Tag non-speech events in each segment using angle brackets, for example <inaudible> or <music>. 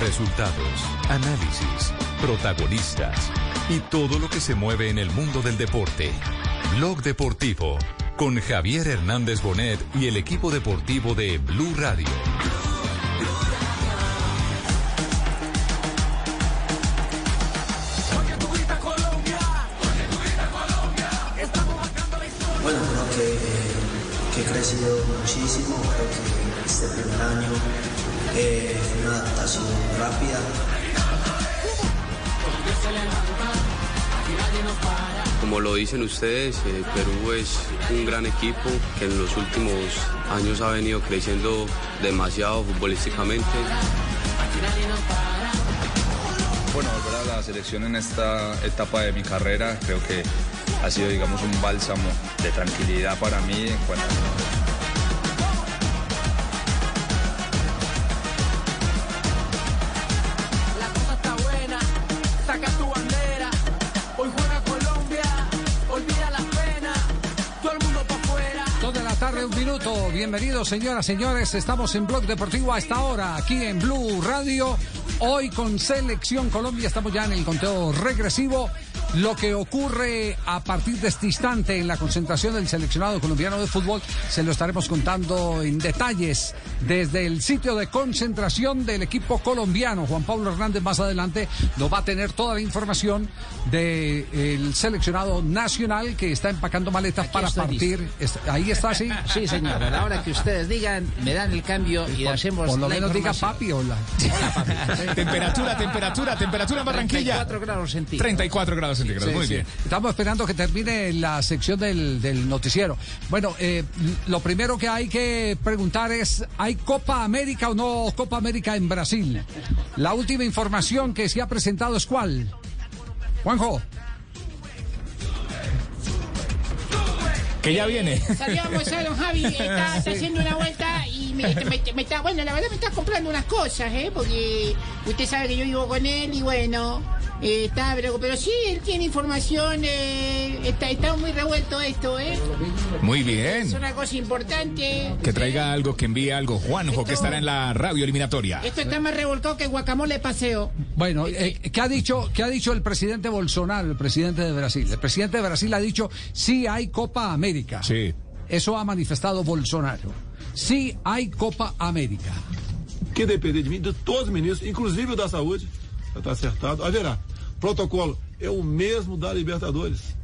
Resultados, análisis, protagonistas y todo lo que se mueve en el mundo del deporte. Blog Deportivo con Javier Hernández Bonet y el equipo deportivo de Blue Radio. Bueno, creo que, que he crecido muchísimo, creo que este primer año eh, una adaptación rápida. Como lo dicen ustedes, eh, Perú es un gran equipo que en los últimos años ha venido creciendo demasiado futbolísticamente. Bueno, volver a la selección en esta etapa de mi carrera creo que ha sido, digamos, un bálsamo de tranquilidad para mí en cuanto La Bienvenidos, señoras, señores. Estamos en Blog Deportivo a esta hora, aquí en Blue Radio. Hoy con Selección Colombia estamos ya en el conteo regresivo. Lo que ocurre a partir de este instante en la concentración del seleccionado colombiano de fútbol se lo estaremos contando en detalles desde el sitio de concentración del equipo colombiano. Juan Pablo Hernández más adelante nos va a tener toda la información del seleccionado nacional que está empacando maletas para estoy partir. Es- Ahí está, sí. <laughs> Sí, señor. A la hora que ustedes digan, me dan el cambio y Por, hacemos por lo la menos diga papi o la. Temperatura, temperatura, temperatura en Barranquilla. 34 grados centígrados. 34 grados centígrados, Sí, muy sí. bien. Estamos esperando que termine la sección del, del noticiero. Bueno, eh, lo primero que hay que preguntar es, ¿hay Copa América o no Copa América en Brasil? La última información que se ha presentado es cuál. Juanjo. Que ya viene. Salíamos a don Javi, está, está <laughs> haciendo una vuelta y me, me- me está, bueno, la verdad me está comprando unas cosas, ¿eh? Porque usted sabe que yo vivo con él y bueno, eh, está, pero, pero sí, él tiene información, eh, está, está muy revuelto esto, ¿eh? Muy Es bien. una cosa importante. Que traiga algo, que envíe algo. Juanjo, que estará en la radio eliminatoria. Esto está más revolcado que guacamole paseo. Bueno, eh, ¿qué, ha dicho, ¿qué ha dicho el presidente Bolsonaro, el presidente de Brasil? El presidente de Brasil ha dicho, sí hay Copa América. Sí. Eso ha manifestado Bolsonaro. Sí hay Copa América. que depender de mim, de todos os ministros, inclusive o da saúde, já está acertado, haverá. Protocolo é o mesmo da Libertadores,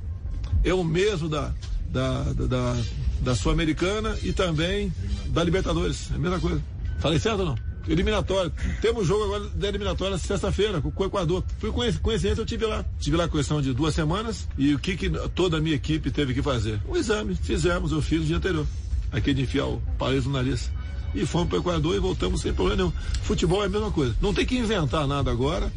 é o mesmo da, da, da, da, da Sul-Americana e também da Libertadores, é a mesma coisa. Falei certo ou não? Eliminatória. Temos jogo agora da eliminatória sexta-feira com o Equador. Fui coincidência, eu tive lá. Tive lá questão de duas semanas e o que, que toda a minha equipe teve que fazer? Um exame. Fizemos, eu fiz no dia anterior. Aquele de enfiar o país no nariz. E fomos para o Equador e voltamos sem problema nenhum. Futebol é a mesma coisa. Não tem que inventar nada agora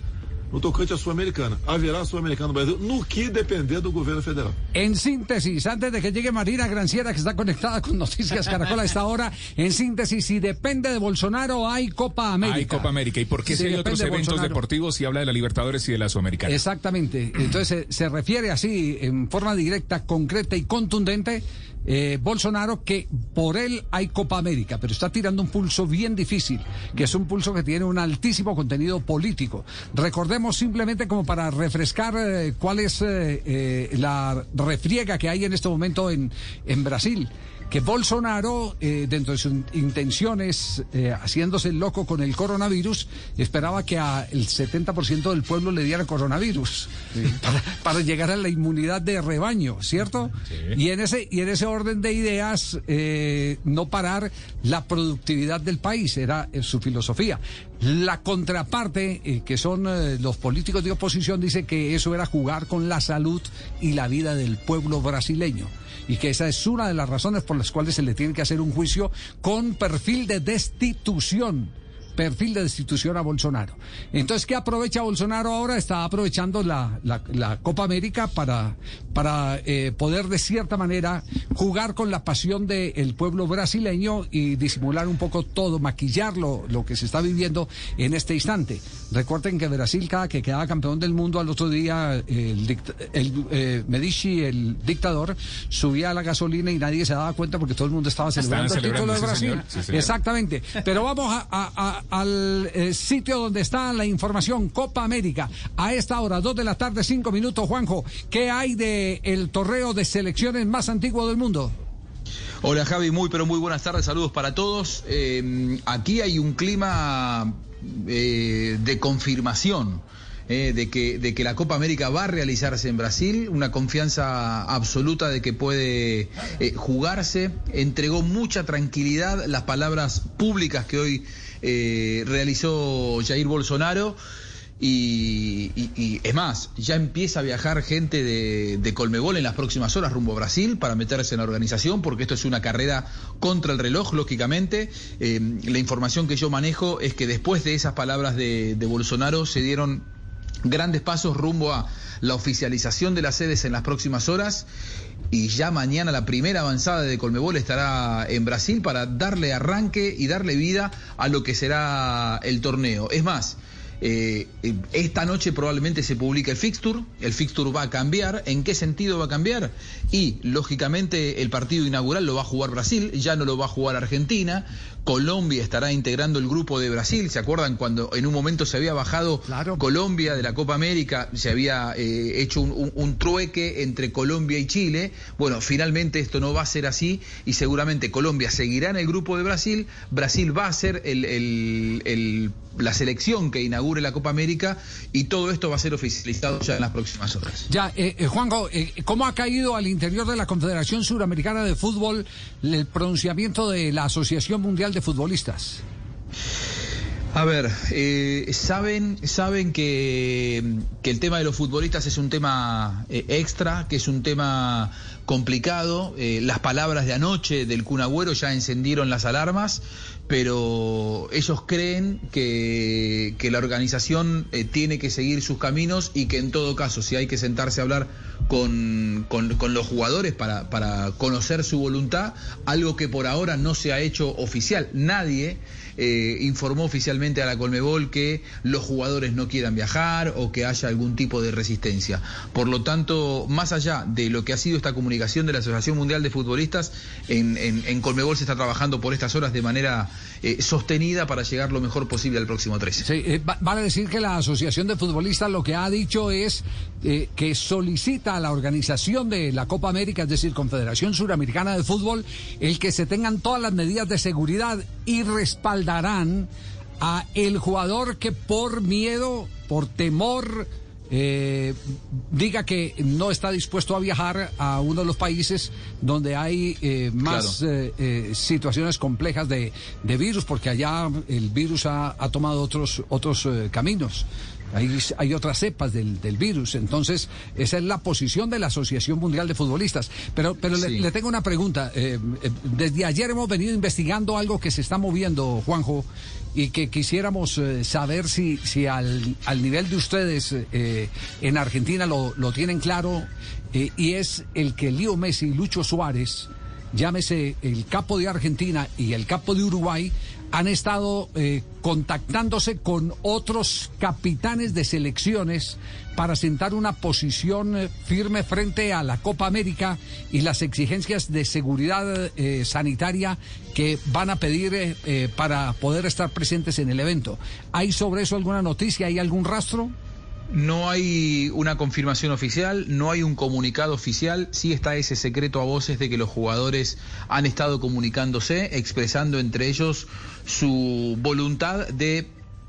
no tocante à Sul-Americana. Haverá Sul-Americana no Brasil no que depender do governo federal. En síntesis, antes de que llegue Marina Granciera, que está conectada con Noticias Caracol a esta hora, en síntesis, si depende de Bolsonaro, hay Copa América. Hay Copa América. ¿Y por qué Sí, si hay depende otros de eventos Bolsonaro. deportivos y habla de la Libertadores y de la Sudamericana? Exactamente. Entonces se, se refiere así, en forma directa, concreta y contundente, eh, Bolsonaro, que por él hay Copa América, pero está tirando un pulso bien difícil, que es un pulso que tiene un altísimo contenido político. Recordemos simplemente como para refrescar eh, cuál es eh, la refriega que hay en este momento en, en Brasil. Que Bolsonaro, eh, dentro de sus intenciones, eh, haciéndose loco con el coronavirus, esperaba que a el 70% del pueblo le diera coronavirus <laughs> para, para llegar a la inmunidad de rebaño, ¿cierto? Y en ese y en ese orden de ideas, eh, no parar la productividad del país era eh, su filosofía. La contraparte, eh, que son los políticos de oposición, dice que eso era jugar con la salud y la vida del pueblo brasileño y que esa es una de las razones por las cuales se le tiene que hacer un juicio con perfil de destitución perfil de destitución a Bolsonaro. Entonces, ¿qué aprovecha Bolsonaro ahora? Está aprovechando la, la- la Copa América para, para eh, poder de cierta manera jugar con la pasión del pueblo brasileño y disimular un poco todo, maquillar lo, lo que se está viviendo en este instante. Recuerden que Brasil, cada que quedaba campeón del mundo al otro día, el, el, eh, Medici, el dictador, subía la gasolina y nadie se daba cuenta porque todo el mundo estaba celebrando el título de Brasil. señor. Sí, señor. Exactamente. Pero vamos a- al eh, sitio donde está la información, Copa América. A esta hora, dos de la tarde, cinco minutos, Juanjo. ¿Qué hay de el torneo de selecciones más antiguo del mundo? Hola Javi, muy pero muy buenas tardes, saludos para todos. Eh, aquí hay un clima eh, de confirmación de, que, de que la Copa América va a realizarse en Brasil, una confianza absoluta de que puede jugarse. Entregó mucha tranquilidad las palabras públicas que hoy eh, realizó Jair Bolsonaro. Y, es más, ya empieza a viajar gente de, de Colmebol en las próximas horas rumbo a Brasil para meterse en la organización, porque esto es una carrera contra el reloj, lógicamente. Eh, la información que yo manejo es que después de esas palabras de, de Bolsonaro se dieron grandes pasos rumbo a la oficialización de las sedes en las próximas horas y ya mañana la primera avanzada de Colmebol estará en Brasil para darle arranque y darle vida a lo que será el torneo. Es más, eh, eh, esta noche probablemente se publique el fixture, el fixture va a cambiar, ¿en qué sentido va a cambiar? Y lógicamente el partido inaugural lo va a jugar Brasil, ya no lo va a jugar Argentina, Colombia estará integrando el grupo de Brasil, ¿se acuerdan cuando en un momento se había bajado Colombia de la Copa América, se había eh, hecho un, un- un trueque entre Colombia y Chile? Bueno, finalmente esto no va a ser así y seguramente Colombia seguirá en el grupo de Brasil, Brasil va a ser el- el- el- la selección que inaugure la Copa América y todo esto va a ser oficializado ya en las próximas horas. Ya, eh, eh, Juanjo, eh, ¿cómo ha caído al interior de la Confederación Suramericana de Fútbol el pronunciamiento de la Asociación Mundial de Futbolistas? A ver, eh, saben, saben que, el tema de los futbolistas es un tema eh, extra, que es un tema complicado. Eh, las palabras de anoche del Kun Agüero ya encendieron las alarmas, pero ellos creen que, la organización eh, tiene que seguir sus caminos y que en todo caso, si hay que sentarse a hablar con, con- con los jugadores para, para conocer su voluntad, algo que por ahora no se ha hecho oficial. Nadie eh, informó oficialmente a la Colmebol que los jugadores no quieran viajar o que haya algún tipo de resistencia. Por lo tanto, más allá de lo que ha sido esta comunicación de la Asociación Mundial de Futbolistas, en, en- Colmebol se está trabajando por estas horas de manera eh, sostenida para llegar lo mejor posible al próximo 13. Sí, eh, decir que la Asociación de Futbolistas lo que ha dicho es que solicita a la organización de la Copa América, es decir, Confederación Suramericana de Fútbol, el que se tengan todas las medidas de seguridad y respaldarán a el jugador que por miedo, por temor, eh, diga que no está dispuesto a viajar a uno de los países donde hay eh, más eh, eh, situaciones complejas de, de virus, porque allá el virus ha, ha tomado otros, otros caminos. Hay, hay otras cepas del, del virus, entonces esa es la posición de la Asociación Mundial de Futbolistas. Pero, pero le, Sí. le tengo una pregunta. Eh, eh, desde ayer hemos venido investigando algo que se está moviendo, Juanjo, y que quisiéramos eh, saber si, si al, al nivel de ustedes en Argentina lo, lo tienen claro, y es el que Leo Messi y Lucho Suárez, llámese el capo de Argentina y el capo de Uruguay, han estado eh, contactándose con otros capitanes de selecciones para sentar una posición eh, firme frente a la Copa América y las exigencias de seguridad eh, sanitaria que van a pedir para poder estar presentes en el evento. ¿Hay sobre eso alguna noticia? ¿Hay algún rastro? No hay una confirmación oficial, no hay un comunicado oficial, sí está ese secreto a voces de que los jugadores han estado comunicándose, expresando entre ellos su voluntad de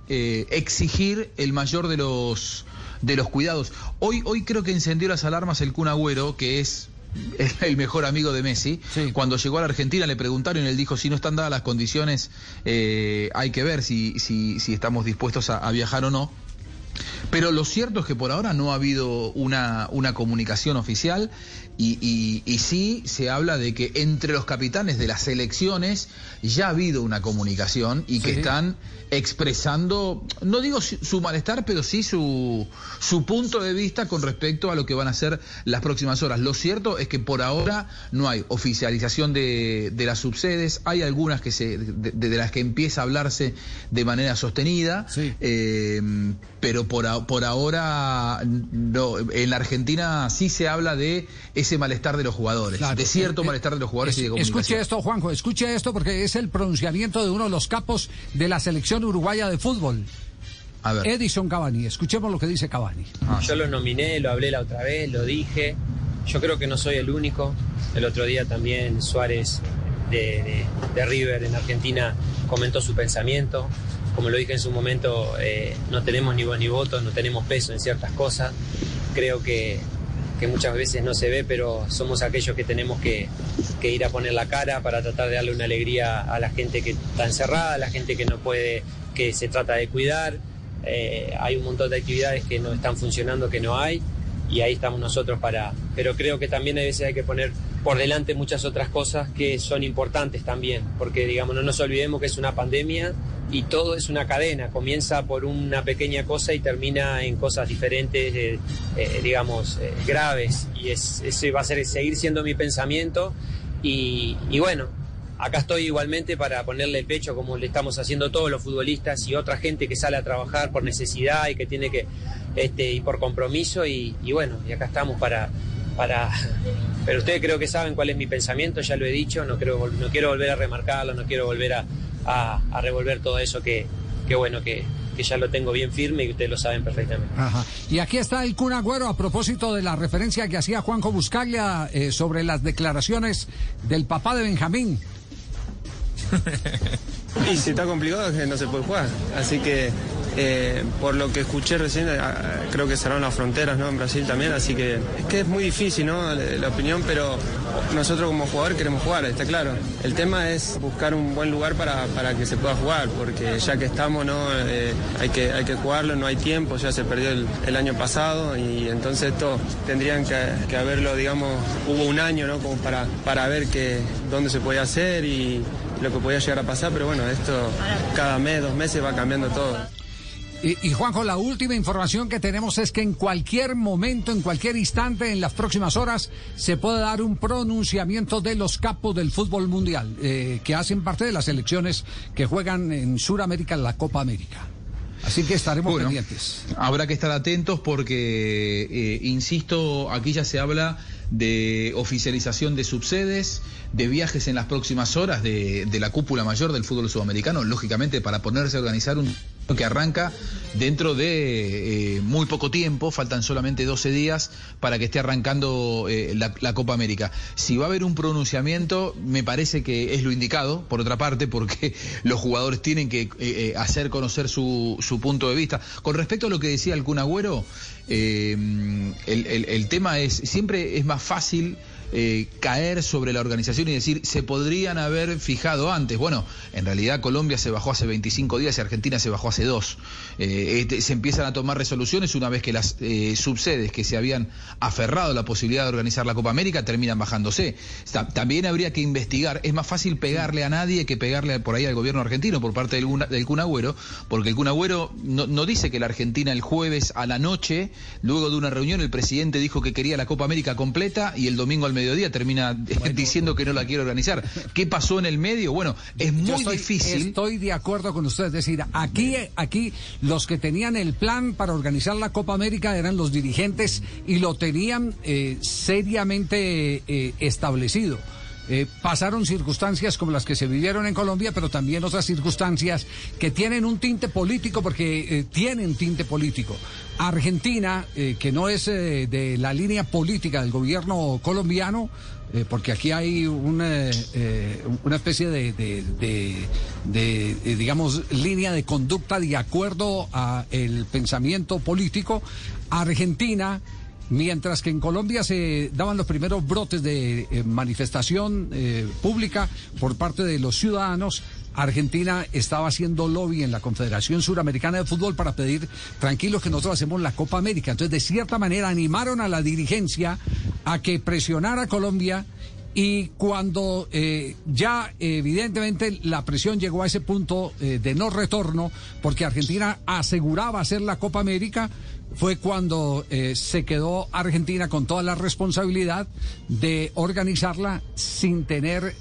eh, exigir el mayor de los de los cuidados. Hoy, hoy creo que encendió las alarmas el Kun Agüero, que es el mejor amigo de Messi. Cuando llegó a la Argentina le preguntaron y él dijo, si no están dadas las condiciones, eh, hay que ver si, si, si estamos dispuestos a, a viajar o no. Pero lo cierto es que por ahora no ha habido una, una comunicación oficial y, y- y sí se habla de que entre los capitanes de las elecciones ya ha habido una comunicación y que Sí. están expresando, no digo su, su malestar, pero sí su, su punto de vista con respecto a lo que van a ser las próximas horas. Lo cierto es que por ahora no hay oficialización de, de las subsedes, hay algunas que se, de, de las que empieza a hablarse de manera sostenida, eh, pero por, por ahora no, en la Argentina sí se habla de ese malestar de los jugadores, Claro. de cierto Eh, eh, malestar de los jugadores y de Es- comunicación. Escuche esto, Juanjo, escuche esto porque es el pronunciamiento de uno de los capos de la selección uruguaya de fútbol. A ver. Edison Cavani. Escuchemos lo que dice Cavani. Yo lo nominé, lo hablé la otra vez, lo dije. Yo creo que no soy el único. El otro día también Suárez de, de- de River en Argentina comentó su pensamiento. Como lo dije en su momento, eh, no tenemos ni voz ni voto, no tenemos peso en ciertas cosas. Creo que, que muchas veces no se ve, pero somos aquellos que tenemos que, que ir a poner la cara para tratar de darle una alegría a la gente que está encerrada, a la gente que no puede, que se trata de cuidar. Eh, hay un montón de actividades que no están funcionando, que no hay, y ahí estamos nosotros para... Pero creo que también a veces hay que poner por delante muchas otras cosas que son importantes también, porque digamos, no nos olvidemos que es una pandemia y todo es una cadena, comienza por una pequeña cosa y termina en cosas diferentes, eh, eh, digamos, eh, graves, y es, ese va a ser, seguir siendo mi pensamiento, y, bueno, acá estoy igualmente para ponerle el pecho como le estamos haciendo todos los futbolistas y otra gente que sale a trabajar por necesidad y que tiene que, este, y por compromiso, y, y bueno, y acá estamos para, para, pero ustedes creo que saben cuál es mi pensamiento, ya lo he dicho, no, creo, no quiero volver a remarcarlo, no quiero volver a, a- a revolver todo eso que, que bueno, que, que ya lo tengo bien firme y ustedes lo saben perfectamente. Ajá. Y aquí está el Kun Agüero a propósito de la referencia que hacía Juanjo Buscaglia eh, sobre las declaraciones del papá de Benjamín. <laughs> Y si está complicado es que no se puede jugar. Así que eh, por lo que escuché recién, eh, creo que cerraron las fronteras ¿no? en Brasil también. Así que es que es muy difícil ¿no? la, la opinión, pero nosotros como jugador queremos jugar, está claro. El tema es buscar un buen lugar para, para que se pueda jugar, porque ya que estamos, ¿no? Eh, hay, que, hay que jugarlo, no hay tiempo, ya se perdió el, el año pasado y entonces esto tendrían que, que haberlo, digamos, hubo un año ¿no? como para, para ver que, dónde se podía hacer y lo que podía llegar a pasar, pero bueno, esto cada mes, dos meses va cambiando todo. Y, y, Juanjo, la última información que tenemos es que en cualquier momento, en cualquier instante, en las próximas horas, se puede dar un pronunciamiento de los capos del fútbol mundial, eh, que hacen parte de las elecciones que juegan en Sudamérica la Copa América. Así que estaremos Bueno, pendientes. Habrá que estar atentos porque, eh, insisto, aquí ya se habla de oficialización de subsedes, de viajes en las próximas horas de, de la cúpula mayor del fútbol sudamericano, lógicamente para ponerse a organizar un que arranca dentro de eh, muy poco tiempo, faltan solamente 12 días para que esté arrancando eh, la, Copa América. Si va a haber un pronunciamiento, me parece que es lo indicado, por otra parte, porque <laughs> los jugadores tienen que eh, hacer conocer su, su punto de vista. Con respecto a lo que decía el Kun el, el- el tema es, siempre es más fácil eh, caer sobre la organización y decir, se podrían haber fijado antes. Bueno, en realidad Colombia se bajó hace 25 días y Argentina se bajó hace dos. Eh, este, se empiezan a tomar resoluciones una vez que las eh, subsedes que se habían aferrado a la posibilidad de organizar la Copa América terminan bajándose. Ta- También habría que investigar. Es más fácil pegarle a nadie que pegarle por ahí al gobierno argentino por parte del, del Kun porque el Kun no, no dice que la Argentina el jueves a la noche, luego de una reunión, el presidente dijo que quería la Copa América completa y el domingo al mediodía termina diciendo que no la quiere organizar. ¿Qué pasó en el medio? Bueno, es muy estoy, difícil. Estoy de acuerdo con usted. Es decir, aquí, aquí los que tenían el plan para organizar la Copa América eran los dirigentes y lo tenían eh, seriamente eh, establecido. Eh, pasaron circunstancias como las que se vivieron en Colombia, pero también otras circunstancias que tienen un tinte político, porque eh, tienen tinte político. Argentina, eh, que no es de la línea política del gobierno colombiano, porque aquí hay una, especie de, de- digamos, línea de conducta de acuerdo a el pensamiento político. Argentina, mientras que en Colombia se daban los primeros brotes de eh, manifestación eh, pública por parte de los ciudadanos, Argentina estaba haciendo lobby en la Confederación Suramericana de Fútbol para pedir tranquilos que nosotros hacemos la Copa América. Entonces, de cierta manera, animaron a la dirigencia a que presionara a Colombia y cuando eh, ya evidentemente la presión llegó a ese punto de no retorno, porque Argentina aseguraba hacer la Copa América, fue cuando eh, se quedó Argentina con toda la responsabilidad de organizarla sin tener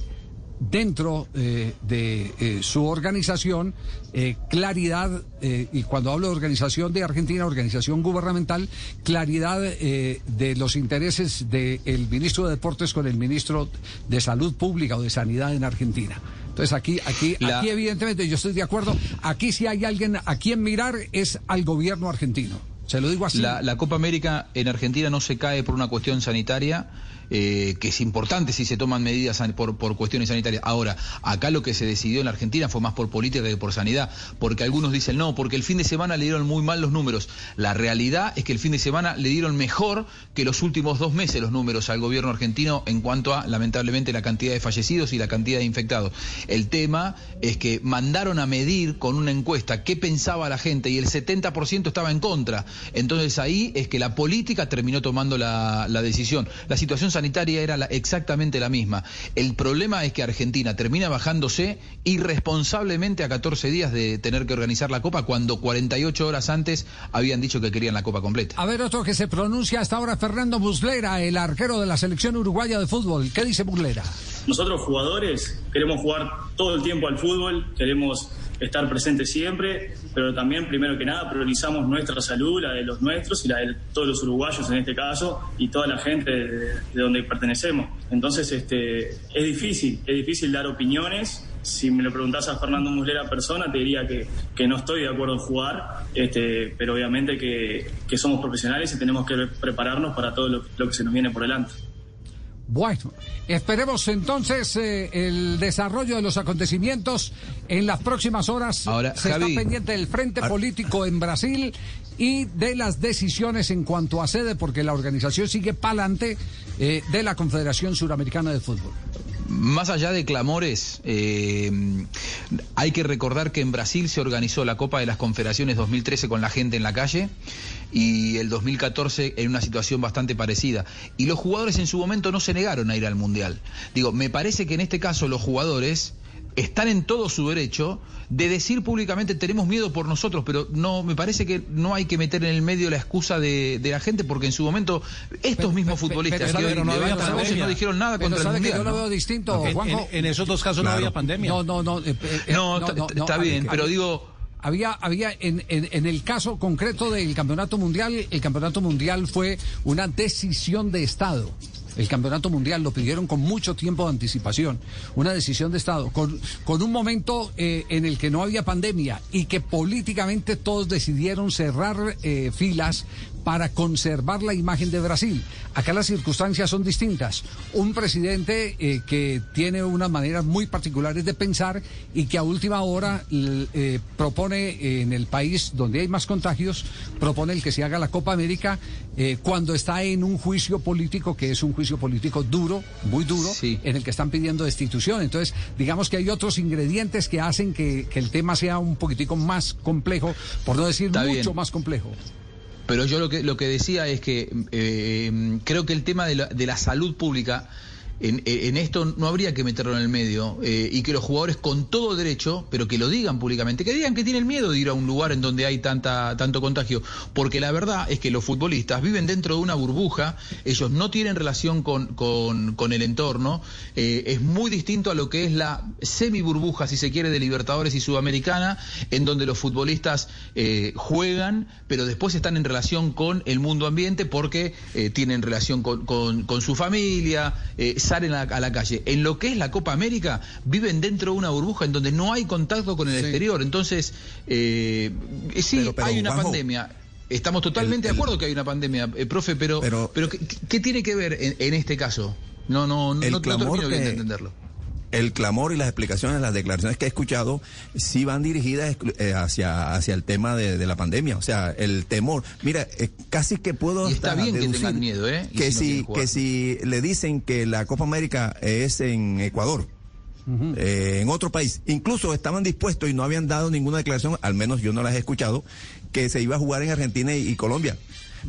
dentro eh, de eh, su organización eh, claridad, y cuando hablo de organización de Argentina, organización gubernamental, claridad de los intereses del ministro de Deportes con el ministro de Salud Pública o de Sanidad en Argentina. Entonces aquí, aquí, La- aquí evidentemente yo estoy de acuerdo. Aquí si hay alguien a quien mirar es al gobierno argentino. Se lo digo así. La, la Copa América en Argentina no se cae por una cuestión sanitaria, eh, que es importante si se toman medidas por, por cuestiones sanitarias. Ahora, acá lo que se decidió en Argentina fue más por política que por sanidad, porque algunos dicen no, porque el fin de semana le dieron muy mal los números. La realidad es que el fin de semana le dieron mejor que los últimos dos meses los números al gobierno argentino en cuanto a, lamentablemente, la cantidad de fallecidos y la cantidad de infectados. El tema es que mandaron a medir con una encuesta qué pensaba la gente y el 70% estaba en contra. Entonces ahí es que la política terminó tomando la, la decisión. La situación sanitaria era la- exactamente la misma. El problema es que Argentina termina bajándose irresponsablemente a 14 días de tener que organizar la Copa cuando 48 horas antes habían dicho que querían la Copa completa. A ver, otro que se pronuncia hasta ahora, Fernando Muslera, el arquero de la selección uruguaya de fútbol. ¿Qué dice Muslera? Nosotros jugadores queremos jugar todo el tiempo al fútbol, queremos estar presentes siempre, pero también, primero que nada, priorizamos nuestra salud, la de los nuestros y la de todos los uruguayos en este caso y toda la gente de, de donde pertenecemos. Entonces, este, es difícil, es difícil dar opiniones. Si me lo preguntás a Fernando Muslera persona, te diría que, que no estoy de acuerdo en jugar, este, pero obviamente que, que somos profesionales y tenemos que prepararnos para todo lo, lo que se nos viene por delante. Bueno, esperemos entonces eh, el desarrollo de los acontecimientos en las próximas horas. Ahora, Se Javi. está pendiente del frente político en Brasil y de las decisiones en cuanto a sede, porque la organización sigue pa'lante eh, de la Confederación Suramericana de Fútbol. Más allá de clamores, eh, hay que recordar que en Brasil se organizó la Copa de las Confederaciones 2013 con la gente en la calle y el 2014 en una situación bastante parecida. Y los jugadores en su momento no se negaron a ir al Mundial. Digo, me parece que en este caso los jugadores están en todo su derecho de decir públicamente tenemos miedo por nosotros, pero no me parece que no hay que meter en el medio la excusa de, de la gente porque en su momento estos mismos futbolistas pero que hoy no había pandemia. no dijeron nada Pero contra el sabe que mundial. yo lo ¿no? veo distinto, En- Juanjo. en- en esos dos casos no había pandemia. No, no, no. eh, eh, No, está- está bien, pero digo- Había, había en, en, en el caso concreto del campeonato mundial, el campeonato mundial fue una decisión de Estado. El campeonato mundial lo pidieron con mucho tiempo de anticipación, una decisión de Estado, con, con un momento eh, en el que no había pandemia y que políticamente todos decidieron cerrar eh, filas para conservar la imagen de Brasil. Acá las circunstancias son distintas. Un presidente eh, que tiene unas maneras muy particulares de pensar y que a última hora eh, propone eh, en el país donde hay más contagios, propone el que se haga la Copa América eh, cuando está en un juicio político que es un juicio político duro, muy duro, en el que están pidiendo destitución. Entonces, digamos que hay otros ingredientes que hacen que, que el tema sea un poquitico más complejo, por no decir Está mucho bien. más complejo. Pero yo lo que, lo que decía es que eh, creo que el tema de la, de la salud pública en, esto no habría que meterlo en el medio eh, y que los jugadores con todo derecho, pero que lo digan públicamente, que digan que tienen miedo de ir a un lugar en donde hay tanta, tanto contagio, porque la verdad es que los futbolistas viven dentro de una burbuja, ellos no tienen relación con, con, el entorno, eh, es muy distinto a lo que es la semi burbuja, si se quiere, de Libertadores y Sudamericana, en donde los futbolistas eh, juegan, pero después están en relación con el mundo ambiente porque eh, tienen relación con, con- con su familia, salen a, a la calle. En lo que es la Copa América, viven dentro de una burbuja en donde no hay contacto con el exterior. Entonces, eh, sí, Pero- pero, hay una Juanjo, pandemia. Estamos totalmente el- de acuerdo que hay una pandemia, eh, profe, pero, pero, ¿qué, qué tiene que ver en, en este caso? No, no, no, El no clamor termino bien de que- entenderlo. El clamor y las explicaciones, las declaraciones que he escuchado, sí van dirigidas eh, hacia, hacia el tema de, de la pandemia. O sea, el temor. Mira, eh, casi que puedo. Y está bien que tengan miedo, ¿eh? Que si no que si le dicen que la Copa América es en Ecuador. eh, en otro país. Incluso estaban dispuestos y no habían dado ninguna declaración, al menos yo no las he escuchado, que se iba a jugar en Argentina y, y Colombia.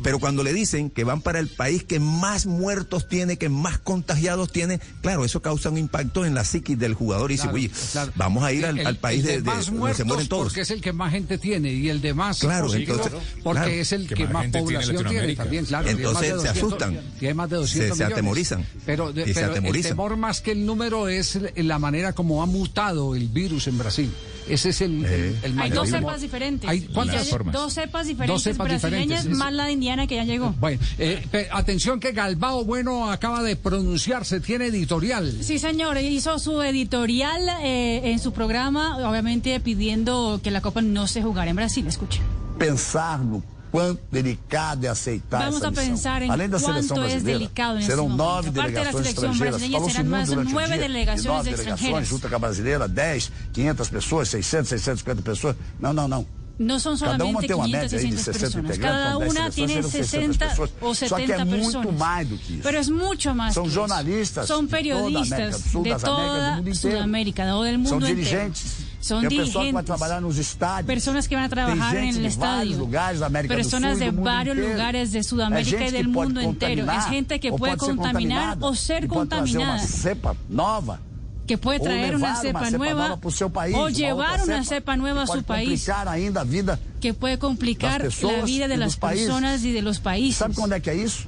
Pero cuando le dicen que van para el país que más muertos tiene, que más contagiados tiene, claro, eso causa un impacto en la psiquis del jugador y dice, Claro, oye, claro. vamos a ir al, El- al país el de, de de- más donde muertos se mueren todos. porque es el que más gente tiene y el de más Claro, entonces, porque claro. es el Que que, más tiene población tiene, también claro Entonces se 200, asustan. tiene más de Se- 200 se atemorizan. pero, de- se el temor más que el número es la manera como ha mutado el virus en Brasil ese es el, el, el Hay dos cepas diferentes. Hay cuántas hay Dos cepas diferentes Dos cepas brasileñas, diferentes, más la de Indiana que ya llegó. bueno eh, pe- atención que Galbao Bueno acaba de pronunciarse tiene editorial Sí, señor, hizo su editorial eh, en su programa, obviamente pidiendo que la Copa no se jugara en Brasil. Escuche. pensar no quanto delicado é aceitar Vamos essa a missão. pensar en Além da seleção cuánto es brasileira, delicado en este serão momento. nove Aparte de la delegações selección estrangeiras. brasileña, Falou-se serán muito más durante o nueve dia de delegaciones nove delegações, extranjeras. junto com a brasileira, 10, 500 pessoas, 600, 650 pessoas. Não, não, não. No son Cada uma solamente tem uma 500, média aí de 600 60 personas. integrantes, Cada são 10 una seleções, tiene serão 600 60 pessoas. o Só que é 70 muito personas. mais do que isso. Pero es mucho más. Son que eso. jornalistas Son de toda a periodistas América do Sul, de das Américas, do toda mundo inteiro. Sudamérica, o del São mundo entero. Son Tem que dirigentes. trabalhar nos estádios. Personas que van a trabajar en el estadio. lugares Personas e de varios lugares de Sudamérica y del mundo entero. Es gente que puede contaminar o ser contaminada. cepa nova. que puede traer una cepa, uma cepa nueva seu país, o llevar una cepa nueva a su país ainda a vida que puede complicar la vida e de dos las países. personas y de los países. Sabe quando é que é isso?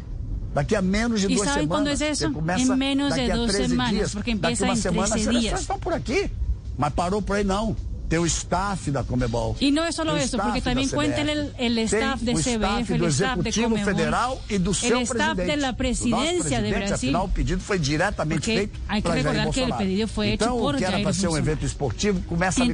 Daqui a menos de ¿Y duas saben semanas. cuándo es eso? En menos de dos 13 semanas, dias. porque empieza en semana as 13 seleções días. estão por aqui. Mas parou por aí não. Tem o staff da Comebol. Y no es solo Tem o eso, staff porque da también CBF. cuenta el, staff de o CBF, el do staff de Comebol, Federal e do seu staff presidente. de la do Brasil. Afinal, o pedido foi diretamente Porque feito hay que para Jair recordar que el Bolsonaro. pedido fue hecho então, por o que era Jair para ser um Bolsonaro. evento esportivo começa a me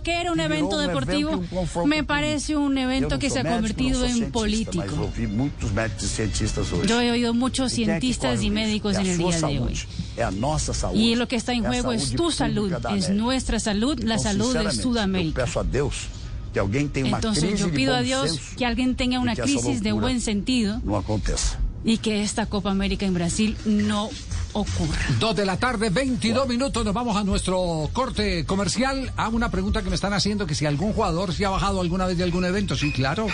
que era evento um deportivo evento e um confronto me parece Eu evento não que se ha convertido não cientista, político. Mas ouvi muitos médicos e cientistas hoje. He oído E é cientistas o risco? médicos é en a el sua día de saúde, É a nossa saúde. Que está é juego es saúde tu salud, da es América. nuestra salud, la salud de Sudamérica. peço a Deus que alguém tenha uma Entonces crise yo de pido bom a Dios que alguien tenga una crisis de buen sentido não aconteça. y que esta Copa América en Brasil no ocurra. Dos de la tarde, 22 minutos. Nos vamos a nuestro corte comercial. A una pregunta que me están haciendo: que si algún jugador se ha bajado alguna vez de algún evento. Sí, claro.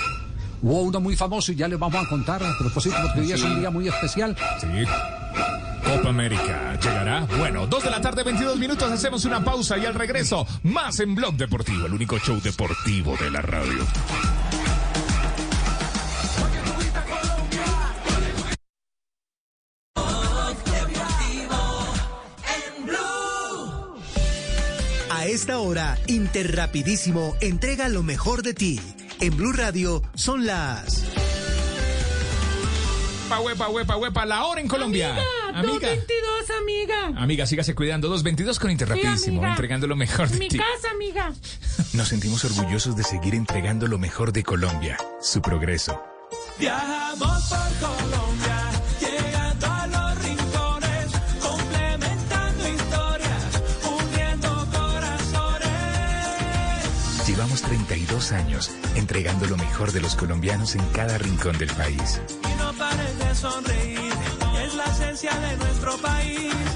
Hubo uno muy famoso y ya les vamos a contar a propósito, porque hoy es un día muy especial. Sí. Copa América llegará. Bueno, dos de la tarde, 22 minutos. Hacemos una pausa y al regreso, más en Blog Deportivo, el único show deportivo de la radio. A esta hora, Interrapidísimo entrega lo mejor de ti. En Blue Radio son las... Huepa, huepa, huepa, huepa, la hora en Colombia. Amiga, 222, amiga. Amiga, sígase cuidando. 222 con Interrapidísimo, amiga. entregando lo mejor de Mi ti. casa, amiga. <laughs> Nos sentimos orgullosos de seguir entregando lo mejor de Colombia, su progreso. Viajamos por Colombia, llegando a los rincones, complementando historias, uniendo corazones. Llevamos 32 años entregando lo mejor de los colombianos en cada rincón del país. Y no pares de sonreír, es la esencia de nuestro país.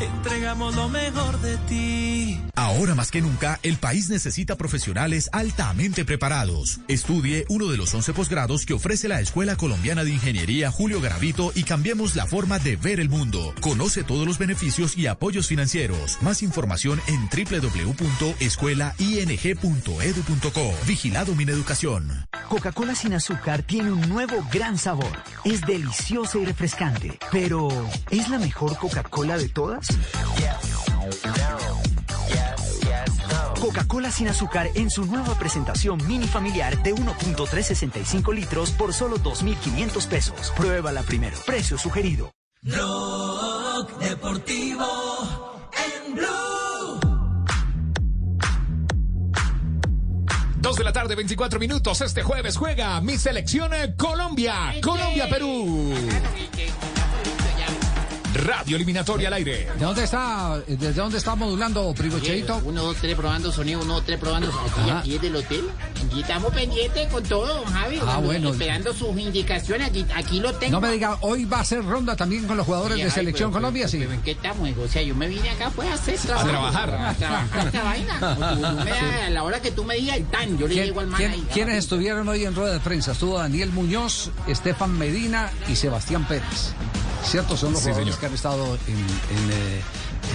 Entregamos lo mejor de ti. Ahora más que nunca, el país necesita profesionales altamente preparados. Estudie uno de los 11 posgrados que ofrece la Escuela Colombiana de Ingeniería Julio Garavito y cambiemos la forma de ver el mundo. Conoce todos los beneficios y apoyos financieros. Más información en www.escuelaing.edu.co. Vigilado Mineducación. Coca-Cola sin azúcar tiene un nuevo gran sabor. Es deliciosa y refrescante. Pero, ¿es la mejor Coca-Cola de todas? Coca-Cola sin azúcar en su nueva presentación mini familiar de 1.365 litros por solo 2.500 pesos. Pruébala primero. Precio sugerido. Blog Deportivo en Blue. Dos de la tarde, 24 minutos. Este jueves juega mi selección eh, Colombia. Colombia-Perú. Radio Eliminatoria al aire. ¿De dónde está, desde dónde está modulando, primo Cheito? Uno, dos, tres, probando sonido, uno, dos, tres, probando aquí, Ajá. aquí es del hotel. Aquí estamos pendientes con todo, don Javi. Ah, bueno. Esperando sus indicaciones, aquí, aquí lo tengo. No me diga, hoy va a ser ronda también con los jugadores de ay, Selección pero- Colombia, pero- sí. pero ¿En qué estamos? O sea, yo me vine acá pues a hacer trabajo. trabajar. A trabajar esta vaina. <laughs> Tú- tú me das- A la hora que tú me digas el tan, yo le ¿Quién- llego al man quién- ahí. ¿Quiénes estuvieron hoy en rueda de prensa? Estuvo Daniel Muñoz, Estefan Medina y Sebastián Pérez. ¿Cierto? Son los Sí, jugadores señor. que han estado en, en, eh,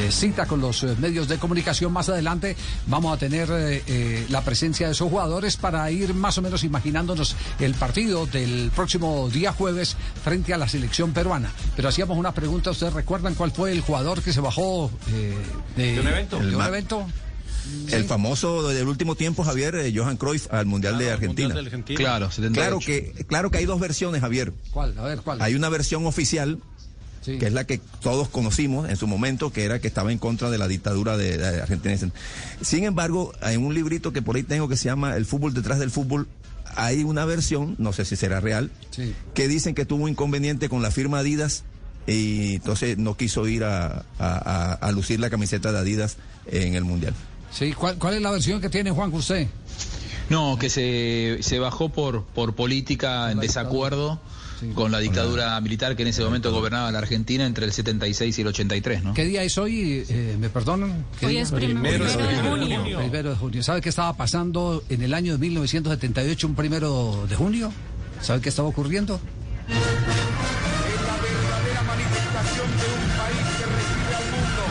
eh, cita con los eh, medios de comunicación. Más adelante vamos a tener eh, eh, la presencia de esos jugadores para ir más o menos imaginándonos el partido del próximo día jueves frente a la selección peruana. Pero hacíamos una pregunta, ¿ustedes recuerdan cuál fue el jugador que se bajó eh, de, De un evento. de El un famoso del último tiempo, Javier, eh, Johan Cruyff al Mundial de Argentina. Mundial de Argentina. Claro, 78. claro que, claro que hay dos versiones, Javier. ¿Cuál? A ver, ¿cuál? Hay una versión oficial, Sí. que es la que todos conocimos en su momento, que era que estaba en contra de la dictadura de, de Argentina. Sin embargo, en un librito que por ahí tengo que se llama El fútbol detrás del fútbol, hay una versión, no sé si será real, Sí. que dicen que tuvo un inconveniente con la firma Adidas y entonces no quiso ir a, a- a- a lucir la camiseta de Adidas en el Mundial. Sí, ¿cuál, cuál es la versión que tiene Juan José? No, que se, se bajó por, por política en desacuerdo con la dictadura militar que en ese momento gobernaba la Argentina entre el 76 y el 83, ¿no? ¿Qué día es hoy? Eh, ¿Me perdonan? ¿Qué Hoy día? es prim- Primero de primero de junio. Primero de junio. ¿Sabe qué estaba pasando en el año de 1978, un primero de junio? ¿Sabe qué estaba ocurriendo? manifestación de un país que recibe al mundo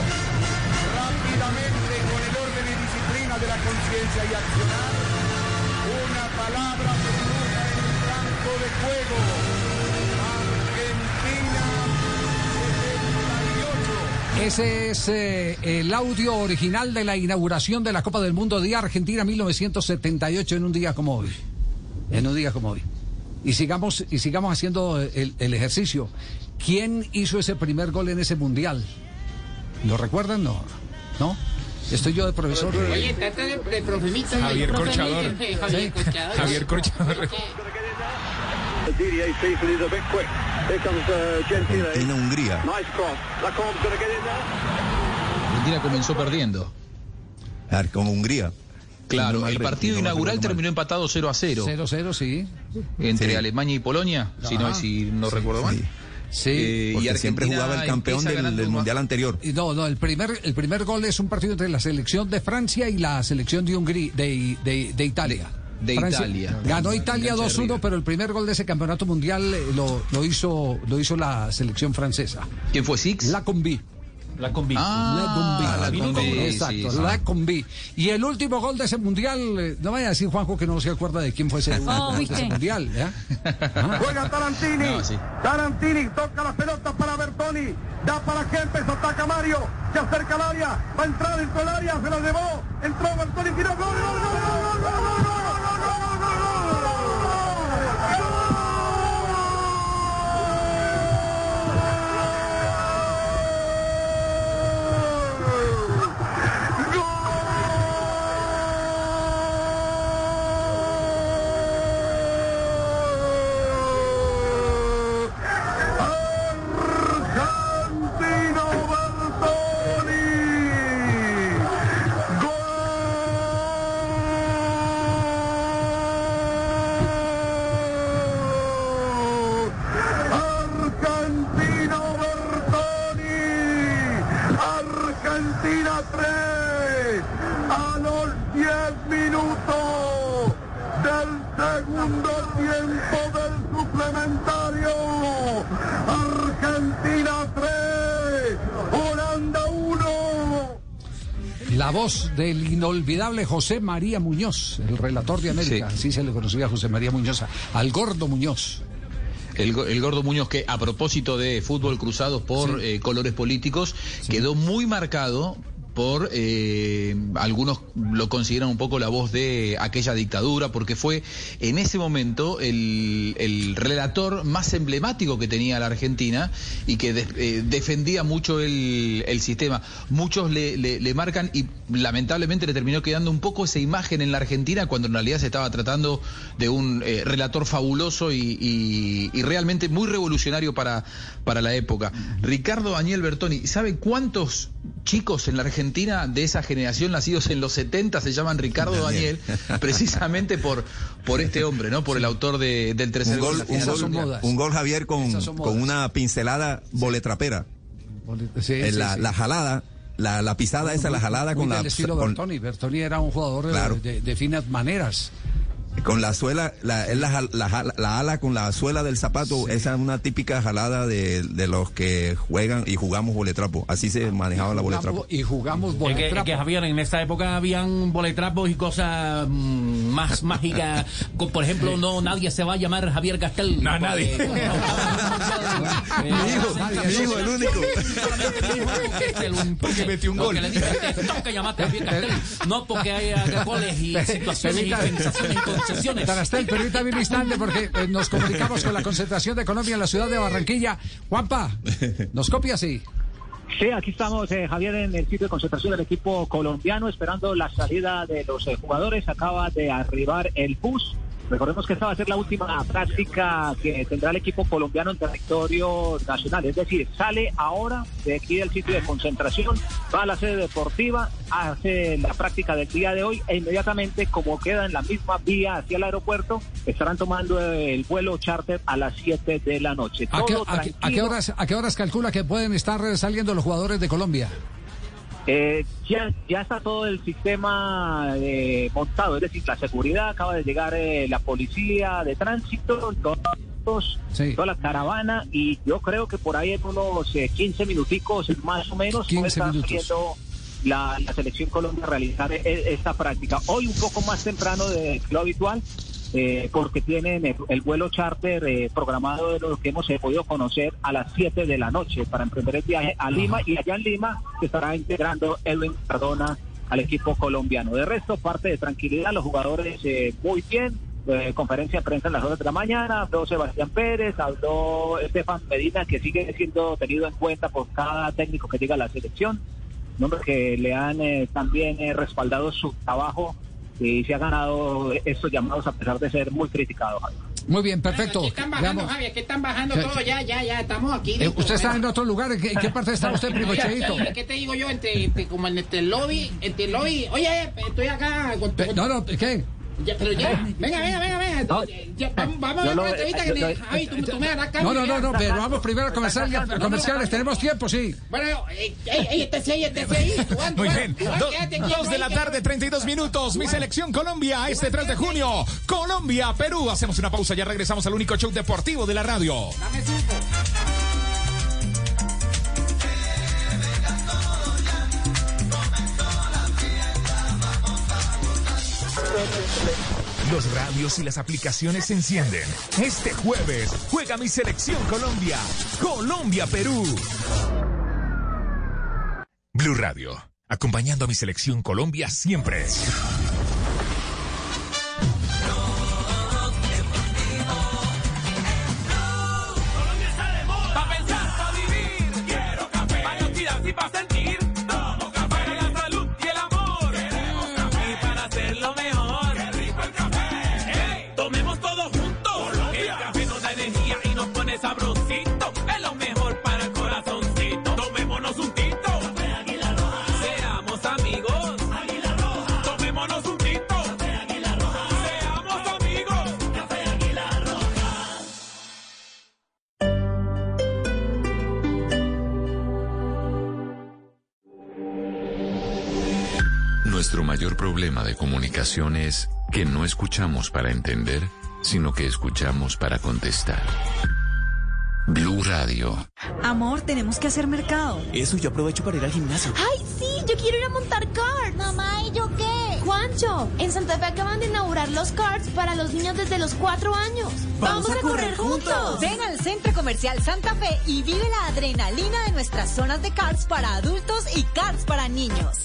rápidamente con el orden y disciplina de la conciencia y accionar una palabra en el blanco de fuego Ese es eh, el audio original de la inauguración de la Copa del Mundo de Argentina 1978 en un día como hoy. En un día como hoy. Y sigamos, y sigamos haciendo el, el ejercicio. ¿Quién hizo ese primer gol en ese mundial? ¿Lo recuerdan? No. ¿No? Estoy yo de profesor. Oye, trata de, de profemito. Javier Corchador. Javier Corchador. Javier Corchador. There. Argentina comenzó perdiendo. Con Hungría. Claro, el partido inaugural terminó empatado 0 a 0 0-0, sí. entre Sí. Alemania y Polonia, si no, si no recuerdo mal. Sí. Eh, y siempre jugaba el campeón del, del a- mundial anterior. No, no, el primer, el primer gol es un partido entre la selección de Francia y la selección de Hungría, de, de- de Italia. De Italia. Ganó Italia Cancha de 2-1, River. pero el primer gol de ese campeonato mundial eh, lo, lo hizo, lo hizo la selección francesa. ¿Quién fue Six? La Combi. La Combi. la Combi. Ah, la Combi. Exacto, sí, la Combi. Y el último gol de ese mundial, eh, no vaya a decir Juanjo que no se acuerda de quién fue ese, Oh, de ese mundial. Juega Tarantini. No, sí. Tarantini toca la pelota para Bertoni. Da para Kempes, ataca Mario. Se acerca al área. Va a entrar dentro del área. Se la llevó. Entró Bertoni. Tiró. Gol, gol, gol, gol, gol, gol, gol, gol, Argentino inolvidable José María Muñoz, el relator de América. Así se le conocía a José María Muñoz, al gordo Muñoz. El, go- el gordo Muñoz que a propósito de fútbol cruzados por eh, colores políticos quedó muy marcado por eh, algunos lo consideran un poco la voz de aquella dictadura, porque fue en ese momento el, el relator más emblemático que tenía la Argentina y que eh, defendía mucho el, el sistema. Muchos le, le- marcan y lamentablemente le terminó quedando un poco esa imagen en la Argentina cuando en realidad se estaba tratando de un eh, relator fabuloso y, y- y realmente muy revolucionario para, para la época. Ricardo Daniel Bertoni, ¿sabe cuántos chicos en la Argentina de esa generación nacidos en los 70 se llaman Ricardo Daniel, Daniel. precisamente por, por este hombre, ¿no? Por el autor de- del tercer Un gol, un, gol, modas. un gol, Javier, con, con una pincelada boletrapera. Sí, Eh, sí, la, sí. la jalada, la, la pisada esa, la jalada Muy con la, del estilo con, Bertoni. Bertoni era un jugador Claro. de, de finas maneras. Con la suela, la, es la, la, la ala con la suela del zapato, esa es una típica jalada de, de los que juegan y jugamos boletrapo. Así se manejaba la boletrapo. Y jugamos Es que, boletrapo. es que, Javier, en esa época habían boletrapos y cosas mm, más <laughs> mágicas. Por ejemplo, no nadie se va a llamar Javier Castel. No, nadie. <laughs> Mi hijo, mi hijo, el único. <laughs> Porque metió un gol. Que le dije, te toca llamarte Javier Castel. No porque haya goles y situaciones y y concesiones. Tarastel, permítame un instante porque eh, nos comunicamos con la concentración de Colombia en la ciudad de Barranquilla. Juanpa, ¿nos copia así? Sí, aquí estamos, eh, Javier, en el sitio de concentración del equipo colombiano, esperando la salida de los eh, jugadores. Acaba de arribar el bus. Recordemos que esta va a ser la última práctica que tendrá el equipo colombiano en territorio nacional. Es decir, sale ahora de aquí del sitio de concentración, va a la sede deportiva, hace la práctica del día de hoy e inmediatamente, como queda en la misma vía hacia el aeropuerto, estarán tomando el vuelo charter a las 7 de la noche. ¿A qué, Todo a qué- a qué tranquilo. horas, ¿A qué horas calcula que pueden estar saliendo los jugadores de Colombia? Eh, ya, ya está todo el sistema eh, montado, es decir, la seguridad, acaba de llegar eh, la policía de tránsito, todos, toda la caravana y yo creo que por ahí en unos eh, 15 minuticos más o menos 15 puede estar minutos. saliendo la, la selección Colombia a realizar e- esta práctica. Hoy un poco más temprano de lo habitual, eh, porque tienen el, el vuelo charter eh, programado de lo que hemos eh, podido conocer a las 7 de la noche para emprender el viaje a Lima y allá en Lima se estará integrando Edwin Cardona al equipo colombiano. De resto, parte de tranquilidad, los jugadores eh, muy bien. eh, conferencia de prensa en las horas de la mañana, habló Sebastián Pérez, habló Estefan Medina, que sigue siendo tenido en cuenta por cada técnico que llega a la selección, nombres que le han también respaldado su trabajo y se ha ganado estos llamados a pesar de ser muy criticados. Javier. Muy bien, perfecto. ¿Qué están bajando, Veamos. Javier? ¿Qué están bajando ¿Qué- todo? Ya, ya, ya, estamos aquí. Eh, ¿Usted está bueno. en otro lugar? ¿En qué, en qué parte está usted, <laughs> primo Cheito? ¿Qué te digo yo? Entre, entre- como en este lobby, entre el lobby. Oye, estoy acá. Con, Pe- No, no, ¿qué? Ya, pero ya, venga, venga, venga, venga. Ya, vamos, vamos a ver no, una entrevista que yo- me. Javi, tú, tú me harás No, cambio. no, no, ya. no, pero vamos primero a comercial, a comerciales. Tenemos tiempo, sí. Bueno, eh, ey, ey, este sí, este sí. Juan, Muy Juan, bien. Dos de la tarde, 32 minutos. Mi selección Colombia, este 3 de junio. Colombia, Perú. Hacemos una pausa, ya regresamos al único show deportivo de la radio. Los radios y las aplicaciones se encienden. Este jueves juega mi selección Colombia. Colombia, Perú. Blue Radio, acompañando a mi selección Colombia siempre. Pone sabrosito. Es lo mejor para el corazoncito. Tomémonos un tito. Café Águila Roja. Seamos amigos. Águila Roja. Tomémonos un tito. Café Águila Roja. Seamos amigos. Café Águila Roja. Nuestro mayor problema de comunicación es que no escuchamos para entender, sino que escuchamos para contestar. Blue Radio. Amor, tenemos que hacer mercado. Eso yo aprovecho para ir al gimnasio. ¡Ay, sí! Yo quiero ir a montar car. Mamá, ¿y yo qué? Juancho, en Santa Fe acaban de inaugurar los carts para los niños desde los cuatro años. ¡Vamos, a, correr juntos! Ven al Centro Comercial Santa Fe y vive la adrenalina de nuestras zonas de karts para adultos y karts para niños.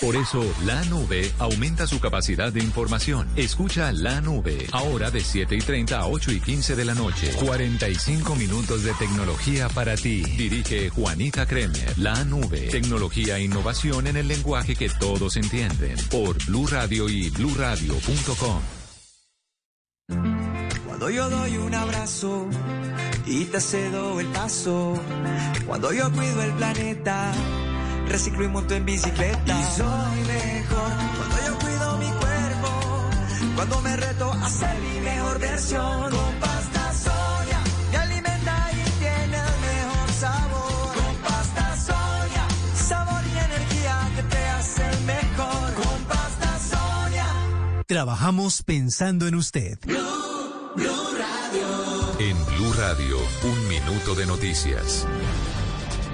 Por eso, la nube aumenta su capacidad de información. Escucha la nube, ahora de 7 y 30 a 8 y 15 de la noche. 45 minutos de tecnología para ti. Dirige Juanita Kremer. La nube, tecnología e innovación en el lenguaje que todos entienden. Por Blue Radio y bluradio.com. Cuando yo doy un abrazo y te cedo el paso, cuando yo cuido el planeta, reciclo y monto en bicicleta. Y soy mejor cuando yo cuido mi cuerpo, cuando me reto a ser mi mejor versión. Con pasta soya me alimenta y tiene el mejor sabor. Con pasta soya, sabor y energía que te hacen mejor. Con pasta soya. Trabajamos pensando en usted. En Blue Radio, un minuto de noticias.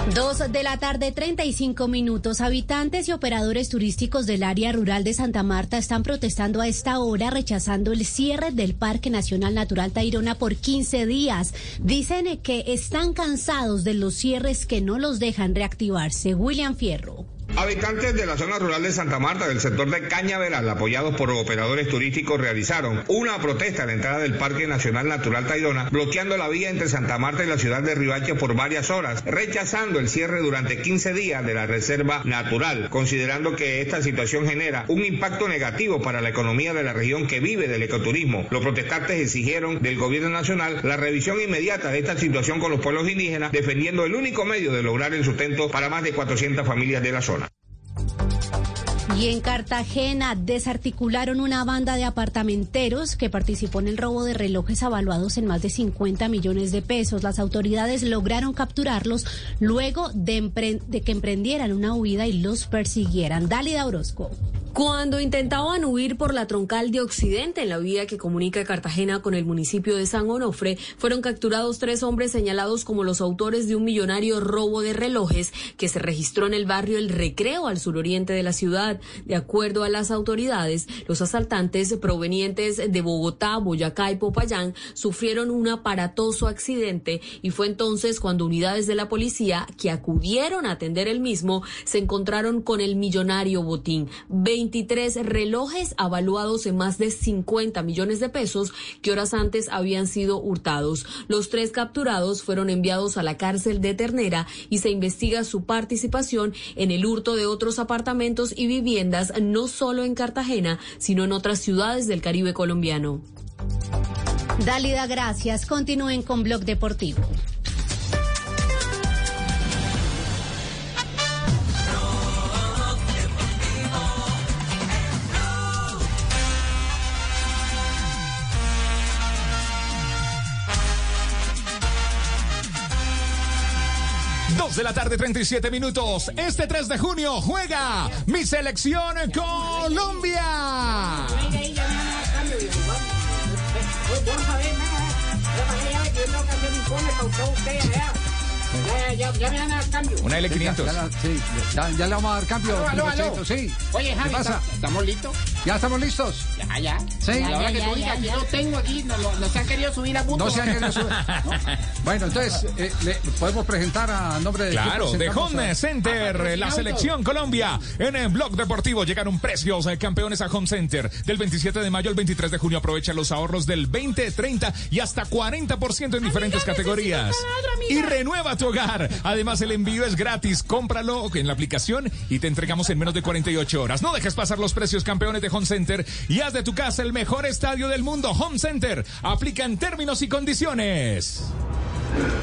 Dos de la tarde, 35 minutos. Habitantes y operadores turísticos del área rural de Santa Marta están protestando a esta hora, rechazando el cierre del Parque Nacional Natural Tayrona por 15 días. Dicen que están cansados de los cierres que no los dejan reactivarse. William Fierro. Habitantes de la zona rural de Santa Marta, del sector de Cañaveral, apoyados por operadores turísticos, realizaron una protesta a la entrada del Parque Nacional Natural Tayrona, bloqueando la vía entre Santa Marta y la ciudad de Ribache por varias horas, rechazando el cierre durante 15 días de la reserva natural, considerando que esta situación genera un impacto negativo para la economía de la región que vive del ecoturismo. Los protestantes exigieron del gobierno nacional la revisión inmediata de esta situación con los pueblos indígenas, defendiendo el único medio de lograr el sustento para más de 400 familias de la zona. Y en Cartagena desarticularon una banda de apartamenteros que participó en el robo de relojes avaluados en más de 50 millones de pesos. Las autoridades lograron capturarlos luego de, que emprendieran una huida y los persiguieran. Dálida Orozco. Cuando intentaban huir por la troncal de Occidente en la vía que comunica Cartagena con el municipio de San Onofre, fueron capturados tres hombres señalados como los autores de un millonario robo de relojes que se registró en el barrio El Recreo al suroriente de la ciudad. De acuerdo a las autoridades, los asaltantes provenientes de Bogotá, Boyacá y Popayán sufrieron un aparatoso accidente y fue entonces cuando unidades de la policía que acudieron a atender el mismo se encontraron con el millonario botín. 23 relojes avaluados en más de 50 millones de pesos que horas antes habían sido hurtados. Los tres capturados fueron enviados a la cárcel de Ternera y se investiga su participación en el hurto de otros apartamentos y viviendas no solo en Cartagena, sino en otras ciudades del Caribe colombiano. Dálida, gracias. Continúen con Blog Deportivo. De la tarde, 37 minutos. Este 3 de junio juega mi selección Colombia. Ya, ya me van a dar cambio. Una L500. Ya, la- sí, ya- ya le vamos a dar cambio. Aló, aló, aló. Pinochet, Sí. Oye, Javi, ¿Qué pasa? ¿está- ¿estamos listos? ¿Ya estamos listos? Ya, ya. Sí. Y ahora Ya, que ya, tú ya, digas, aquí ya. lo tengo aquí, no, no, no se han querido subir a punto. No se han querido subir. <laughs> Bueno, entonces, eh, le podemos presentar a nombre de. Claro, de Home a- Center, la selección Colombia. En el Blog Deportivo llegaron precios eh, campeones a Home Center. Del 27 de mayo al 23 de junio aprovecha los ahorros del 20, 30 y hasta 40% en diferentes categorías. Y renueva tu hogar. Además, el envío es gratis. Cómpralo en la aplicación y te entregamos en menos de 48 horas. No dejes pasar los precios campeones de Home Center y haz de tu casa el mejor estadio del mundo. Home Center. Aplican términos y condiciones.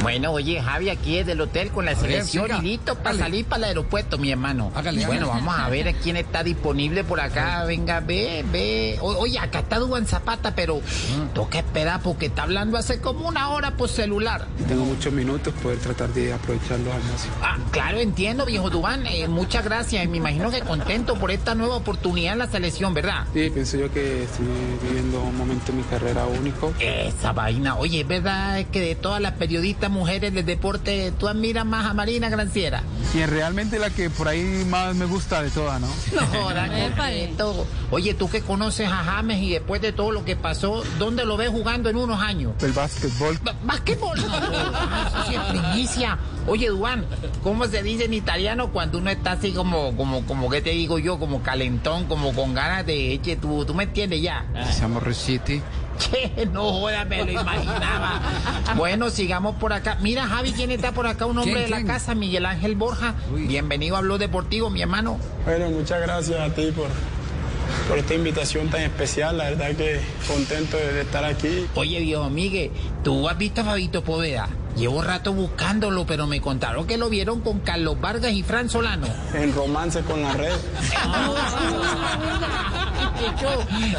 Bueno, oye, Javi, aquí es del hotel con la selección y listo para salir para el aeropuerto, mi hermano. Hágale, bueno, hágale. vamos a ver quién está disponible por acá. Venga, ve, ve. O- oye, acá está Duan Zapata, pero toca esperar porque está hablando hace como una hora por celular. Tengo muchos minutos, poder tratar de aprovecharlos al máximo. Ah, claro, entiendo, viejo Dubán. Eh, muchas gracias. y Me imagino que contento por esta nueva oportunidad en la selección, ¿verdad? Sí, pienso yo que estoy viviendo un momento en mi carrera único. Esa vaina. Oye, ¿es verdad que de todas las periodistas mujeres del deporte tú admiras más a Marina Granciera? Y realmente la que por ahí más me gusta de todas, ¿no? <laughs> No completo. Oye, tú que conoces a James y después de todo lo que pasó, ¿dónde lo ves jugando en unos años? El básquetbol. ¿Básquetbol? No, eso sí es primicia. Oye, Duan, ¿cómo se dice en italiano cuando uno está así como, como, como, ¿qué te digo yo? Como calentón, como con ganas de, eche, tú, tú me entiendes ya. Siamo riusciti. Che, no jodas, me lo imaginaba. Bueno, sigamos por acá. Mira, Javi, ¿quién está por acá? Un hombre ¿Quién, de la quién? casa, Miguel Ángel Borja. Bienvenido a Blog Deportivo, mi hermano. Bueno, muchas gracias a ti por, por esta invitación tan especial. La verdad que contento de, de estar aquí. Oye, viejo Miguel, ¿tú has visto a Fabito Poveda? Llevo rato buscándolo, pero me contaron que lo vieron con Carlos Vargas y Fran Solano. En romance con la red. <laughs>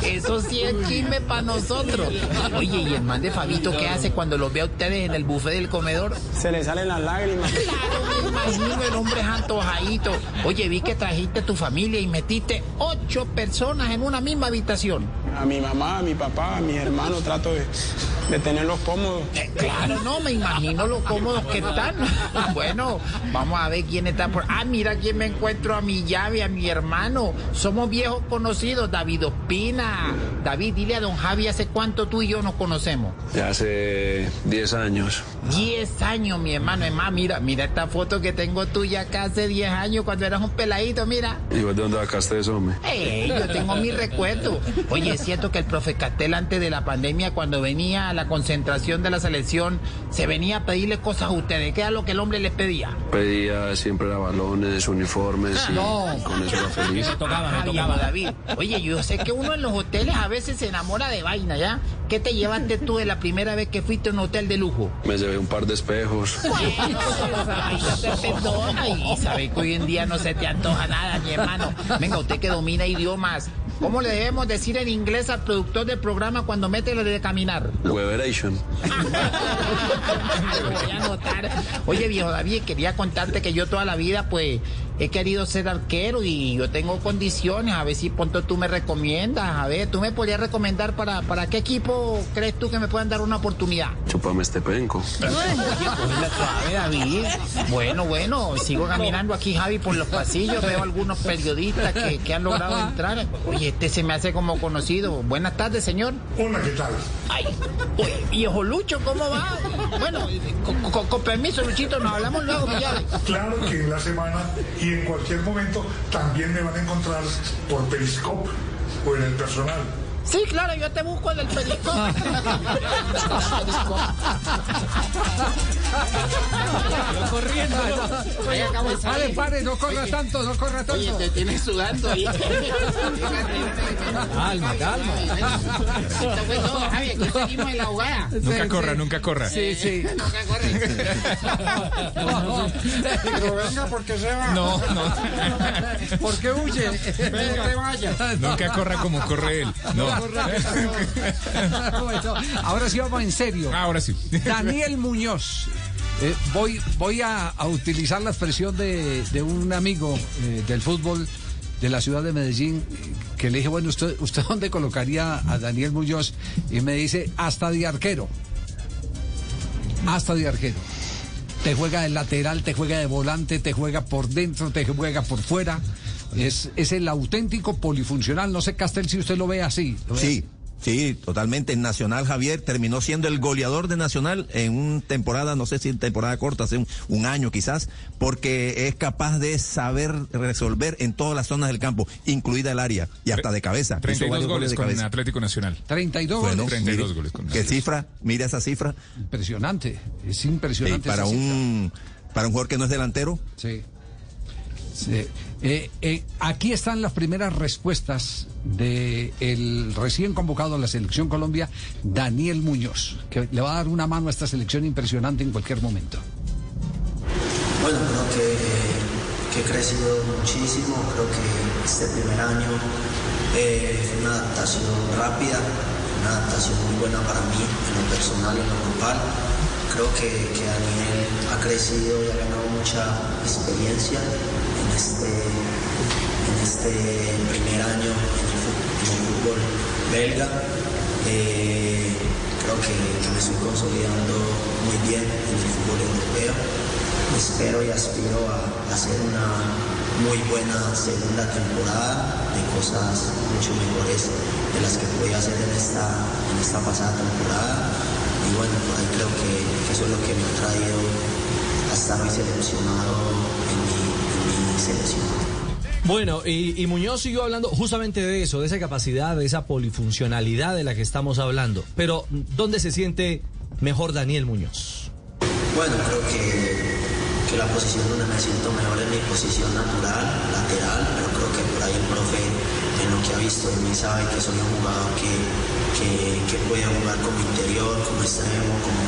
Eso sí es chisme para nosotros. Oye, ¿y el man de Fabito qué hace cuando los ve a ustedes en el buffet del comedor? Se le salen las lágrimas. Claro, me imagino el hombre es antojadito. Oye, vi que trajiste a tu familia y metiste ocho personas en una misma habitación. A mi mamá, a mi papá, a mis hermanos trato de, de tenerlos cómodos. Claro, no, me imagino lo cómodos que están. <laughs> Bueno, vamos a ver quién está por. Ah, mira quién me encuentro a mi llave, a mi hermano. Somos viejos conocidos, David Ospina. David, dile a don Javi, ¿hace cuánto tú y yo nos conocemos? Ya hace 10 años. Diez años, mi hermano. Es más, mira, mira esta foto que tengo tuya acá hace 10 años cuando eras un peladito, mira. ¿Y vos de dónde sacaste eso, hombre? Ey, yo tengo mi recuerdo. Oye, es cierto que el profe Castel antes de la pandemia, cuando venía a la concentración de la selección, se venía a pedirle cosas a ustedes. ¿Qué era lo que el hombre les pedía? Pedía siempre era balones, uniformes y No. con eso era feliz. Ah, viejo David. Oye, yo sé que uno en los hoteles a veces se enamora de vaina, ¿ya? ¿Qué te llevaste tú de la primera vez que fuiste a un hotel de lujo? Me llevé un par de espejos. Ay, no te perdona. Y sabes que hoy en día no se te antoja nada, mi hermano. Venga, usted que domina idiomas. ¿Cómo le debemos decir en inglés al productor del programa cuando mete lo de caminar? Weberation. <laughs> Lo voy a anotar. Oye, viejo David, quería contarte que yo toda la vida, pues, he querido ser arquero y yo tengo condiciones. A ver si pronto tú me recomiendas. A ver, tú me podrías recomendar para, para qué equipo crees tú que me puedan dar una oportunidad. Chupame este penco. David. Bueno, bueno, sigo caminando aquí, Javi, por los pasillos. Veo algunos periodistas que, que han logrado entrar. Oye, este se me hace como conocido. Buenas tardes, señor. Hola, ¿qué tal? Ay, oye, viejo Lucho, ¿cómo va? Bueno, con, con- con permiso, Luchito, nos hablamos luego, mi llave. Claro que en la semana y en cualquier momento también me van a encontrar por Periscope o en el personal. Sí, claro, yo te busco en el <laughs> <laughs> periscopio. corriendo. De Pare, pare, no corra tanto, no corra tanto. Oye, te tienes sudando ahí. <laughs> Calma, calma. Esto fue todo, Javi, aquí seguimos en la ahogada. Nunca corra, nunca corra. Sí, sí. Nunca corre. Pero venga, porque se va. No, no. ¿Por qué huye? Venga, te vaya. Nunca corra como corre él. No. <laughs> Ahora sí vamos en serio. Ahora sí. Daniel Muñoz. Eh, voy voy a, a utilizar la expresión de, de un amigo eh, del fútbol de la ciudad de Medellín que le dije, bueno, ¿usted, ¿usted <laughs> dónde colocaría a Daniel Muñoz? Y me dice, hasta de arquero. Hasta de arquero. Te juega de lateral, te juega de volante, te juega por dentro, te juega por fuera. Es, es el auténtico polifuncional. No sé, Castel, si usted lo ve así. ¿Lo ve Sí, sí, totalmente. En Nacional, Javier terminó siendo el goleador de Nacional en una temporada, no sé si en temporada corta, hace un, un año quizás, porque es capaz de saber resolver en todas las zonas del campo, incluida el área y hasta de cabeza. Hizo 32 varios goles de con cabeza. Atlético Nacional. 32 Bueno, goles. 32 mire, goles con ¿Qué cifra? Mira esa cifra. Impresionante, es Sí, impresionante. para esa cifra. un para un jugador que no es delantero. Sí. Sí. Eh, eh, aquí están las primeras respuestas de el recién convocado a la selección Colombia, Daniel Muñoz, que le va a dar una mano a esta selección impresionante en cualquier momento. Bueno, creo que, he crecido muchísimo, creo que este primer año eh, fue una adaptación rápida, una adaptación muy buena para mí en lo personal y en lo grupal. Creo que, que Daniel ha crecido y ha ganado mucha experiencia en este, en este primer año en el fútbol, belga. Eh, creo que, me estoy consolidando muy bien en el fútbol europeo espero y aspiro a hacer una muy buena segunda temporada de cosas mucho mejores de las que pude hacer en esta, en esta pasada temporada. Y bueno, por ahí creo que, que eso es lo que me ha traído a estar hoy seleccionado Bueno, y, Muñoz siguió hablando justamente de eso, de esa capacidad, de esa polifuncionalidad de la que estamos hablando. Pero, ¿dónde se siente mejor Daniel Muñoz? Bueno, creo que, que la posición donde me siento mejor es mi posición natural, lateral, pero creo que por ahí el profe, en lo que ha visto de mí, sabe que soy un jugador que, que, que puede jugar como interior, como extremo, como,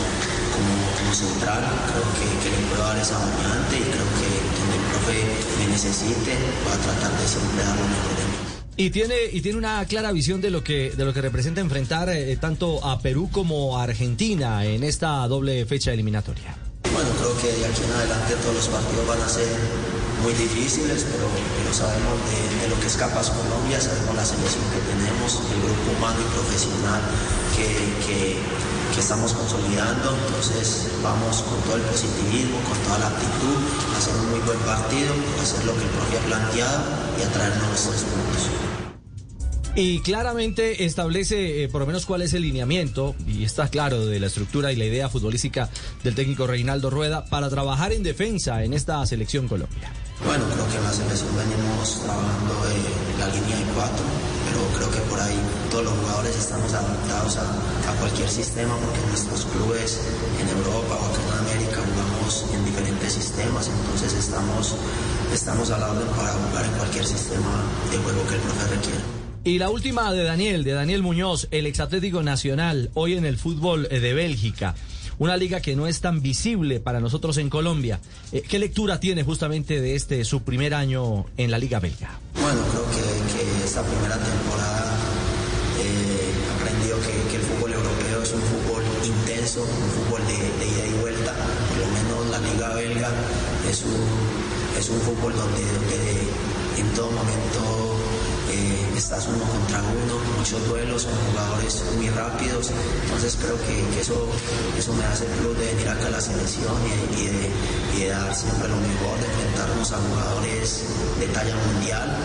como, como central. Creo que, que le puedo dar esa variante y creo que profe me necesite, voy a tratar de siempre dar lo mejor de mí. Y tiene, y tiene una clara visión de lo que, de lo que representa enfrentar eh, tanto a Perú como a Argentina en esta doble fecha eliminatoria. Bueno, creo que de aquí en adelante todos los partidos van a ser muy difíciles, pero, pero sabemos de, de lo que es capaz Colombia, sabemos la selección que tenemos, el grupo humano y profesional que, que, que estamos consolidando, entonces vamos con todo el positivismo, con toda la actitud, a hacer un muy buen partido, hacer lo que el profe ha planteado y a traernos los tres puntos. Y claramente establece eh, por lo menos cuál es el lineamiento, y está claro de la estructura y la idea futbolística del técnico Reinaldo Rueda para trabajar en defensa en esta selección Colombia. Bueno, creo que en la selección venimos trabajando en la línea de cuatro, creo que por ahí todos los jugadores estamos adaptados a, a cualquier sistema porque nuestros clubes en Europa o acá en América jugamos en diferentes sistemas, entonces estamos, estamos a la orden para jugar en cualquier sistema de juego que el profe requiera. Y la última de Daniel, de Daniel Muñoz, el exatlético nacional, hoy en el fútbol eh, de Bélgica. Una liga que no es tan visible para nosotros en Colombia. Eh, ¿Qué lectura tiene justamente de este su primer año en la liga belga? Bueno, creo que, que esta primera temporada es un, es un fútbol donde, en todo momento eh, estás uno contra uno, muchos duelos, son jugadores muy rápidos, entonces creo que, eso, eso me hace el club de venir acá a la selección y, y, de, y, de, dar siempre lo mejor, de enfrentarnos a jugadores de talla mundial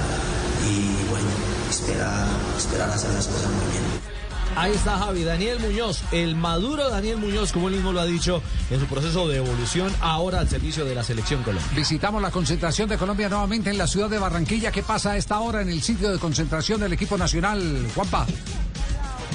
y bueno, esperar, esperar hacer las cosas muy bien. Ahí está Javi, Daniel Muñoz, el maduro Daniel Muñoz, como él mismo lo ha dicho, en su proceso de evolución, ahora al servicio de la selección Colombia. Visitamos la concentración de Colombia nuevamente en la ciudad de Barranquilla. ¿Qué pasa a esta hora en el sitio de concentración del equipo nacional, Juanpa?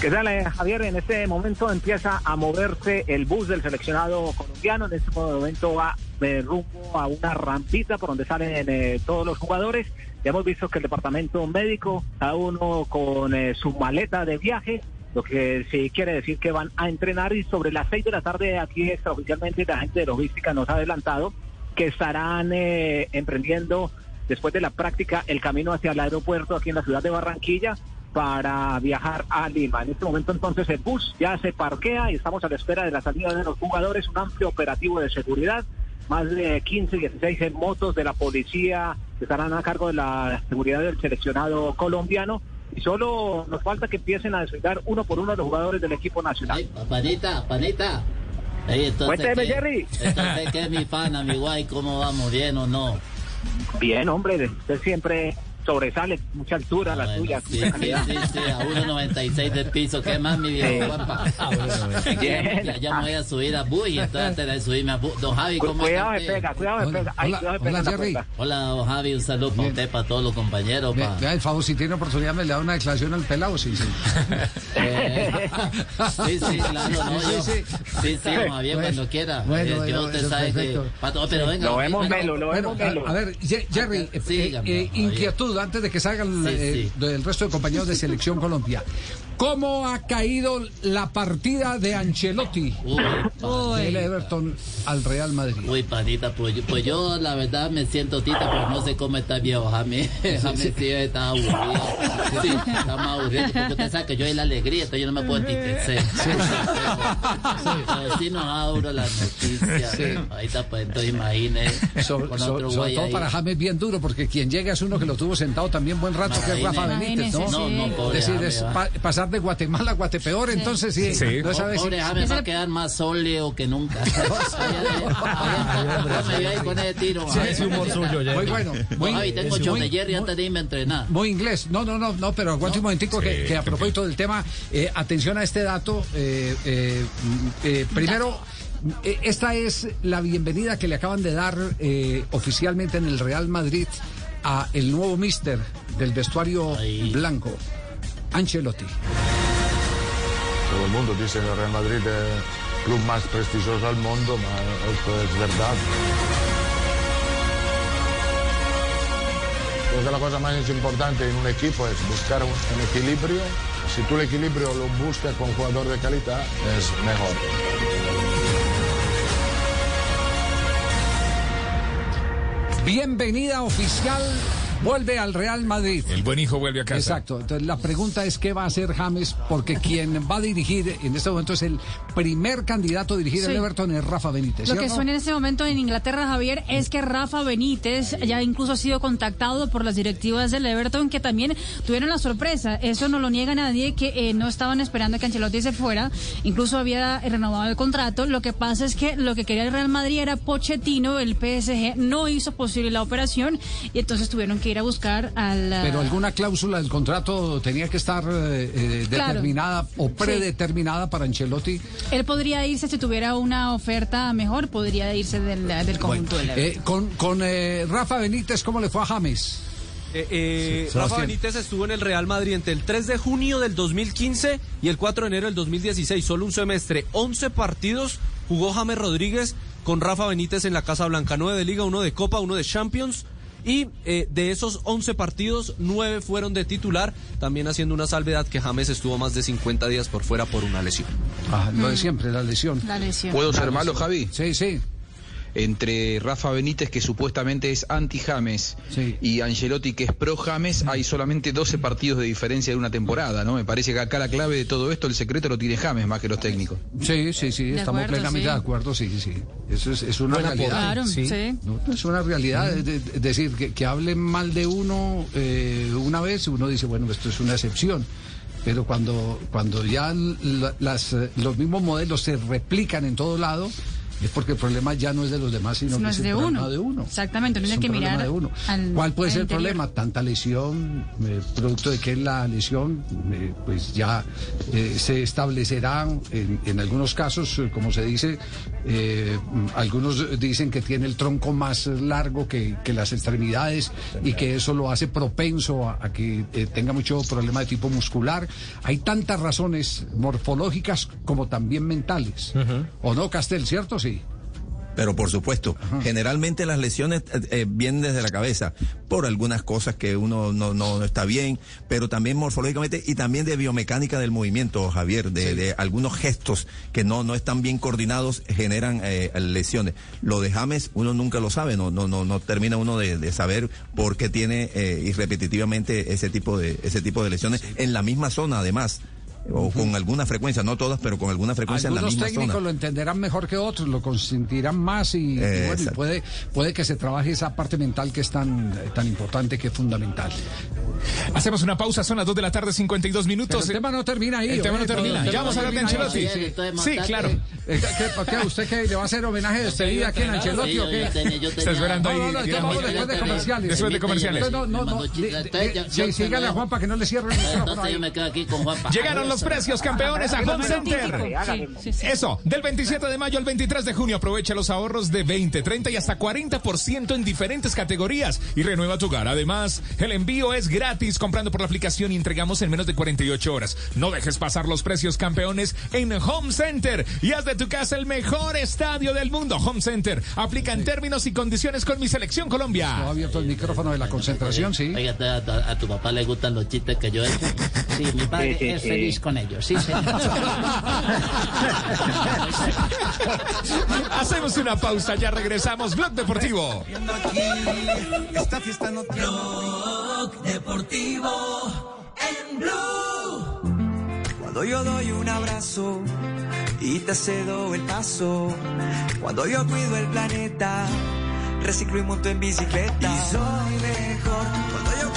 ¿Qué tal, eh, Javier? En este momento empieza a moverse el bus del seleccionado colombiano. En este momento va de rumbo a una rampita por donde salen eh, todos los jugadores. Ya hemos visto que el departamento médico, cada uno con eh, su maleta de viaje, lo que sí quiere decir que van a entrenar y sobre las seis de la tarde aquí extraoficialmente la gente de logística nos ha adelantado que estarán eh, emprendiendo después de la práctica el camino hacia el aeropuerto aquí en la ciudad de Barranquilla para viajar a Lima. En este momento entonces el bus ya se parquea y estamos a la espera de la salida de los jugadores, un amplio operativo de seguridad, más de 15, 16 motos de la policía que estarán a cargo de la seguridad del seleccionado colombiano y solo nos falta que empiecen a desfilar uno por uno los jugadores del equipo nacional. Panita, panita. Ey, entonces, Cuénteme, ¿qué? Jerry. Entonces, ¿qué es mi pana, mi guay? ¿Cómo vamos? ¿Bien o no? Bien, hombre, usted siempre sobresale, mucha altura la tuya. Sí, sí, sí, sí, a 1.96 del piso. ¿Qué más, mi viejo guapa? <laughs> Bien. <laughs> Ya, ya me voy a subir a Bus y entonces antes de subirme a Bus. Don Javi, ¿cómo cuidado, está me usted? pega, cuidado, me pega. Ay, cuidado, me pega en la puerta. Hola, don Javi, un saludo para usted, para todos los compañeros. Ve- pa- vea, el favor, si tiene oportunidad, me le da una declaración al pelado, sí, sí. <laughs> Eh, sí, sí, claro, no, yo, sí, sí, don Javier, Bueno, cuando quiera. bueno, Eh, bueno, yo, usted sabe que... perfecto. Pato, pero venga, Lo vemos melo, lo Bueno, vemos melo. a, ver, Jerry, eh, Antes de que salgan Sí, eh, sí. del resto de compañeros de Selección Colombia. ¿Cómo ha caído la partida de Ancelotti Uy, del Everton al Real Madrid? Uy, panita, pues yo, pues yo la verdad me siento tita, pero no sé cómo está viejo Jaime. <laughs> Jaime sí está aburrido. Sí, está más aburrido, porque usted sabe que yo hay la alegría, entonces yo no me puedo entristecer. Pero sí nos dado la noticia. Sí. Ahí está, pues entonces con so- otro sobre todo ahí. para James bien duro, porque quien llega es uno que lo tuvo sentado también buen rato, que es Rafa Benítez, ¿no? Imagínese, No, no, pobre es decir, James, es pa- pasar de Guatemala a Guatepeor, entonces sí, no sabe si... Pobre James va a quedar más sólido que nunca. <laughs> Me. Muy bueno, muy- Javi, tengo muy- de Jerry antes de irme a entrenar. Muy inglés. No, no, no, no, pero aguante un momentico que, que a propósito del tema, eh, atención a este dato. eh, eh, primero, esta es la bienvenida que le acaban de dar eh, oficialmente en el Real Madrid a el nuevo mister del vestuario blanco, Ancelotti. Todo el mundo dice que el Real Madrid es el club más prestigioso del mundo, pero esto es verdad. Creo que la cosa más importante en un equipo es buscar un, un equilibrio. Si tú el equilibrio lo buscas con un jugador de calidad, es mejor. Bienvenida oficial. Vuelve al Real Madrid. El buen hijo vuelve a casa. Exacto. Entonces la pregunta es qué va a hacer James, porque quien va a dirigir en este momento es el primer candidato a dirigir Sí. el Everton es Rafa Benítez. Lo ¿sí o que no? suena en este momento en Inglaterra, Javier, es que Rafa Benítez ya incluso ha sido contactado por las directivas del Everton, que también tuvieron la sorpresa. Eso no lo niega nadie, que eh, no estaban esperando que Ancelotti se fuera. Incluso había renovado el contrato. Lo que pasa es que lo que quería el Real Madrid era Pochettino, el PSG no hizo posible la operación y entonces tuvieron que ir a buscar al... Pero alguna cláusula del contrato tenía que estar eh, eh, Claro. determinada o predeterminada para Ancelotti. Él podría irse si tuviera una oferta mejor, podría irse del, del conjunto del Everton. Eh, con con eh, Rafa Benítez, ¿cómo le fue a James? Eh, eh, Sí, Rafa. Benítez estuvo en el Real Madrid entre el 3 de junio del 2015 y el 4 de enero del 2016, solo un semestre, 11 partidos jugó James Rodríguez con Rafa Benítez en la Casa Blanca, 9 de Liga, uno de Copa, uno de Champions. Y eh, de esos 11 partidos, 9 fueron de titular, también haciendo una salvedad que James estuvo más de 50 días por fuera por una lesión. Ah, lo de siempre, la lesión. La lesión. ¿Puedo ser malo, Javi? Sí, sí. Entre Rafa Benítez, que supuestamente es anti-James, y Angelotti, que es pro-James, hay solamente 12 partidos de diferencia de una temporada, ¿no? Me parece que acá la clave de todo esto, el secreto lo tiene James más que los técnicos. Sí, sí, sí, De estamos acuerdo, plenamente sí. de acuerdo, sí, sí. Eso es, es una realidad. Claro, sí. No, es una realidad. Es, de- es decir, que, que hablen mal de uno eh, una vez, uno dice, bueno, esto es una excepción. Pero cuando, cuando ya la- las, los mismos modelos se replican en todo lado, es porque el problema ya no es de los demás, sino no que es es de problema uno. de uno. Exactamente, no un que problema mirar de uno. al- ¿Cuál puede ser el interior. problema? Tanta lesión, eh, producto de que la lesión, eh, pues ya eh, se establecerá en, en algunos casos, eh, como se dice, algunos dicen que tiene el tronco más largo que, que las extremidades y que eso lo hace propenso a, a que eh, tenga mucho problema de tipo muscular. Hay tantas razones morfológicas como también mentales. ¿O no, Castel, cierto? Sí. Pero por supuesto, generalmente las lesiones eh, eh, vienen desde la cabeza por algunas cosas que uno no, no, no está bien, pero también morfológicamente y también de biomecánica del movimiento, Javier, de, de algunos gestos que no, no están bien coordinados generan eh, lesiones. Lo de James uno nunca lo sabe, no, no, no, no termina uno de, de saber por qué tiene eh, y repetitivamente ese tipo de, ese tipo de lesiones en la misma zona además. O con alguna frecuencia, no todas, pero con alguna frecuencia en la Algunos misma técnicos zona. lo entenderán mejor que otros, lo consentirán más y, y Eh, bueno, y puede, puede que se trabaje esa parte mental que es tan, tan importante, que es fundamental. Hacemos una pausa, son las 2 de la tarde, 52 minutos. Pero el tema no termina ahí. El tema no oye, termina. Ya vamos a hablar de. Ancelotti. Sí, claro. Eh, ¿qué- qué? ¿Usted qué? ¿Le va a hacer homenaje de despedida aquí en Ancelotti o qué? Está esperando ahí. No, no, no, Digamos, vamos después de comerciales. Después de comerciales. No, no, no. Sí, sígale a Juan para que no le cierre el <laughs> micrófono Entonces ahí. yo me quedo aquí con Juanpa. Llegaron los precios campeones a Home Center. Eso, del 27 de mayo al 23 de junio aprovecha los ahorros de 20, 30 y hasta 40% en diferentes categorías y renueva tu hogar. Además, el envío es gratis comprando por la aplicación y entregamos en menos de 48 horas. No dejes pasar los precios campeones en Home Center y haz de tu casa el mejor estadio del mundo. Home Center aplica en términos y condiciones con mi selección Colombia. No ha abierto el micrófono de la concentración, sí. Oiga, a, a- a tu papá le gustan los chistes que yo he hecho. <laughs> Sí, mi padre Sí, sí, es feliz con ellos. Sí, señor. <laughs> Hacemos una pausa, ya regresamos. Blog Deportivo. Esta fiesta no tiene deportivo en Blue. Cuando yo doy un abrazo y te cedo el paso. Cuando yo cuido el planeta, reciclo y monto en bicicleta. Y soy mejor cuando yo.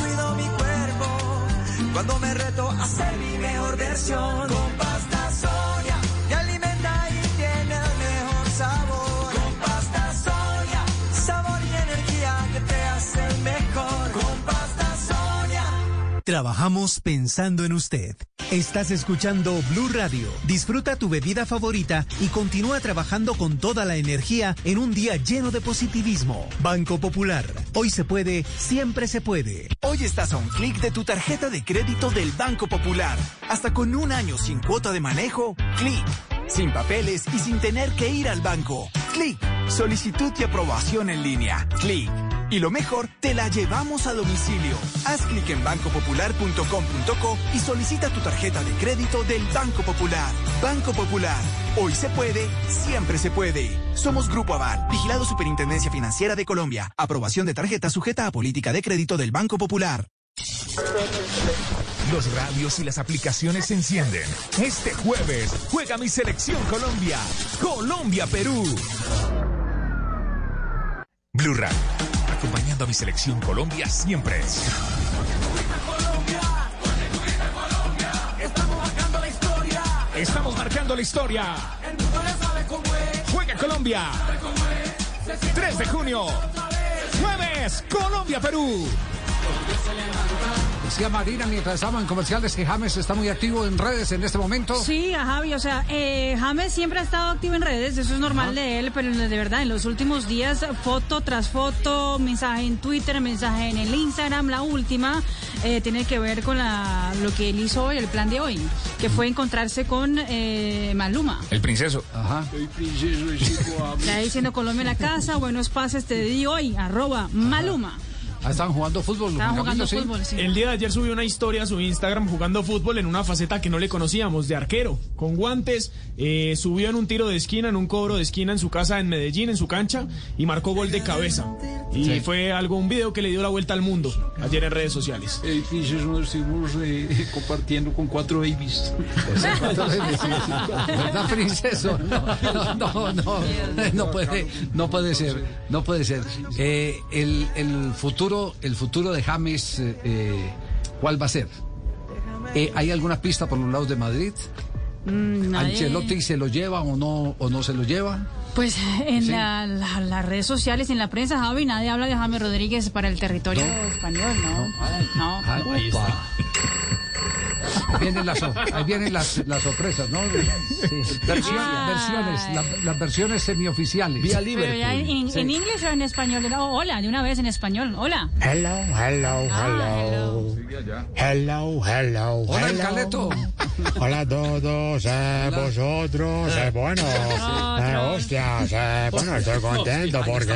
Cuando me reto a ser mi mejor versión. Con pasta Sonia, me alimenta y tiene el mejor sabor. Con pasta Sonia, sabor y energía que te hacen mejor. Con pasta Sonia. Trabajamos pensando en usted. Estás escuchando Blue Radio. Disfruta tu bebida favorita y continúa trabajando con toda la energía en un día lleno de positivismo. Banco Popular. Hoy se puede, siempre se puede. Hoy estás a un clic de tu tarjeta de crédito del Banco Popular. Hasta con un año sin cuota de manejo, clic. Sin papeles y sin tener que ir al banco. Clic. Solicitud y aprobación en línea. Clic. Y lo mejor, te la llevamos a domicilio. Haz clic en bancopopular.com.co y solicita tu tarjeta de crédito del Banco Popular. Banco Popular. Hoy se puede, siempre se puede. Somos Grupo Aval, vigilado Superintendencia Financiera de Colombia. Aprobación de tarjeta sujeta a política de crédito del Banco Popular. Los radios y las aplicaciones se encienden. Este jueves juega mi selección Colombia. Colombia-Perú. Blue Radio, acompañando a mi selección Colombia siempre. Estamos marcando la historia. Juega Colombia. 3 de junio. Jueves, Colombia-Perú. Decía Marina mientras estamos en comerciales que James está muy activo en redes en este momento. Sí, a Javi, o sea, eh, James siempre ha estado activo en redes, eso es normal de él, pero de verdad, en los últimos días, foto tras foto, mensaje en Twitter, mensaje en el Instagram, la última, eh, tiene que ver con la, lo que él hizo hoy, el plan de hoy, que fue encontrarse con eh, Maluma. El princeso. Ajá. Está diciendo Colombia en la casa, buenos pases te di hoy, arroba Maluma. Ah, estaban jugando fútbol. Estaban jugando sí. fútbol, sí. El día de ayer subió una historia a su Instagram jugando fútbol en una faceta que no le conocíamos, de arquero, con guantes, eh, subió en un tiro de esquina, en un cobro de esquina en su casa en Medellín, en su cancha, y marcó gol de cabeza. Y Sí. fue algo, un video que le dio la vuelta al mundo ayer en redes sociales. Eh, estuvimos <laughs> eh, compartiendo con cuatro babies. <laughs> ¿Verdad, princeso? No, no, no, no, no puede, no puede ser, no puede ser. Eh, el, el futuro, el futuro de James, eh, eh, ¿cuál va a ser? Eh, ¿Hay alguna pista por los lados de Madrid? Mm, ¿Ancelotti se lo lleva o no, o no se lo lleva? Pues en Sí. la- la- las redes sociales, en la prensa, Javi, nadie habla de James Rodríguez para el territorio español, ¿no? No. Ay, opa. Ahí vienen las, ahí vienen las, las sorpresas, ¿no? Versión- Ay. versiones, la- las versiones semioficiales. Pero ya en, en, en inglés o en español. Oh, hola, de una vez en español. Hola. Hello, hello, hello. Hello, hello, Hola, hello. Caleto. Hola a todos, eh, vosotros, eh, bueno, eh, hostias, eh, bueno, estoy contento porque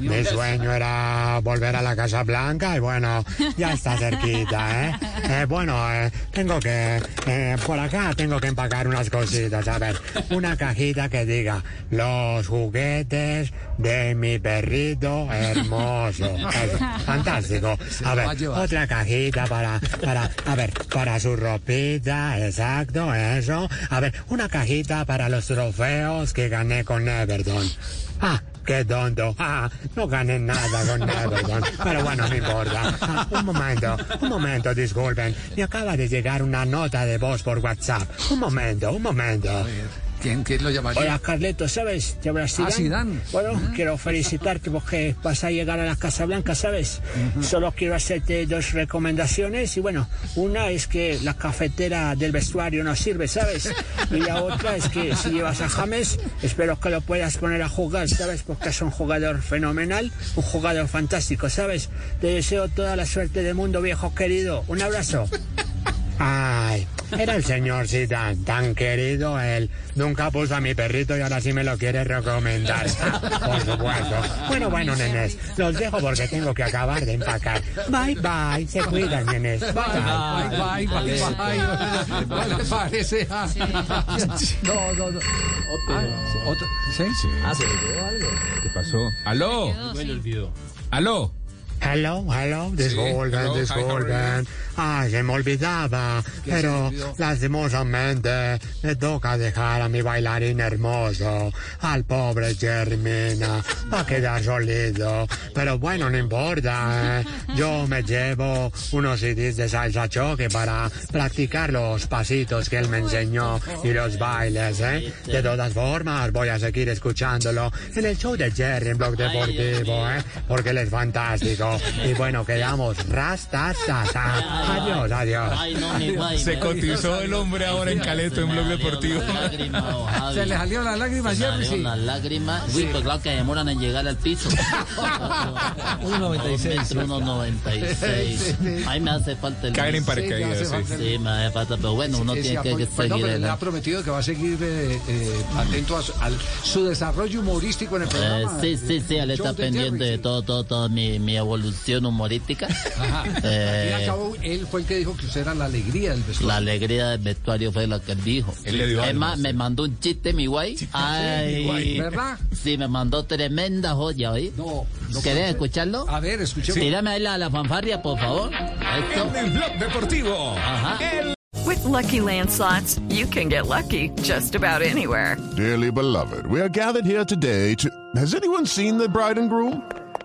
mi sueño era volver a la Casa Blanca y bueno, ya está cerquita, ¿eh? Eh, bueno, eh, tengo que, eh, por acá tengo que empacar unas cositas, a ver, una cajita que diga, los juguetes de mi perrito hermoso. Eso, fantástico. A ver, otra cajita para, para, a ver, para su ropita, exacto, eso. A ver, una cajita para los trofeos que gané con Everton. Ah, qué tonto. Ah, no gané nada con Everton. Pero bueno, no importa. Un momento, un momento, disculpen. Me acaba de llegar una nota de voz por WhatsApp. Un momento, un momento. ¿Quién, quién lo llamaría? Hola, Carleto, ¿sabes? ¿Te hablas Ah, Zidane. Bueno, quiero felicitarte porque vas a llegar a la Casa Blanca, ¿sabes? Solo quiero hacerte dos recomendaciones y bueno, una es que la cafetera del vestuario no sirve, ¿sabes? Y la otra es que si llevas a James, espero que lo puedas poner a jugar, ¿sabes? Porque es un jugador fenomenal, un jugador fantástico, ¿sabes? Te deseo toda la suerte del mundo, viejo querido. Un abrazo. Ay, era el señor Zidane, tan querido él. Nunca puso a mi perrito y ahora sí me lo quiere recomendar. <laughs> Por supuesto. Bueno, bueno, nenes, los dejo porque tengo que acabar de empacar. Bye, bye. Se cuidan, nenes. Bye, Bye, bye, bye, bye. ¿No le parece? Ah, <laughs> No, no, no. Ah, ¿Otro? ¿Sí? Ah, se le quedó algo. ¿Qué pasó? ¿Aló? Me lo olvidó. ¿Aló? Hello, hello, disculpen, hello, hi, disculpen. Ah, se me olvidaba. ¿Qué Pero lastimosamente me toca dejar a mi bailarín hermoso, al pobre Jerry Mina. Va a quedar solito. Pero bueno, no importa. ¿eh? Yo me llevo unos CDs de salsa choque para practicar los pasitos que él me enseñó y los bailes, ¿eh? De todas formas, voy a seguir escuchándolo en el show de Jerry en Blog Deportivo, ¿eh? Porque él es fantástico. Y bueno, quedamos rastas. Adiós, adiós. Se cotizó el hombre ahora en Caleto en Blog Deportivo. Se le salió la lágrima, sí. Las lágrimas. Uy, pues claro que demoran en llegar al piso. 1.96. 1.96. Ahí me hace falta el. Caer en paracaídas, me hace sí. Sí, me hace falta, pero bueno, uno tiene que. Pues no, seguir pero le ha prometido que va a seguir eh, eh, atento a su, al- su desarrollo humorístico en el Eh, programa. sí, sí, sí, él está pendiente de todo, todo, todo mi, mi evolución humorística. Ajá. Eh, <laughs> Al fin y al cabo, él fue el que dijo que usted era la alegría del vestuario. La alegría del vestuario fue lo que él dijo. Él le dio es algo, más, me mandó un chiste, mi guay. <laughs> Ay, mi guay. ¿Verdad? Sí, me mandó tremenda joya, ¿oí? No, no ¿Querés escucharlo? A ver, escuchemos. Tírame ahí la, la fanfarria, por favor. Esto. En el Blog Deportivo. Ajá. With Lucky Land slots, you can get lucky just about anywhere. Dearly beloved, we are gathered here today to. Has anyone seen the bride and groom?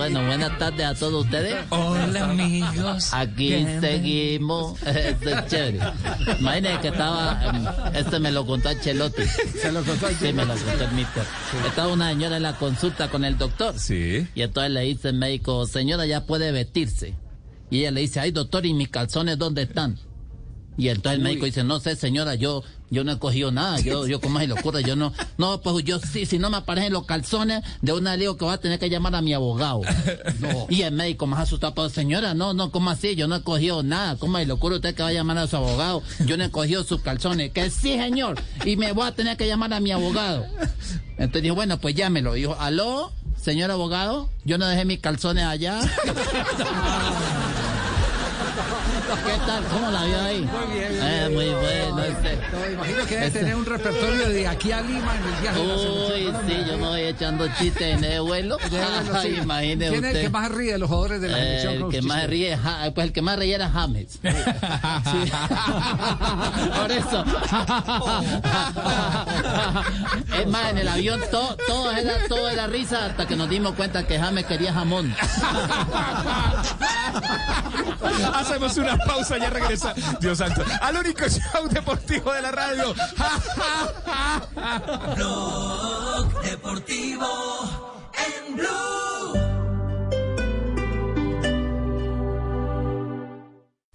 Bueno, buenas tardes a todos ustedes. Hola, amigos. Aquí seguimos. Esto es chévere. Imagínense que estaba. em, Este me lo contó Chelotti. Se lo contó Sí, me lo contó el mister. Estaba una señora en la consulta con el doctor. Sí. Y entonces le dice el médico, señora, ya puede vestirse. Y ella le dice, ay, doctor, ¿y mis calzones dónde están? Y entonces el médico dice, no sé, señora, yo yo no he cogido nada, yo, yo como se le ocurre, yo no, no, pues yo sí, si no me aparecen los calzones, de una le digo que va a tener que llamar a mi abogado. <laughs> Y el médico más asustado, pues señora, no, no, ¿cómo así? Yo no he cogido nada, ¿cómo se le ocurre usted que va a llamar a su abogado? Yo no he cogido sus calzones, que sí, señor, y me voy a tener que llamar a mi abogado. Entonces dijo, bueno, pues llámelo. Dijo, aló, señor abogado, yo no dejé mis calzones allá. <laughs> ¿Qué tal? ¿Cómo la vio ahí? Muy bien, Eh, muy bueno. este. No, imagino que debe Este- tener un repertorio de aquí a Lima en el viaje Uy, sí, yo me voy echando chistes en el vuelo. <laughs> Ay, sí. imagine ¿Quién es el que más ríe de los jugadores de la Eh, selección? el que más ríe, ja- pues el que más reía era James. <laughs> <laughs> Por eso. es más, en el avión todo, todo, era, todo era risa hasta que nos dimos cuenta que James quería jamón. Hacemos una pausa, ya regresa. Dios santo. Al único show deportivo de la radio. Blog Deportivo en Blue.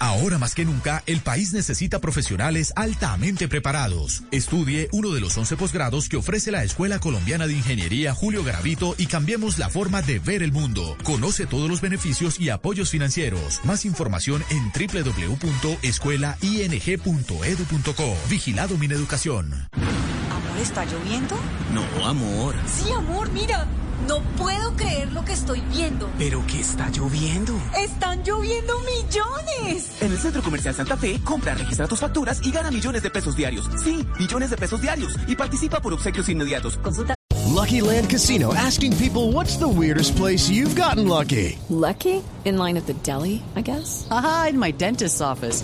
Ahora más que nunca, el país necesita profesionales altamente preparados. Estudie uno de los 11 posgrados que ofrece la Escuela Colombiana de Ingeniería Julio Garavito y cambiemos la forma de ver el mundo. Conoce todos los beneficios y apoyos financieros. Más información en www.escuelaing.edu.co. Vigilado Mineducación. ¿Está lloviendo? No, amor. Sí, amor, mira. No puedo creer lo que estoy viendo. ¿Pero qué está lloviendo? ¡Están lloviendo millones! En el Centro Comercial Santa Fe, compra, registra tus facturas y gana millones de pesos diarios. Sí, millones de pesos diarios. Y participa por obsequios inmediatos. Consulta. Lucky Land Casino asking people what's the weirdest place you've gotten lucky? Lucky? In line at the deli, I guess? Aha, in my dentist's office.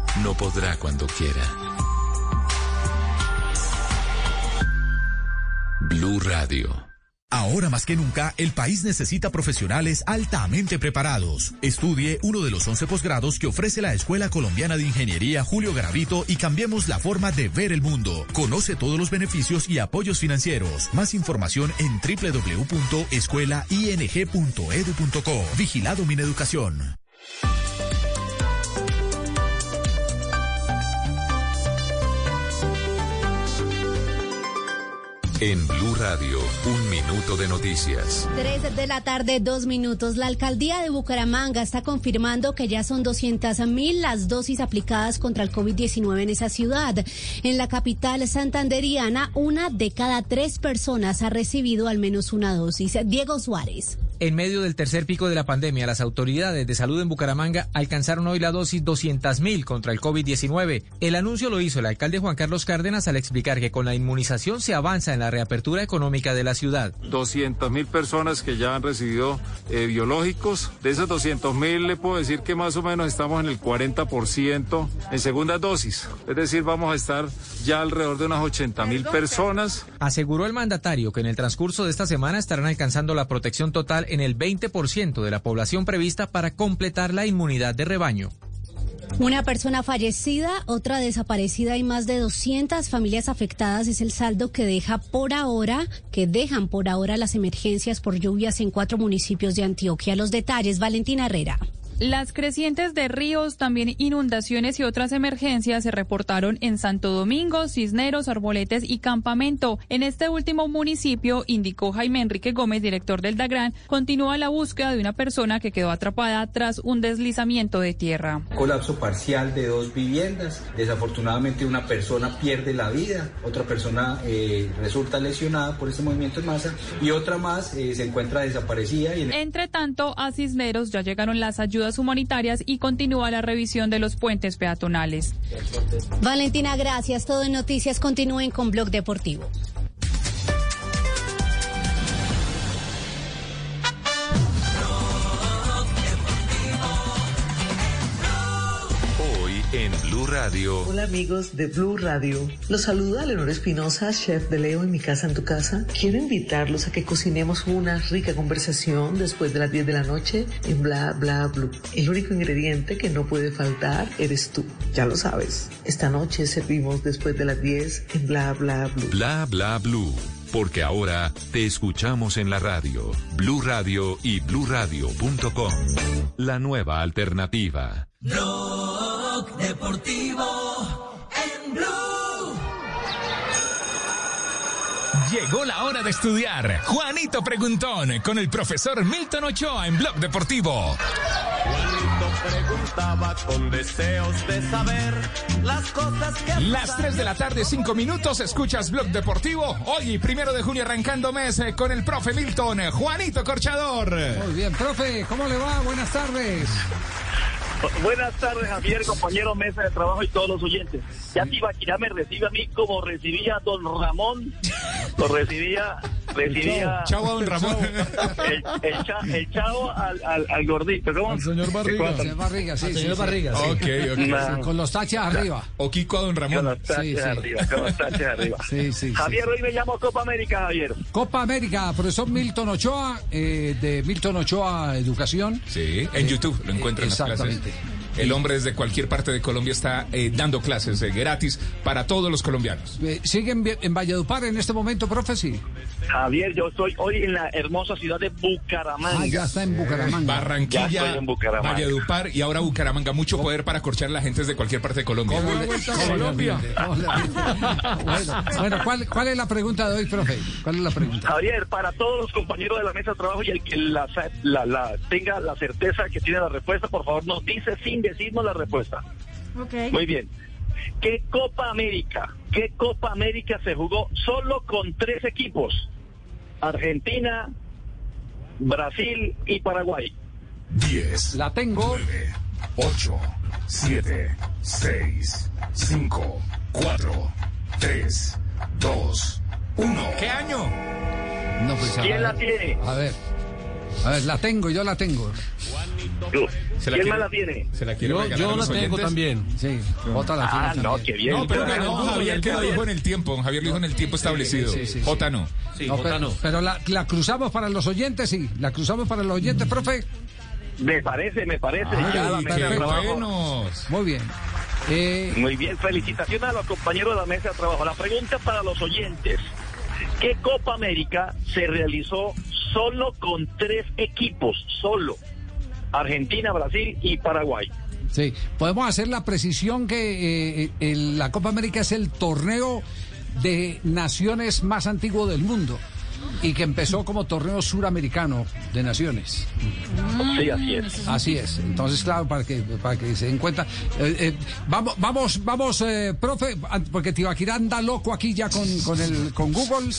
no podrá cuando quiera. Blue Radio. Ahora más que nunca, el país necesita profesionales altamente preparados. Estudie uno de los 11 posgrados que ofrece la Escuela Colombiana de Ingeniería Julio Garavito y cambiemos la forma de ver el mundo. Conoce todos los beneficios y apoyos financieros. Más información en www.escuelaing.edu.co. Vigilado Mineducación. En Blue Radio, un minuto de noticias. Tres de la tarde, dos minutos. La alcaldía de Bucaramanga está confirmando que ya son 200 mil las dosis aplicadas contra el COVID-19 en esa ciudad. En la capital santanderiana, una de cada tres personas ha recibido al menos una dosis. Diego Suárez. En medio del tercer pico de la pandemia, las autoridades de salud en Bucaramanga alcanzaron hoy la dosis 200.000 contra el COVID-19. El anuncio lo hizo el alcalde Juan Carlos Cárdenas al explicar que con la inmunización se avanza en la reapertura económica de la ciudad. 200 mil personas que ya han recibido eh, biológicos. De esos 200 mil le puedo decir que más o menos estamos en el 40% en segunda dosis. Es decir, vamos a estar ya alrededor de unas 80 mil personas. Aseguró el mandatario que en el transcurso de esta semana estarán alcanzando la protección total en el 20% de la población prevista para completar la inmunidad de rebaño. Una persona fallecida, otra desaparecida y más de 200 familias afectadas es el saldo que deja por ahora, que dejan por ahora las emergencias por lluvias en cuatro municipios de Antioquia. Los detalles, Valentina Herrera. Las crecientes de ríos, también inundaciones y otras emergencias se reportaron en Santo Domingo, Cisneros, Arboletes y Campamento. En este último municipio, indicó Jaime Enrique Gómez, director del DAGRAN, continúa la búsqueda de una persona que quedó atrapada tras un deslizamiento de tierra. Colapso parcial de dos viviendas. Desafortunadamente una persona pierde la vida, otra persona eh, resulta lesionada por este movimiento en masa y otra más eh, se encuentra desaparecida. Y en... Entre tanto, a Cisneros ya llegaron las ayudas humanitarias y continúa la revisión de los puentes peatonales. Valentina, gracias. Todo en noticias. Continúen con Blog Deportivo. En Blue Radio. Hola amigos de Blue Radio. Los saluda Leonor Espinosa, chef de Leo en mi casa en tu casa. Quiero invitarlos a que cocinemos una rica conversación después de las 10 de la noche en Bla Bla Blue. El único ingrediente que no puede faltar eres tú. Ya lo sabes. Esta noche servimos después de las 10 en Bla Bla Blue. Bla Bla Blue. Porque ahora te escuchamos en la radio, Blue Radio y bluradio.com. La nueva alternativa. Blog Deportivo en Blue. Llegó la hora de estudiar. Juanito Preguntón con el profesor Milton Ochoa en Blog Deportivo. Preguntaba con deseos de saber las cosas que Las 3 de la tarde, 5 minutos, escuchas Blog Deportivo. Hoy, primero de junio, arrancando mes eh, con el profe Milton, eh, Juanito Corchador. Muy bien, profe, ¿cómo le va? Buenas tardes. Buenas tardes, Javier, compañero mesa de trabajo y todos los oyentes. Ya Tibaquirá me recibe a mí como recibía a don Ramón, lo recibía, recibía... Chao a don Ramón. El, el, cha- el chavo al, al, al gordito, ¿cómo? Al señor Barriga. Señor Barriga, sí, Al sí, señor sí. Barriga, sí. Ok, ok. Nah. Con los taches arriba. O Kiko a don Con Ramón. los taches Sí, sí. arriba, con los taches arriba. Sí, sí, sí. Javier, hoy me llamo Copa América, Javier. Copa América, profesor Milton Ochoa, eh, de Milton Ochoa Educación. Sí, en YouTube lo encuentran las clases. Exactamente. El hombre desde cualquier parte de Colombia está eh, dando clases eh, gratis para todos los colombianos. Eh, ¿Siguen en Valledupar en este momento, profe? Sí. Javier, yo estoy hoy en la hermosa ciudad de Bucaramanga. Ah, ya está en Bucaramanga. Barranquilla, Ya estoy en Bucaramanga. Valledupar y ahora Bucaramanga. Mucho poder para corchar a la gente desde cualquier parte de Colombia. Colombia. Bueno, bueno, ¿cuál, ¿cuál es la pregunta de hoy, profe? ¿Cuál es la pregunta? Javier, para todos los compañeros de la mesa de trabajo y el que la, la- la- tenga la certeza que tiene la respuesta, por favor nos dice sin decirnos la respuesta. Muy bien. ¿Qué Copa América? ¿Qué Copa América se jugó solo con tres equipos? Argentina, Brasil y Paraguay. 10. La tengo. 8, 7, 6, 5, 4, 3, 2, 1. ¿Qué año? No, pues, ¿Quién ver. la tiene? A ver. A ver, la tengo, yo la tengo. ¿Quién más la tiene? ¿Se la quiere Yo- regalar yo a la tengo oyentes? también. Sí, Jota la tiene Ah, no, también. qué bien. No, pero Pero no, no, Javier que lo dijo en el tiempo. don Javier lo dijo en el tiempo establecido. sí, sí, sí. Jota no. No, pero pero la, la cruzamos para los oyentes, sí. La cruzamos para los oyentes, profe. Me parece, me parece. Ay, ya la perfecto. Muy bien. Eh, Muy bien, felicitaciones a los compañeros de la mesa de trabajo. La pregunta para los oyentes. ¿Qué Copa América se realizó solo con tres equipos? Solo. Argentina, Brasil y Paraguay. Sí, podemos hacer la precisión que eh, el- la Copa América es el torneo de naciones más antiguo del mundo y que empezó como torneo suramericano de naciones. Sí, así es. Así es. Entonces, claro, para que para que se den cuenta. Eh, eh, vamos, vamos, vamos, eh, profe, porque Tibaquirá anda loco aquí ya con, con el con Google.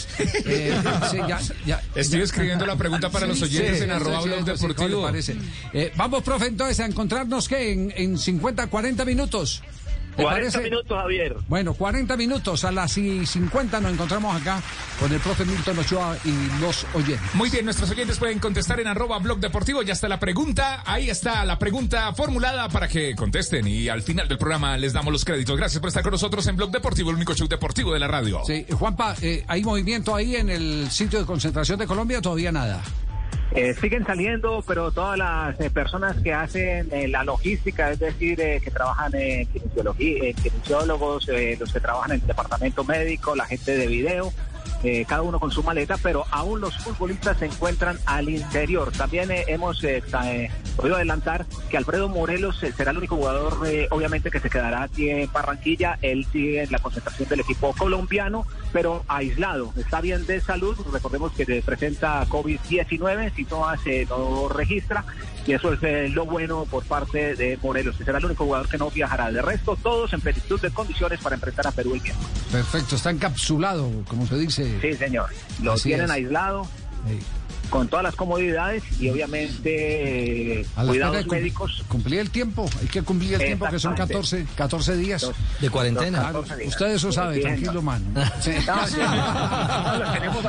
Eh, sí, ya- ya- Estoy ya- escribiendo la pregunta para los oyentes en arroba sí, blog sí, deportivo. ¿cómo le parece? Eh, vamos, profe, entonces a encontrarnos que en, en 50, 40 minutos. ¿Te 40 parece? minutos, Javier. Bueno, 40 minutos a las y 50 nos encontramos acá con el profe Milton Ochoa y los oyentes. Muy bien, nuestros oyentes pueden contestar en arroba blog deportivo. Ya está la pregunta. Ahí está la pregunta formulada para que contesten. Y al final del programa les damos los créditos. Gracias por estar con nosotros en Blog Deportivo, el único show deportivo de la radio. Sí, Juanpa, eh, ¿hay movimiento ahí en el sitio de concentración de Colombia? Todavía nada. Eh, siguen saliendo, pero todas las eh, personas que hacen eh, la logística, es decir, eh, que trabajan en kinesiología, kinesiólogos, eh, los que trabajan en el departamento médico, la gente de video, eh, cada uno con su maleta, pero aún los futbolistas se encuentran al interior. También hemos podido adelantar que Alfredo Morelos será el único jugador, obviamente, que se quedará aquí en Barranquilla. Él sigue en la concentración del equipo colombiano, pero aislado. Está bien de salud. Recordemos que se presenta COVID-19, síntomas eh, no registra. Y eso es eh, lo bueno por parte de Morelos, que será el único jugador que no viajará. De resto, todos en plenitud de condiciones para enfrentar a Perú el miércoles. Perfecto, está encapsulado, como se dice. Sí, señor. Lo Así tienen es. aislado, con todas las comodidades y obviamente eh, A cuidados médicos. Cumplir el tiempo, hay que cumplir el tiempo que son 14, 14 días. De cuarentena. Claro, 14 días. usted eso sabe, tranquilo, ¿no? mano. Sí. No, sí, no, lo tenemos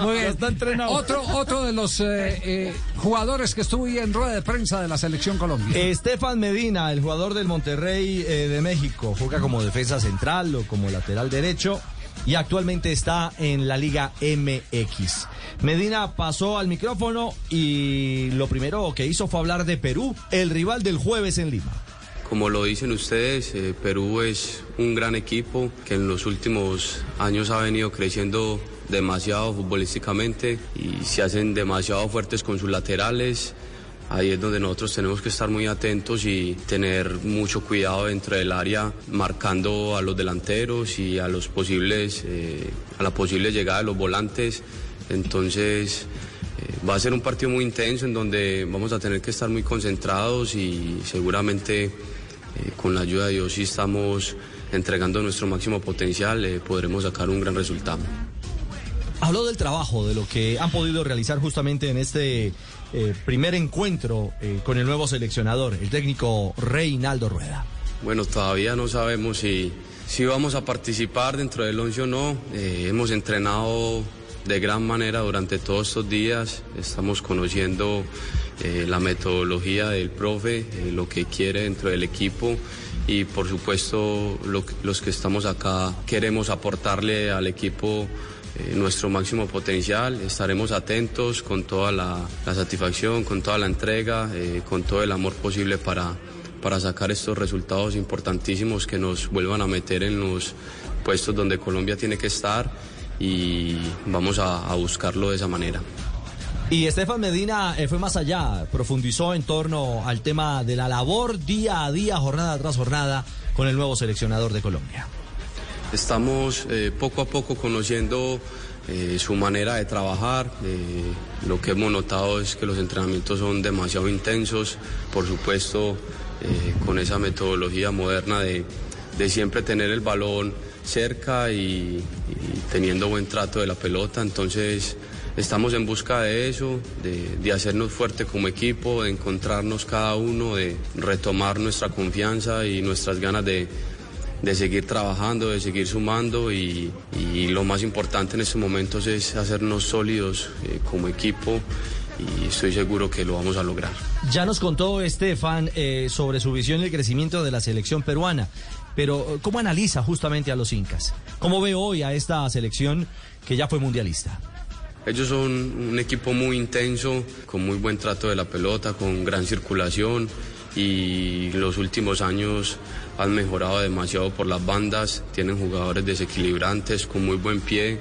Muy bien. Otro, otro de los eh, eh, jugadores que estuvo ahí en rueda de prensa de la selección Colombia. Estefan Medina, el jugador del Monterrey eh, de México, juega como defensa central o como lateral derecho y actualmente está en la Liga MX. Medina pasó al micrófono y lo primero que hizo fue hablar de Perú, el rival del jueves en Lima. Como lo dicen ustedes, eh, Perú es un gran equipo que en los últimos años ha venido creciendo demasiado futbolísticamente y se hacen demasiado fuertes con sus laterales. Ahí es donde nosotros tenemos que estar muy atentos y tener mucho cuidado dentro del área, marcando a los delanteros y a los posibles, eh, a la posible llegada de los volantes. Entonces eh, va a ser un partido muy intenso en donde vamos a tener que estar muy concentrados y seguramente eh, con la ayuda de Dios si estamos entregando nuestro máximo potencial eh, podremos sacar un gran resultado. Habló del trabajo, de lo que han podido realizar justamente en este eh, primer encuentro eh, con el nuevo seleccionador, el técnico Reinaldo Rueda. Bueno, todavía no sabemos si, si vamos a participar dentro del once o no. Eh, hemos entrenado de gran manera durante todos estos días. Estamos conociendo la metodología del profe, lo que quiere dentro del equipo y por supuesto los que estamos acá queremos aportarle al equipo eh, nuestro máximo potencial. Estaremos atentos con toda la, satisfacción, con toda la entrega, eh, con todo el amor posible para, para sacar estos resultados importantísimos que nos vuelvan a meter en los puestos donde Colombia tiene que estar y vamos a, a buscarlo de esa manera. Y Estefan Medina eh, fue más allá, profundizó en torno al tema de la labor día a día, jornada tras jornada, con el nuevo seleccionador de Colombia. Estamos eh, poco a poco conociendo eh, su manera de trabajar. Eh, lo que hemos notado es que los entrenamientos son demasiado intensos, por supuesto, con esa metodología moderna de, de siempre tener el balón cerca y, y teniendo buen trato de la pelota. Entonces, estamos en busca de eso, de, de hacernos fuerte como equipo, de encontrarnos cada uno, de retomar nuestra confianza y nuestras ganas de, de seguir trabajando, de seguir sumando y, y lo más importante en estos momentos es hacernos sólidos eh, como equipo y estoy seguro que lo vamos a lograr. Ya nos contó Estefan eh, sobre su visión y el crecimiento de la selección peruana, pero ¿cómo analiza justamente a los incas? ¿Cómo ve hoy a esta selección que ya fue mundialista? Ellos son un equipo muy intenso, con muy buen trato de la pelota, con gran circulación y los últimos años han mejorado demasiado por las bandas, tienen jugadores desequilibrantes con muy buen pie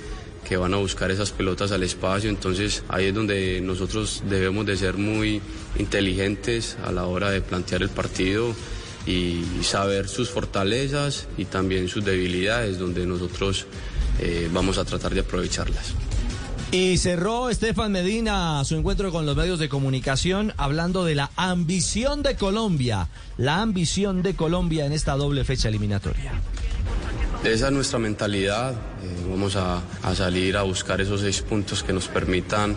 que van a buscar esas pelotas al espacio, entonces ahí es donde nosotros debemos de ser muy inteligentes a la hora de plantear el partido y saber sus fortalezas y también sus debilidades, donde nosotros eh, vamos a tratar de aprovecharlas. Y cerró Estefan Medina su encuentro con los medios de comunicación hablando de la ambición de Colombia, la ambición de Colombia en esta doble fecha eliminatoria. Esa es nuestra mentalidad, eh, vamos a, salir a buscar esos seis puntos que nos permitan eh,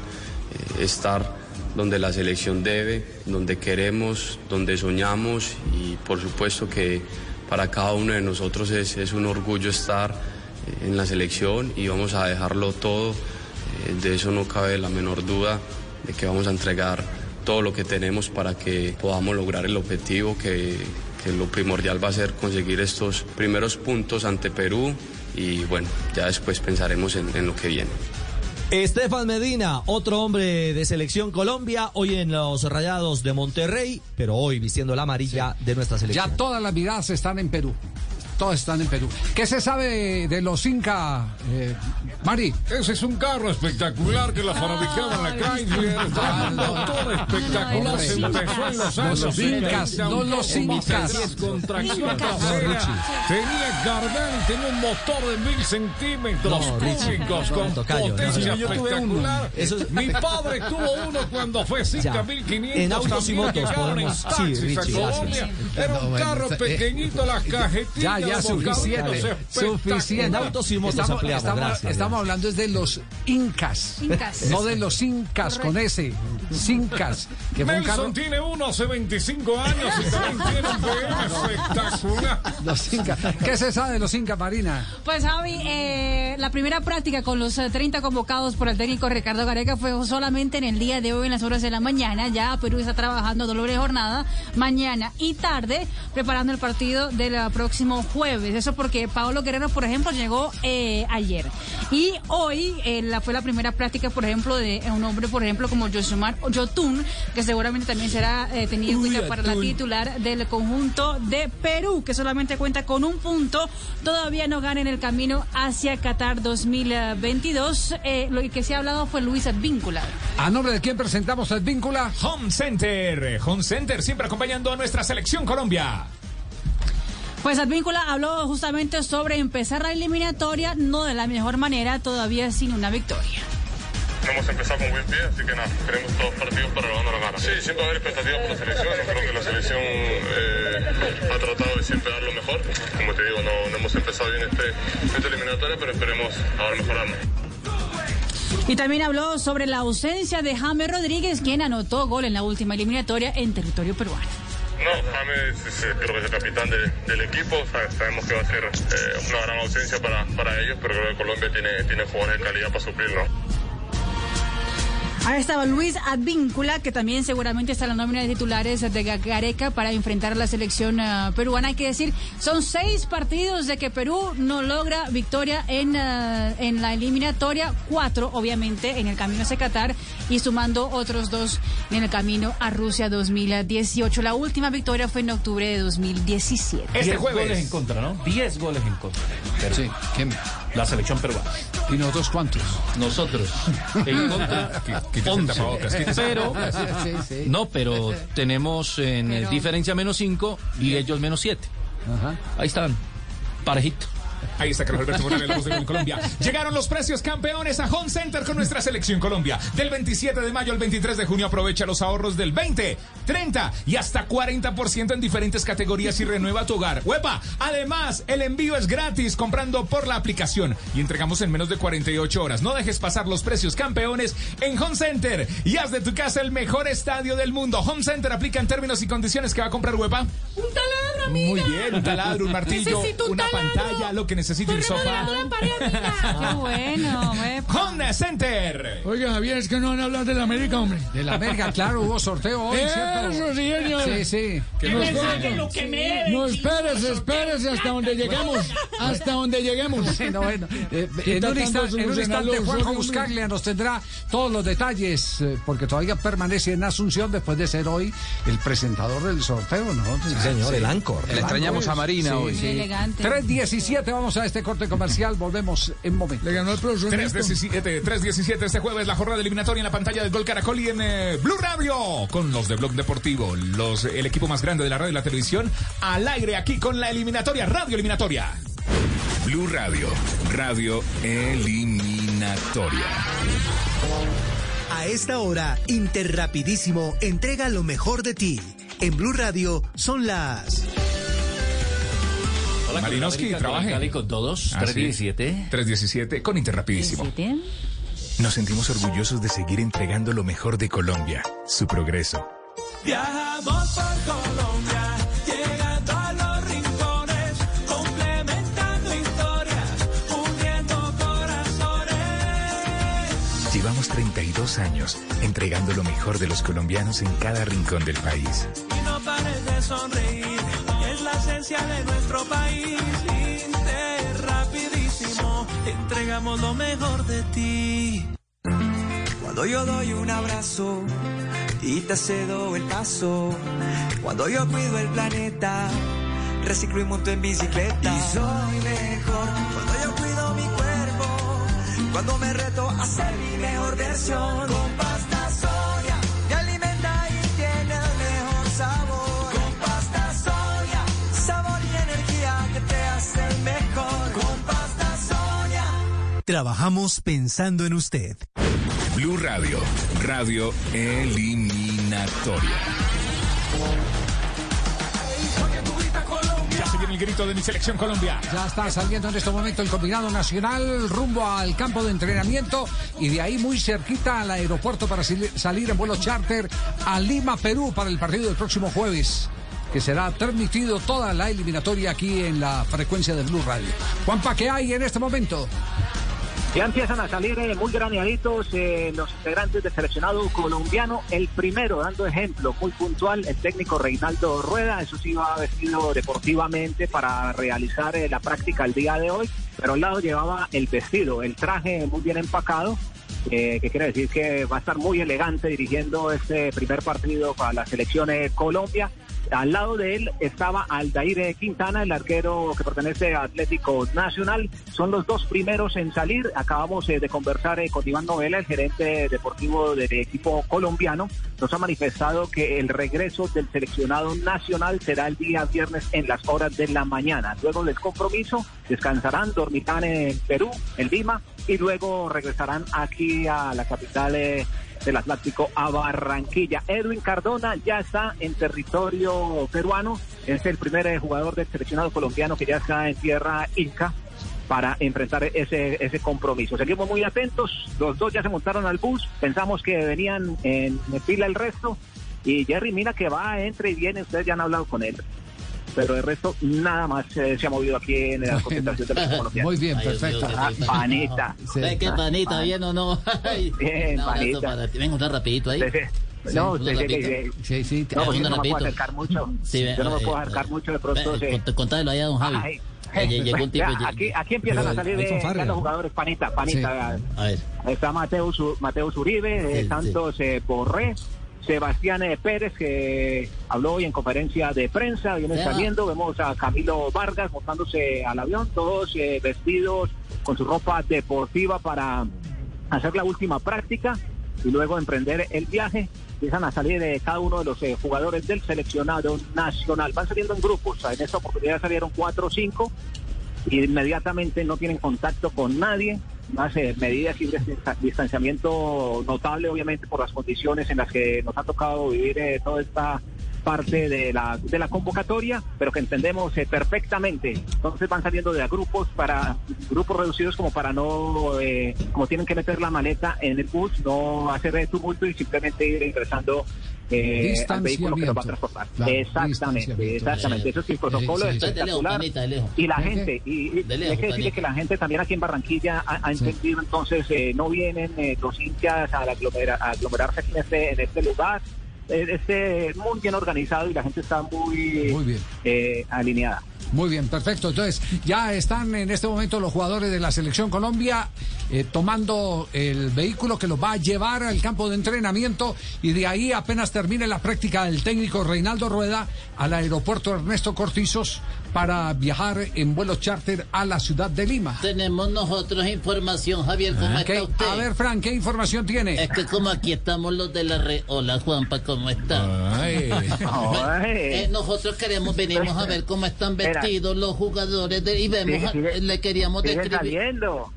estar donde la selección debe, donde queremos, donde soñamos y por supuesto que para cada uno de nosotros es, es un orgullo estar eh, en la selección y vamos a dejarlo todo de eso no cabe la menor duda de que vamos a entregar todo lo que tenemos para que podamos lograr el objetivo que, que lo primordial va a ser conseguir estos primeros puntos ante Perú y bueno, ya después pensaremos en, en lo que viene. Estefan Medina, otro hombre de selección Colombia, hoy en los Rayados de Monterrey, pero hoy vistiendo la amarilla sí. de nuestra selección. Ya todas las miradas están en Perú. Todas están en Perú. ¿Qué se sabe de los Inca, eh, Mari? Ese es un carro espectacular que la fabricaba en la. Ah, un motor espectacular. Se empezó en los años los Incas, no los Incas. Contracción trasera. Tenía cardán, tenía un motor de mil centímetros cúbicos con potencia espectacular. Mi padre tuvo uno cuando fue 5500. En autos y motos podemos. Sí, Richie, gracias. Era un carro pequeñito, las cajetillas ya, suficiente. Suficiente. En autos y motos estamos, ampliamos, estamos, gracias. estamos hablando es de los incas. Incas. No de los incas con ese. Incas. Que un Nelson carro... tiene uno hace 25 años y también tiene un <laughs> PM espectacular. Los incas. ¿Qué se sabe de los incas, Marina? Pues Javi, eh, la primera práctica con los eh, 30 convocados por el técnico Ricardo Gareca fue solamente en el día de hoy en las horas de la mañana. Ya Perú está trabajando doble jornada mañana y tarde preparando el partido del uh, próximo jueves. Eso porque Pablo Guerrero, por ejemplo, llegó eh, ayer. Y hoy eh, la, fue la primera práctica, por ejemplo, de un hombre, por ejemplo, como Josumar Yotun, que seguramente también será eh, tenido en cuenta para la titular del conjunto de Perú, que solamente cuenta con un punto. Todavía no gana en el camino hacia Qatar 2022. Eh, lo que se ha hablado fue Luis Advíncula. ¿A nombre de quién presentamos el víncula? Home Center. Home Center siempre acompañando a nuestra selección Colombia. Pues Advíncula habló justamente sobre empezar la eliminatoria, no de la mejor manera, todavía sin una victoria. No hemos empezado con buen pie, así que nada, queremos todos los partidos para ganar la gana. Sí, siempre va a haber expectativas por la selección, yo creo que la selección eh, ha tratado de siempre dar lo mejor. Como te digo, no, no hemos empezado bien este, esta eliminatoria, pero esperemos ahora mejorarnos. Y también habló sobre la ausencia de James Rodríguez, quien anotó gol en la última eliminatoria en territorio peruano. No, James es, creo que es el capitán de, del equipo. Sabemos que va a ser eh, una gran ausencia para, para ellos, pero creo que Colombia tiene, tiene jugadores de calidad para suplirlo. Ahí estaba Luis Advíncula, que también seguramente está en la nómina de titulares de Gareca para enfrentar a la selección uh, peruana. Hay que decir, son seis partidos de que Perú no logra victoria en, uh, en la eliminatoria, cuatro obviamente en el camino hacia Qatar y sumando otros dos en el camino a Rusia 2018. La última victoria fue en octubre de 2017. Este Diez goles en contra, ¿no? Diez goles en contra. Pero Sí, ¿quién? La selección peruana. ¿Y nosotros cuántos? Nosotros. <laughs> En contra, Quítese el 11. tapabocas, quítese el Pero, Sí, sí. no, pero tenemos en diferencia menos 5 y ellos menos 7. Ahí están, parejito. Ahí está Carlos Alberto Morales, la voz de Colombia. Llegaron los precios campeones a Home Center con nuestra selección Colombia. Del 27 de mayo al 23 de junio aprovecha los ahorros del 20, 30 y hasta 40% en diferentes categorías y renueva tu hogar. ¡Huepa! Además, el envío es gratis comprando por la aplicación y entregamos en menos de 48 horas. No dejes pasar los precios campeones en Home Center y haz de tu casa el mejor estadio del mundo. Home Center aplica en términos y condiciones que va a comprar Huepa. Un taladro, amiga. Muy bien, un taladro, un martillo, un una taladro. pantalla, lo que necesite un sofá. <laughs> Qué bueno. <laughs> Honda Center. Oiga, Javier, es que no van a hablar de la América, hombre. De la América, claro, hubo sorteo hoy, ¿cierto? Eso sí, señor. Sí, sí. Que nos lo que me No, espérese, espérese hasta donde lleguemos. Hasta donde lleguemos. <laughs> Bueno, bueno. Eh, ¿Qué en, un instante, en un instante, Juanjo? Buscaglia nos tendrá todos los detalles, eh, porque todavía permanece en Asunción después de ser hoy el presentador del sorteo, ¿no? Sí, señor, el Anchor. El Le extrañamos a Marina hoy. Elegante. 3.17, vamos a este corte comercial, volvemos en momento. Le ganó el profesor 3.17, 3.17 este jueves, la jornada eliminatoria en la pantalla del Gol Caracol y en eh, Blue Radio con los de Blog Deportivo, los, el equipo más grande de la radio y la televisión, al aire aquí con la eliminatoria, radio eliminatoria. Blue Radio, radio eliminatoria. A esta hora, Interrapidísimo entrega lo mejor de ti. En Blue Radio son las... Hola, Malinowski, trabaje. con Cali, con todos, Ah, sí. 317. 3.17 con Interrapidísimo. Nos sentimos orgullosos de seguir entregando lo mejor de Colombia, su progreso. Viajamos por Colombia, llegando a los rincones, complementando historias, uniendo corazones. Llevamos 32 años entregando lo mejor de los colombianos en cada rincón del país. Y no pares de sonreír, de nuestro país. Inter, rapidísimo, entregamos lo mejor de ti. Cuando yo doy un abrazo y te cedo el paso, cuando yo cuido el planeta, reciclo y monto en bicicleta. Y soy mejor cuando yo cuido mi cuerpo, cuando me reto a ser mi mejor versión. Con Trabajamos pensando en usted. Blue Radio, radio eliminatoria. Ya se viene el grito de mi selección Colombia. Ya está saliendo en este momento el combinado nacional rumbo al campo de entrenamiento y de ahí muy cerquita al aeropuerto para sali- salir en vuelo charter a Lima, Perú para el partido del próximo jueves que será transmitido toda la eliminatoria aquí en la frecuencia de Blue Radio. Juanpa, ¿qué hay en este momento? Ya empiezan a salir eh, muy graneaditos eh, los integrantes del seleccionado colombiano. El primero, dando ejemplo muy puntual, el técnico Reinaldo Rueda. Eso sí va vestido deportivamente para realizar eh, la práctica el día de hoy. Pero al lado llevaba el vestido, el traje muy bien empacado. que quiere decir que va a estar muy elegante dirigiendo este primer partido para la selección Colombia. Al lado de él estaba Aldair Quintana, el arquero que pertenece a Atlético Nacional. Son los dos primeros en salir. Acabamos eh, de conversar eh, con Iván Novela, el gerente deportivo del equipo colombiano. Nos ha manifestado que el regreso del seleccionado nacional será el día viernes en las horas de la mañana. Luego del compromiso, descansarán, dormirán en Perú, en Lima, y luego regresarán aquí a la capital. Del Atlántico a Barranquilla. Edwin Cardona ya está en territorio peruano, es el primer eh, jugador del seleccionado colombiano que ya está en tierra inca para enfrentar ese, ese compromiso. Seguimos muy atentos, los dos ya se montaron al bus, pensamos que venían en fila el resto y Jerry mira que va, entra y viene, ustedes ya han hablado con él. Pero de resto nada más eh, se ha movido aquí en la concentración de colombianos. Muy bien, perfecto. Ah, panita. <laughs> ¿Qué panita? ¿Bien o no? <laughs> Bien, Un panita. para ti. Venga, un rapidito ahí. No, un usted rapidito. que- Sí, sí. No, yo no me puedo acercar mucho. Sí, yo no me eh, puedo eh, acercar mucho, de pronto se... Cont- Contádelo allá, don Javi. Ay. Eh, lle- Llegó un <laughs> tipo. Vea, aquí, aquí empiezan a salir de, ya los jugadores, panita, panita. A ver. Está Mateus, Mateus Uribe, eh, Sí, Santos eh, Borré, Sebastián eh, Pérez, que habló hoy en conferencia de prensa, viene saliendo, vemos a Camilo Vargas montándose al avión, todos eh, vestidos con su ropa deportiva para hacer la última práctica y luego emprender el viaje. Empiezan a salir de cada uno de los eh, jugadores del seleccionado nacional. Van saliendo en grupos. En esta oportunidad salieron cuatro o cinco y inmediatamente no tienen contacto con nadie, más eh, medidas y distan- distanciamiento notable, obviamente, por las condiciones en las que nos ha tocado vivir eh, toda esta parte de la, de la convocatoria, pero que entendemos eh, perfectamente. Entonces van saliendo de a grupos para grupos reducidos como para no, eh, como tienen que meter la maleta en el bus, no hacer eh, tumulto y simplemente ir ingresando eh, al vehículo que los va a transportar. Claro, exactamente, exactamente. Eso es un protocolo sí. espectacular. panita, de lejos. Y la gente, y, y hay que decirle que la gente también aquí en Barranquilla ha, ha entendido, entonces eh, no vienen eh, los hinchas a, aglomera- a aglomerarse aquí en este, en este lugar. Este muy bien organizado y la gente está muy, Muy bien. eh, alineada. Muy bien, perfecto. Entonces, ya están en este momento los jugadores de la Selección Colombia eh, tomando el vehículo que los va a llevar al campo de entrenamiento y de ahí apenas termine la práctica del técnico Reinaldo Rueda al aeropuerto Ernesto Cortizos para viajar en vuelos charter a la ciudad de Lima. Tenemos nosotros información, Javier, ¿cómo Ok, está usted? A ver, Frank, ¿qué información tiene? Es que como aquí estamos los de la red. Hola, Juanpa, ¿cómo está? <laughs> Ay. Eh, nosotros queremos, venimos a ver cómo están. Vestidos los jugadores de, y vemos, Sigue, a- sigue. le queríamos describir,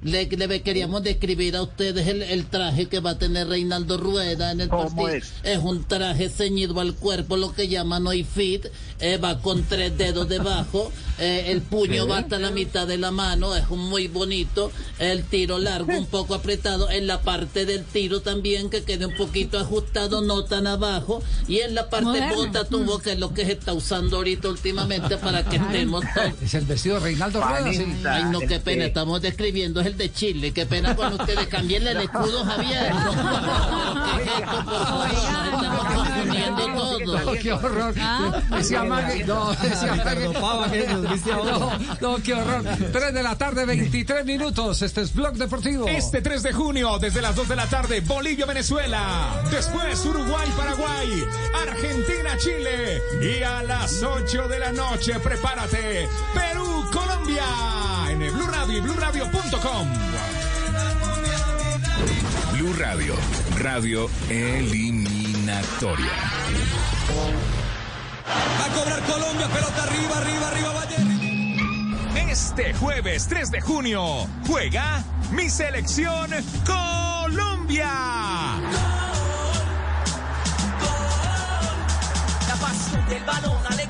le, le queríamos describir a ustedes el, el traje que va a tener Reinaldo Rueda en el ¿Cómo partido. es? un traje ceñido al cuerpo, lo que llaman hoy fit, eh, va con tres dedos debajo, <laughs> eh, el puño va hasta la mitad de la mano, es un muy bonito, el tiro largo, un poco apretado, en la parte del tiro también que quede un poquito ajustado, no tan abajo, y en la parte Moderno. bota tuvo que es lo que se está usando ahorita últimamente para que estemos todos. Es el vestido de Reinaldo Rueda, sí. Ay, no, qué Este- pena, estamos describiendo es el de Chile, qué pena con ustedes, cambienle el escudo, Javier. Todo. No, qué horror. Ese amague, no, ese amague. No, no, qué horror. 3 de la tarde, 23 minutos. Este es Blog Deportivo. Este 3 de junio, desde las 2 de la tarde, Bolivia, Venezuela. Después Uruguay, Paraguay. Argentina, Chile. Y a las 8 de la noche, Perú, Colombia. En el Blue Radio y BlueRadio.com. Blue Radio, radio eliminatoria. Va a cobrar Colombia, pelota arriba, arriba, arriba, Valle. Este jueves 3 de junio, juega mi selección Colombia. La pasión del balón, alegría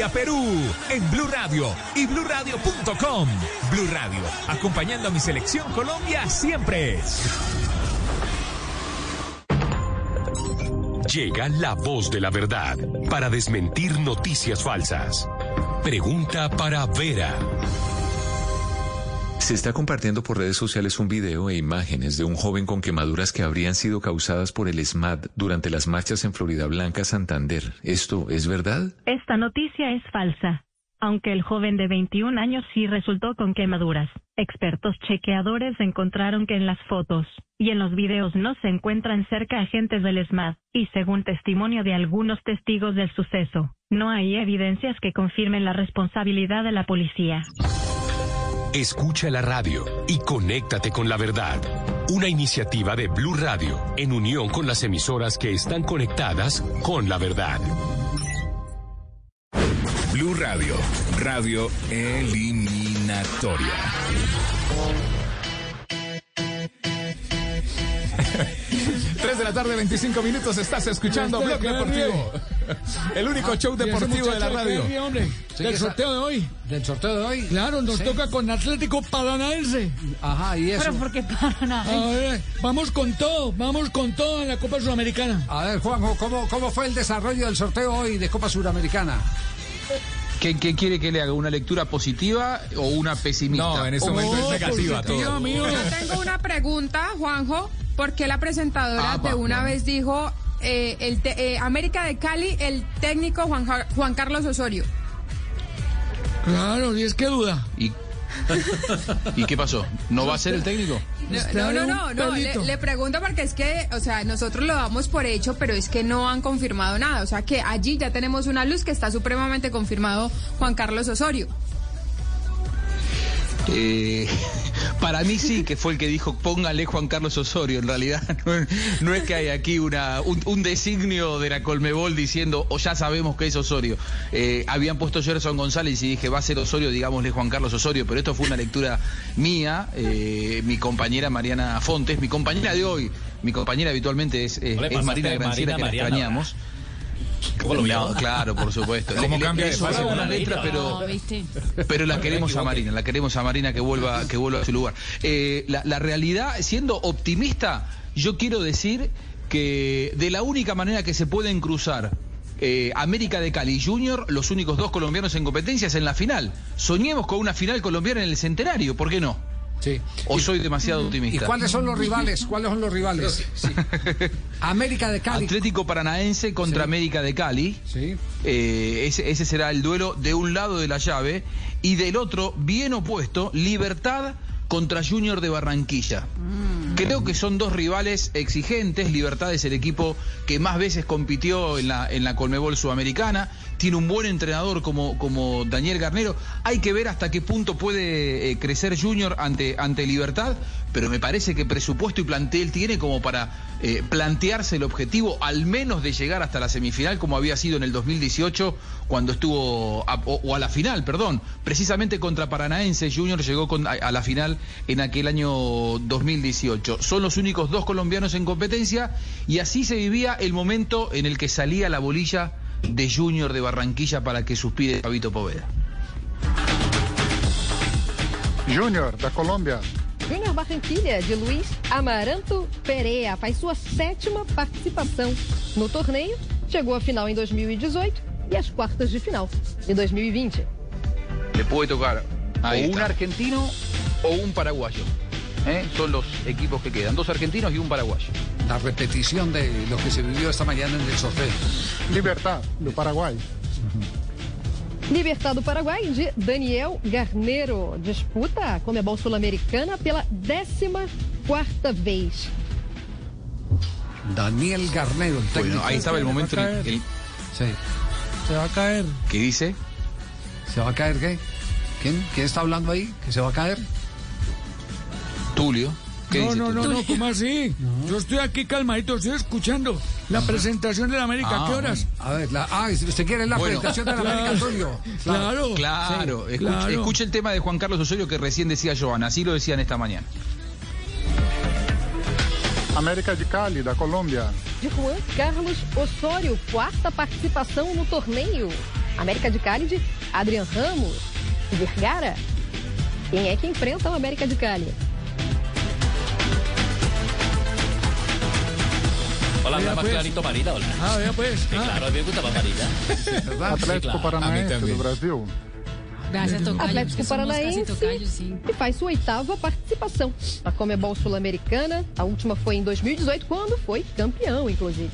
Colombia, Perú, en Blue Radio y BlueRadio.com. Blue Radio, acompañando a mi selección Colombia siempre. Llega la voz de la verdad para desmentir noticias falsas. Pregunta para Vera. Se está compartiendo por redes sociales un video e imágenes de un joven con quemaduras que habrían sido causadas por el SMAT durante las marchas en Florida Blanca, Santander. ¿Esto es verdad? Esta noticia es falsa, aunque el joven de 21 años sí resultó con quemaduras. Expertos chequeadores encontraron que en las fotos y en los videos no se encuentran cerca agentes del SMAT, y según testimonio de algunos testigos del suceso, no hay evidencias que confirmen la responsabilidad de la policía. Escucha la radio y conéctate con la verdad. Una iniciativa de Blue Radio en unión con las emisoras que están conectadas con la verdad. Blue Radio, radio eliminatoria. <laughs> Tres de la tarde, 25 minutos, estás escuchando Blog Deportivo. <laughs> El único show ¿Y ese deportivo de la radio. qué, hombre? Sí, del sorteo de hoy. Del sorteo de hoy. Claro, nos Sí. toca con Atlético Paranaense. Ajá, y eso. Pero porque para nada. A ver, vamos con todo, vamos con todo en la Copa Sudamericana. A ver, Juanjo, ¿cómo, ¿cómo fue el desarrollo del sorteo hoy de Copa Suramericana? ¿Qué, qué quiere que le haga? ¿Una lectura positiva o una pesimista? No, en este momento es negativa Dios todo. mío. Yo tengo una pregunta, Juanjo, porque la presentadora Ah, de va, una vez dijo eh, el te- eh, América de Cali, el técnico Juan, Carlos Osorio. Claro, y es que duda. ¿Y, ¿Y qué pasó? ¿No va a ser el técnico? No, no, no, un no, no, le, le pregunto porque es que, o sea, nosotros lo damos por hecho, pero es que no han confirmado nada. O sea, que allí ya tenemos una luz que está supremamente confirmado Juan Carlos Osorio. Eh, para mí sí, que fue el que dijo póngale Juan Carlos Osorio. En realidad <laughs> no, es- no es que hay aquí una, un, un designio de la Colmebol diciendo o ya sabemos que es Osorio. Eh, habían puesto Gerson González y dije va a ser Osorio, digámosle Juan Carlos Osorio, pero esto fue una lectura mía. eh, mi compañera Mariana Fontes, mi compañera de hoy, mi compañera habitualmente es, es- es Marina Granciera, que la extrañamos. ¿Cómo lo No, claro, por supuesto. ¿Cómo Le- cambia le de fase? una letra, pero pero la queremos a. Marina, la queremos a Marina que vuelva, que vuelva a su lugar. Eh, la, la realidad, siendo optimista, yo quiero decir que de la única manera que se pueden cruzar eh, América de Cali y Junior, los únicos dos colombianos en competencia, es en la final. Soñemos con una final colombiana en el centenario, ¿por qué no? Sí. ¿O soy demasiado ¿Y optimista? cuáles son los rivales? ¿Cuáles son los rivales? <laughs> América de Cali. Atlético Paranaense contra Sí. América de Cali. Sí. Eh, ese, ese será el duelo de un lado de la llave y del otro, bien opuesto, Libertad contra Junior de Barranquilla. Creo que son dos rivales exigentes. Libertad es el equipo que más veces compitió en la, en la Colmebol Sudamericana. Tiene un buen entrenador como, como Daniel Garnero. Hay que ver hasta qué punto puede eh, crecer Junior ante, ante Libertad, pero me parece que presupuesto y plantel tiene como para eh, plantearse el objetivo al menos de llegar hasta la semifinal como había sido en el 2018 cuando estuvo, o, a la final, perdón, precisamente contra Paranaense Junior llegó a la final en aquel año 2018. Son los únicos dos colombianos en competencia y así se vivía el momento en el que salía la bolilla de Junior de Barranquilla para que suspire Fabito Poveda. Júnior, da Colômbia. Júnior Barranquilha, de Luiz Amaranto Perea, faz sua sétima participação no torneio. Chegou à final em 2018 e às quartas de final em 2020. Le puede tocar Ahí o un está. argentino o un paraguayo. ¿Eh? Son los equipos que quedan, dos argentinos y un paraguayo. La repetición de lo que se vivió esta mañana en el sorteo. Libertad, do Paraguai. Libertad do Paraguai, de Daniel Garnero. Disputa a Comebol Sul-Americana pela 14ª vez. Daniel Garnero, el técnico. Bueno, ahí estaba el momento en el, el- Sí. Se va a caer. que dice. ¿Se va a caer qué? ¿Quién? ¿Quién está hablando ahí? ¿Que se va a caer? Tulio. ¿Qué No, dice no, no, Tulio? no, ¿cómo así? Yo estoy aquí calmadito, estoy escuchando la presentación de la América. Ah, ¿Qué horas? A ver, la, ah, usted quiere la Bueno. presentación de la Claro. América Tulio. Claro. Claro, Sí, escuche, claro. el tema de Juan Carlos Osorio que recién decía Joana, así lo decían esta mañana. América de Cali, da Colômbia. De Juan Carlos Osório, quarta participação no torneio. América de Cali de Adrian Ramos Vergara. Quem é que enfrenta o América de Cali? Hola, Vea, más pues. clarito Marina, hola. Ah, vea pues. Sí, ah. claro, a mí me gusta más Marina. <laughs> Atlético claro. Paranaense do Brasil. Gracias, Tocayo. Atlético Paranaense tocayos, sí. e faz sua oitava participação na Comebol Sul-Americana. A última foi em 2018, quando foi campeão, inclusive.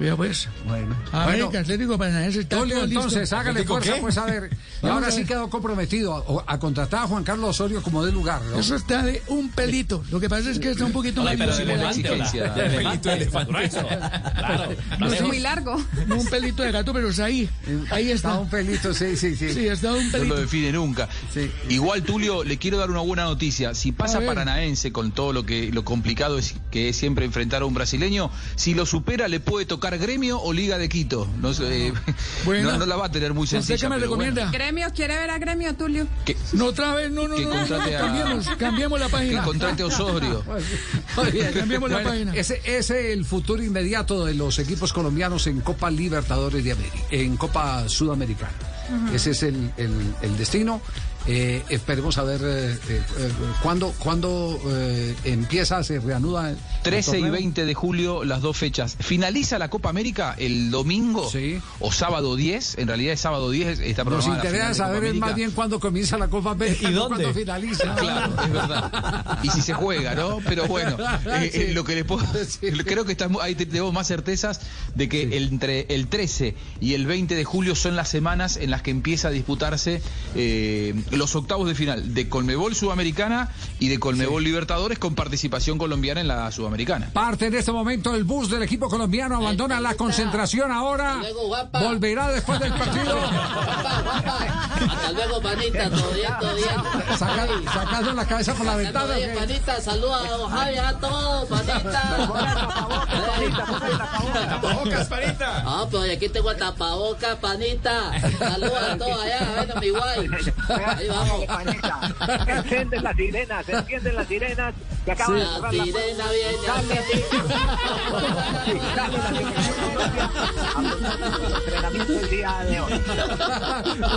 Ya pues. Bueno. América, Atlético Paranaense está Tulio, todo listo. entonces, hágale ¿Atlético fuerza, qué? pues a ver. <laughs> Y ahora a sí ver. quedó comprometido a, a contratar a Juan Carlos Osorio como de lugar, ¿no? Eso está de un pelito. Lo que pasa es que está un poquito más pero de difícil. elefante, Exigencia. hola. De elefante, elefante. Claro. No Es muy largo. No un pelito de gato, pero es ahí. Ahí está. un pelito, sí, sí, sí. Sí, está un No pelito. lo define nunca. Igual, Tulio, le quiero dar una buena noticia. Si A pasa ver. Paranaense con todo lo que lo complicado es que es siempre enfrentar a un brasileño, si lo supera le puede tocar Gremio o Liga de Quito. No, sé, eh, <laughs> Bueno. no, no la va a tener muy ¿Usted sencilla. qué me pero bueno. recomienda? Gremio, ¿quiere ver a Gremio, Tulio? Que- No, otra vez, no, no, Que no. contrate a- Cambiemos, cambiemos la página. Que contrate a Osorio. <laughs> Cambiemos la Bueno, página. Ese es el futuro inmediato de los equipos colombianos en Copa Libertadores de América, en Copa Sudamericana. Ujú. Ese es el, el- el destino. Eh, esperemos a ver eh, eh, eh, cuándo, cuándo eh, empieza, se reanuda. el 13 y torneo. 20 de julio, las dos fechas. Finaliza la Copa América el domingo o sábado 10. En realidad es sábado 10. Está Nos interesa saber es más bien cuándo comienza la Copa América, ¿Y no dónde? cuándo finaliza. Claro, es verdad. Y si se juega, ¿no? Pero bueno, <laughs> eh, eh, lo que les puedo <laughs> creo que estamos, ahí te- tengo más certezas de que el- entre el 13 y el 20 de julio son las semanas en las que empieza a disputarse eh, los octavos de final de Colmebol Sudamericana y de Colmebol Libertadores con participación colombiana en la Sudamericana. Parte en este momento el bus del equipo colombiano, abandona la concentración ahora. luego, guapa. Volverá después del partido. Hasta luego, panita, todo bien, todo bien. Saca- sacando la cabeza por la ventana. bien, panita, saluda a don Javi, a todos, panita. Tapabocas, panita. Ah, pero aquí tengo el tapabocas, panita. Saluda a todos allá, bueno, mi guay. Ahí vamos. Encienden las sirenas, encienden las sirenas. Que acaban de La cerrar la sirena viene Dale, entrenamiento del día de hoy.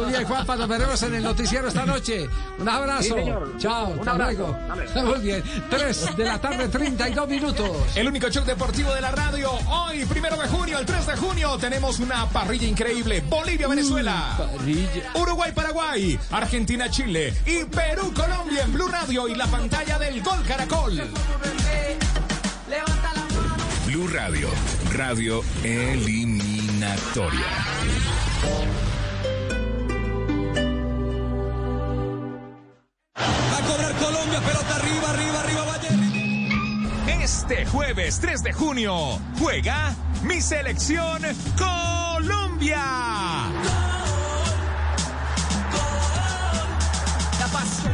Muy bien, Juanpa, nos veremos en el noticiero esta noche. Un abrazo. Sí, señor. Chao, Un hasta abrazo. <laughs> Muy bien, 3 de la tarde, 32 minutos. El único show deportivo de la radio. Hoy, primero de junio, el 3 de junio, tenemos una parrilla increíble. Bolivia, Venezuela. Uruguay, Paraguay. Argentina, Chile. Y Perú, Colombia en Blue Radio y la pantalla del Gol Caracol. Blue Radio, radio eliminatoria. Va a cobrar Colombia, pelota arriba, arriba, arriba, Valle. Este jueves 3 de junio juega mi selección Colombia.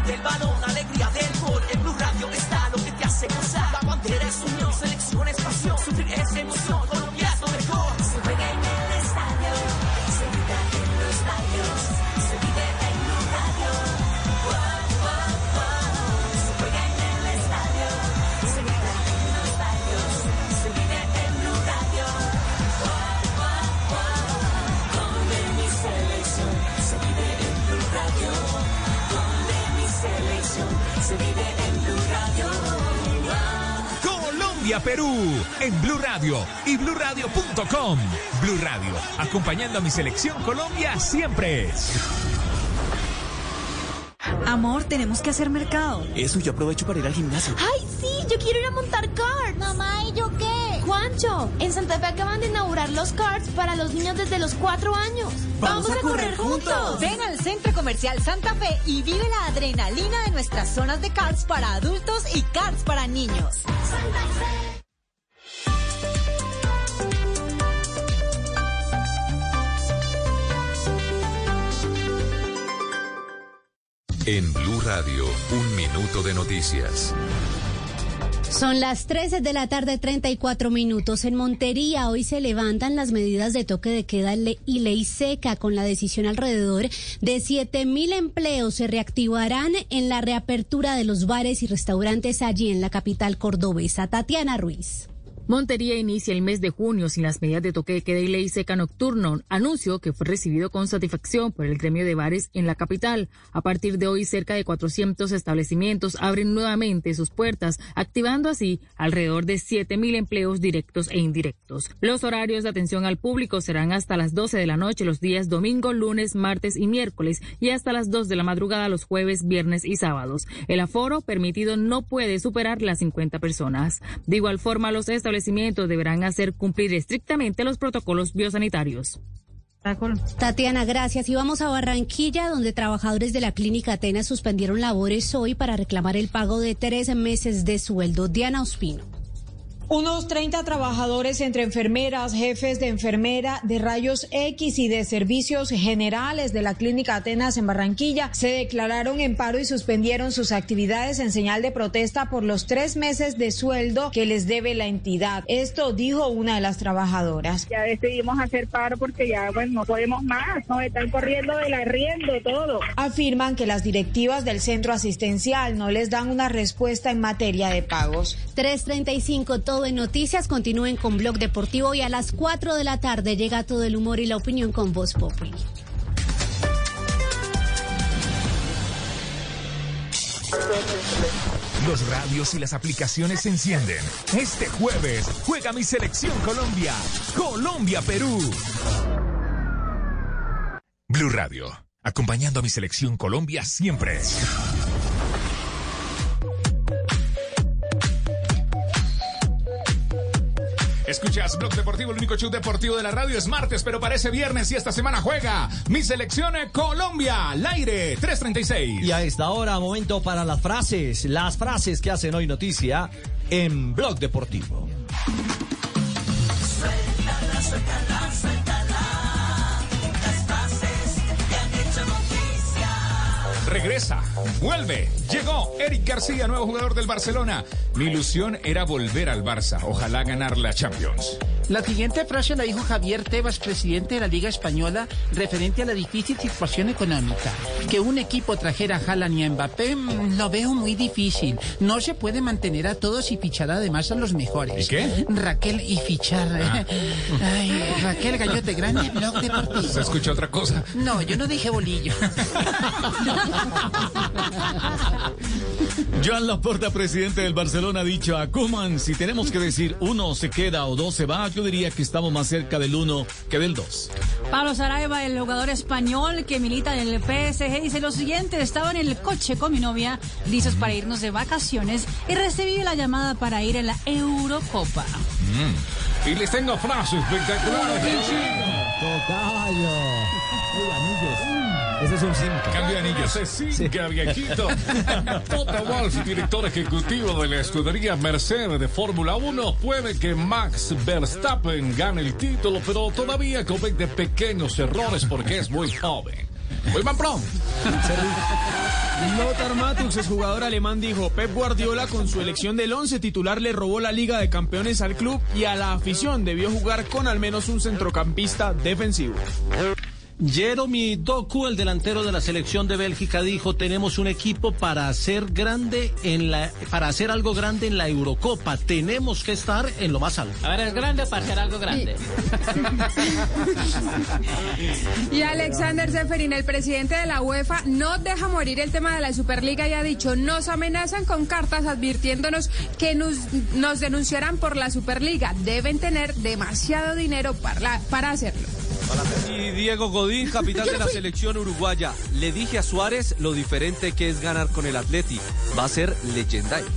Del balón, alegría del gol. En Blue Radio está lo que te hace gozar. La bandera es unión, Colombia, Perú en Blue Radio y BlueRadio.com. Blue Radio, acompañando a mi selección Colombia siempre. Amor, tenemos que hacer mercado. Eso, yo aprovecho para ir al gimnasio. ¡Ay, sí! Yo quiero ir a montar karts. Mamá, ¿y yo en Santa Fe acaban de inaugurar los karts para los niños desde los cuatro años. ¡Vamos, a, correr, juntos! Ven al Centro Comercial Santa Fe y vive la adrenalina de nuestras zonas de karts para adultos y karts para niños. En Blue Radio, un minuto de noticias. Son las 13 de la tarde, 34 minutos. En Montería hoy se levantan las medidas de toque de queda y ley seca con la decisión alrededor de 7 mil empleos se reactivarán en la reapertura de los bares y restaurantes allí en la capital cordobesa. Tatiana Ruiz. Montería inicia el mes de junio sin las medidas de toque de queda y ley seca nocturno, anuncio que fue recibido con satisfacción por el gremio de bares en la capital. A partir de hoy, cerca de 400 establecimientos abren nuevamente sus puertas, activando así alrededor de 7.000 empleos directos e indirectos. Los horarios de atención al público serán hasta las 12 de la noche los días domingo, lunes, martes y miércoles y hasta las 2 de la madrugada los jueves, viernes y sábados. El aforo permitido no puede superar las 50 personas. De igual forma, los establecimientos deberán hacer cumplir estrictamente los protocolos biosanitarios. Tatiana, gracias. Y vamos a Barranquilla, donde trabajadores de la clínica Atenas suspendieron labores hoy para reclamar el pago de tres meses de sueldo. Diana Ospino. Unos 30 trabajadores entre enfermeras, jefes de enfermera, de rayos X y de servicios generales de la Clínica Atenas en Barranquilla se declararon en paro y suspendieron sus actividades en señal de protesta por los tres meses de sueldo que les debe la entidad. Esto dijo una de las trabajadoras. Ya decidimos hacer paro porque ya bueno, no podemos más, nos están corriendo del arriendo todo. Afirman que las directivas del centro asistencial no les dan una respuesta en materia de pagos. 335, todo en noticias. Continúen con Blog Deportivo y a las 4 de la tarde llega todo el humor y la opinión con Voz Populi. Los radios y las aplicaciones se encienden. Este jueves juega mi selección Colombia. Colombia-Perú. Blue Radio, acompañando a mi selección Colombia siempre. Escuchas Blog Deportivo, el único show deportivo de la radio es martes, pero parece viernes y esta semana juega mi selección Colombia, al aire 336. Y a esta hora, momento para las frases, las frases que hacen hoy noticia en Blog Deportivo. Suéltala, suéltala, suéltala. Regresa, vuelve, llegó Eric García, nuevo jugador del Barcelona. Mi ilusión era volver al Barça, ojalá ganar la Champions. La siguiente frase la dijo Javier Tebas, presidente de la Liga Española, referente a la difícil situación económica. Que un equipo trajera a Haaland y a Mbappé mm, lo veo muy difícil. No se puede mantener a todos y fichar además a los mejores. ¿Y qué? Ah. Raquel y fichar. <laughs> Ay, Raquel Gallote Grande, Blog Deportivo. Se escucha otra cosa. No, yo no dije bolillo. <laughs> Joan Laporta, presidente del Barcelona, ha dicho a Koeman, si tenemos que decir uno se queda o dos se va, yo diría que estamos más cerca del uno que del dos. Pablo Saraiva, el jugador español que milita en el PSG, dice lo siguiente, estaba en el coche con mi novia, listos para irnos de vacaciones y recibí la llamada para ir a la Eurocopa. Y les tengo frases espectaculares. Tocayo. Ese es un 5. Cambio de anillos. Sí, viejito. <laughs> Toto Wolff, director ejecutivo de la escudería Mercedes de Fórmula 1, puede que Max Verstappen gane el título, pero todavía comete pequeños errores porque es muy joven. Mal pronto. <laughs> Lothar Matthäus, exjugador alemán, dijo, Pep Guardiola con su elección del 11 titular le robó la Liga de Campeones al club y a la afición debió jugar con al menos un centrocampista defensivo. Jeremy Doku, el delantero de la selección de Bélgica, dijo: Tenemos un equipo para hacer grande en la, para hacer algo grande en la Eurocopa. Tenemos que estar en lo más alto. A ver, es grande para hacer algo grande. <laughs> Y Alexander Zeferin, el presidente de la UEFA, no deja morir el tema de la Superliga y ha dicho, nos amenazan con cartas advirtiéndonos que nos, nos denunciarán por la Superliga. Deben tener demasiado dinero para, para hacerlo. Y Diego Godín, capitán de la selección uruguaya. Le dije a Suárez lo diferente que es ganar con el Atleti. Va a ser legendario.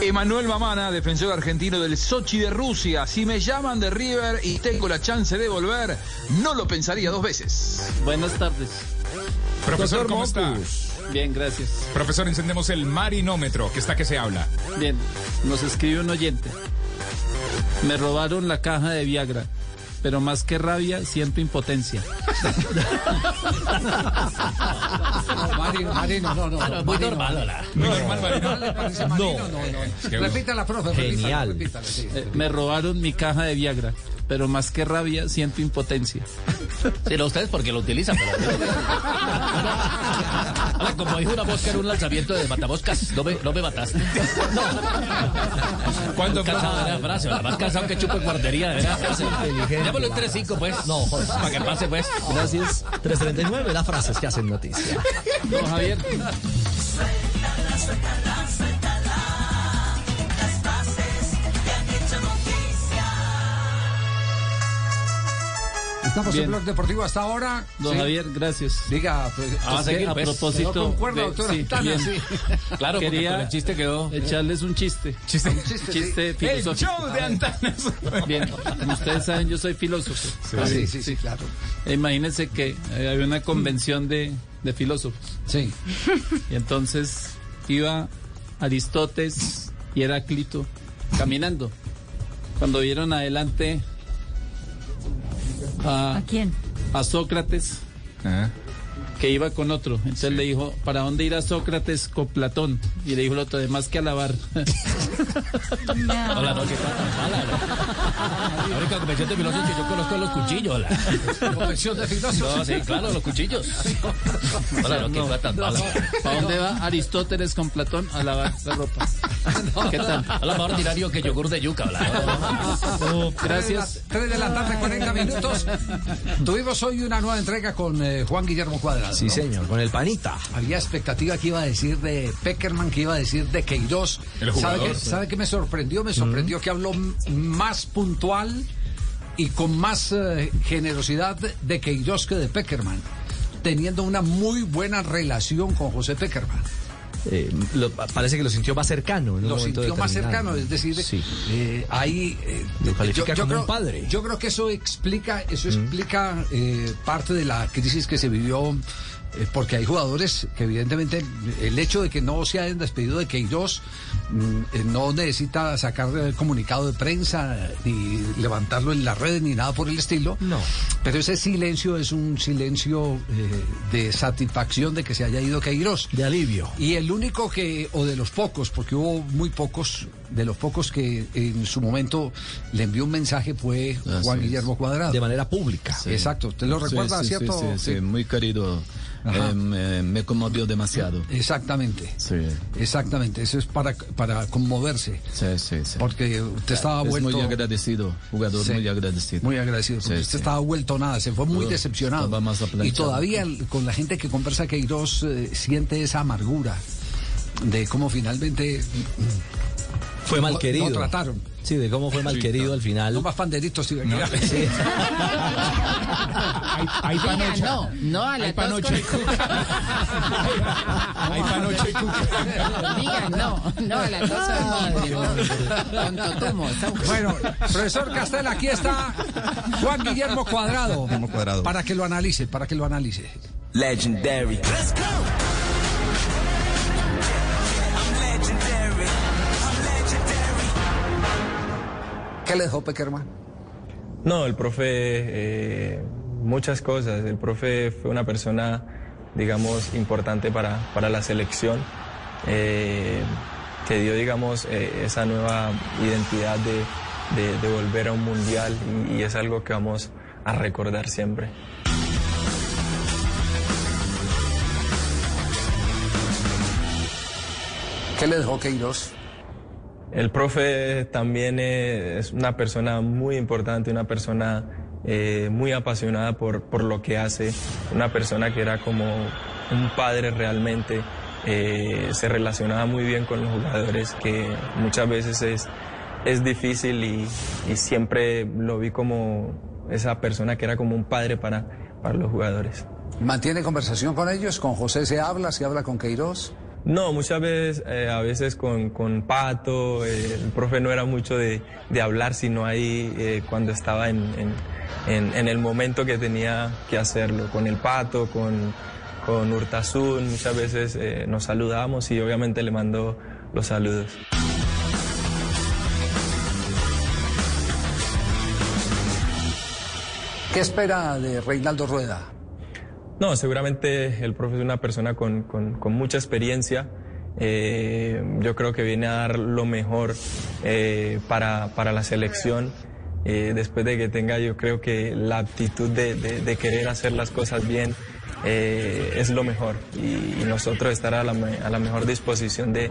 Emanuel Mamana, defensor argentino del Sochi de Rusia. Si me llaman de River y tengo la chance de volver, no lo pensaría dos veces. Buenas tardes. Profesor, ¿cómo está? Bien, gracias. Profesor, encendemos el marinómetro, que está que se habla. Bien, nos escribe un oyente. Me robaron la caja de Viagra, pero más que rabia, siento impotencia. No, Marino, Marino, no, no. No, muy Marino, normal, no. hola. Muy No, normal, Marino. ¿No le parece Marino? No, no. Repítala, profe. repítala, Genial. repítala, sí. Eh, me robaron mi caja de Viagra, pero más que rabia, siento impotencia. No ustedes porque lo utilizan. pero- <laughs> Ahora, como dijo una mosca en un lanzamiento de matamoscas, no me, no me mataste. <laughs> ¿Cuándo cansado de la frase? La más cansado que chupa en guardería, de verdad. Llámalo en 3-5, pues. No, Para que pase, pues. Gracias. 339, las frases que hacen noticia. No, Javier. Suéltala, suéltala, suéltala. Estamos Bien. en Blog Deportivo hasta ahora. Don Sí. Javier, gracias. Diga, pues, Ah, pues, seguir, a pues. propósito. Quedó concuerda, de- doctora sí, sí. <laughs> Claro, Quería el chiste quedó. Echarles un chiste. Chiste. Un chiste, Chiste filosófico. El show de Antanas. <laughs> Bien, como ustedes saben, yo soy filósofo. Ah, sí, sí, sí, claro. E imagínense que eh, había una convención de, de filósofos. Sí. Y entonces iba Aristóteles y Heráclito caminando. Cuando vieron adelante a, ¿A quién? a Sócrates, que iba con otro. Entonces le dijo, ¿para dónde irá Sócrates con Platón? Y le dijo el otro, además que alabar. <laughs> Hola, no, qué cosa tan mala. ¿no? La única convención de filósofos que yo conozco es los cuchillos. La. <laughs> Convención de filósofos. No, sí, claro, los cuchillos. <laughs> Hola, no, qué cosa tan mala. ¿Para dónde va Aristóteles con Platón? A lavar la ropa. ¿Qué tal? Hola, más ordinario que yogur de yuca. hola. Gracias. 3 de la tarde, 40 minutos. Tuvimos hoy una nueva entrega con eh, Juan Guillermo Sí, ¿no? señor, con el panita. Había expectativa que iba a decir de Peckerman, que iba a decir de Queiroz. ¿Sabe qué, ¿Sabe qué me sorprendió? Me sorprendió que habló más puntual y con más eh, generosidad de Queiroz que de Peckerman, teniendo una muy buena relación con José Peckerman. Eh, lo- parece que lo sintió más cercano. en un Lo sintió más cercano, es decir, Sí. eh, ahí eh, Lo califica como creo, un padre. Yo creo que eso explica, eso explica eh, parte de la crisis que se vivió. Eh, porque hay jugadores que evidentemente el hecho de que no se hayan despedido de Queiroz mm, eh, no necesita sacar el comunicado de prensa ni levantarlo en las redes ni nada por el estilo. No. Pero ese silencio es un silencio eh, de satisfacción de que se haya ido Queiroz. De alivio. Y el único que, o de los pocos, porque hubo muy pocos, de los pocos que en su momento le envió un mensaje fue Juan es. Guillermo Cuadrado. De manera pública. Exacto, ¿usted lo recuerda, Sí, sí, cierto? Sí, sí, sí, muy querido. Eh, me, me conmovió demasiado. Exactamente, Sí, exactamente, eso es para, para conmoverse, sí, sí. sí. porque usted estaba es vuelto... muy agradecido, jugador muy agradecido. Muy agradecido, porque usted estaba vuelto nada, se fue muy decepcionado. más Y todavía con la gente que conversa Queiroz eh, siente esa amargura de cómo finalmente Fue mal no- querido. no trataron. Sí, de cómo fue mal querido al final. No más <laughs> panderitos, sí, Sí. Hay, hay panocha. no, no a la Hay panocha <laughs> y cuca. Hay panocha y cuca. No, no a la tos con- con Totumo. Bueno, profesor Castel, aquí está Juan Guillermo Cuadrado. Cuadrado. Para que lo analice, para que lo analice. Legendary. Let's go. ¿Qué le dejó Peckerman? No, el profe, eh, muchas cosas. El profe fue una persona, digamos, importante para, para la selección, eh, que dio, digamos, eh, esa nueva identidad de, de- de volver a un mundial y, y es algo que vamos a recordar siempre. ¿Qué le dejó Queiroz? El profe también es una persona muy importante, una persona eh, muy apasionada por, por lo que hace, una persona que era como un padre realmente, eh, se relacionaba muy bien con los jugadores, que muchas veces es, es difícil y, y siempre lo vi como esa persona que era como un padre para, para los jugadores. ¿Mantiene conversación con ellos? ¿Con José se habla? ¿Se habla con Queiroz? No, muchas veces, eh, a veces con, con Pato, eh, el profe no era mucho de, de hablar, sino ahí eh, cuando estaba en, en- el momento que tenía que hacerlo, con el Pato, con, con muchas veces nos saludamos y obviamente le mando los saludos. ¿Qué espera de Reinaldo Rueda? No, seguramente el profe es una persona con, con- mucha experiencia. Eh, yo creo que viene a dar lo mejor eh, para, para la selección. Eh, después de que tenga, yo creo que la aptitud de, de- de querer hacer las cosas bien es lo mejor. Y, nosotros estar a la, a la mejor disposición de,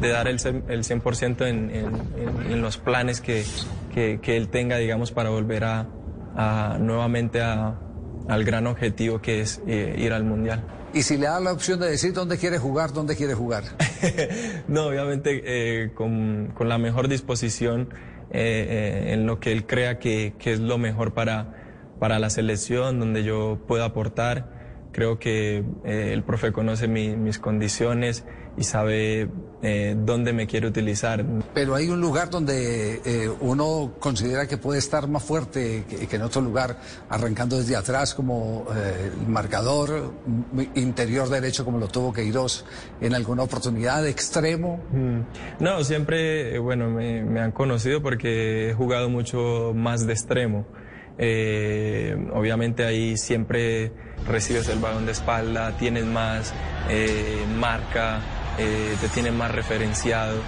de dar el, el 100% en, en- en- en los planes que, que- que él tenga, digamos, para volver a, a nuevamente a, al gran objetivo que es eh, ir al Mundial. Y si le da la opción de decir dónde quiere jugar, dónde quiere jugar. <laughs> No, obviamente eh, con, con la mejor disposición eh, eh, en lo que él crea que, que es lo mejor para, para la selección, donde yo puedo aportar. Creo que eh, el profe conoce mi- mis condiciones y sabe eh, dónde me quiere utilizar. Pero hay un lugar donde eh, uno considera que puede estar más fuerte que, que en otro lugar, arrancando desde atrás como eh, el marcador, m- interior derecho como lo tuvo Queiroz en alguna oportunidad, extremo. Mm. No, siempre, eh, bueno, me, me han conocido porque he jugado mucho más de extremo. Eh, obviamente ahí siempre recibes el balón de espalda, tienes más eh, marca, eh, te tienes más referenciado.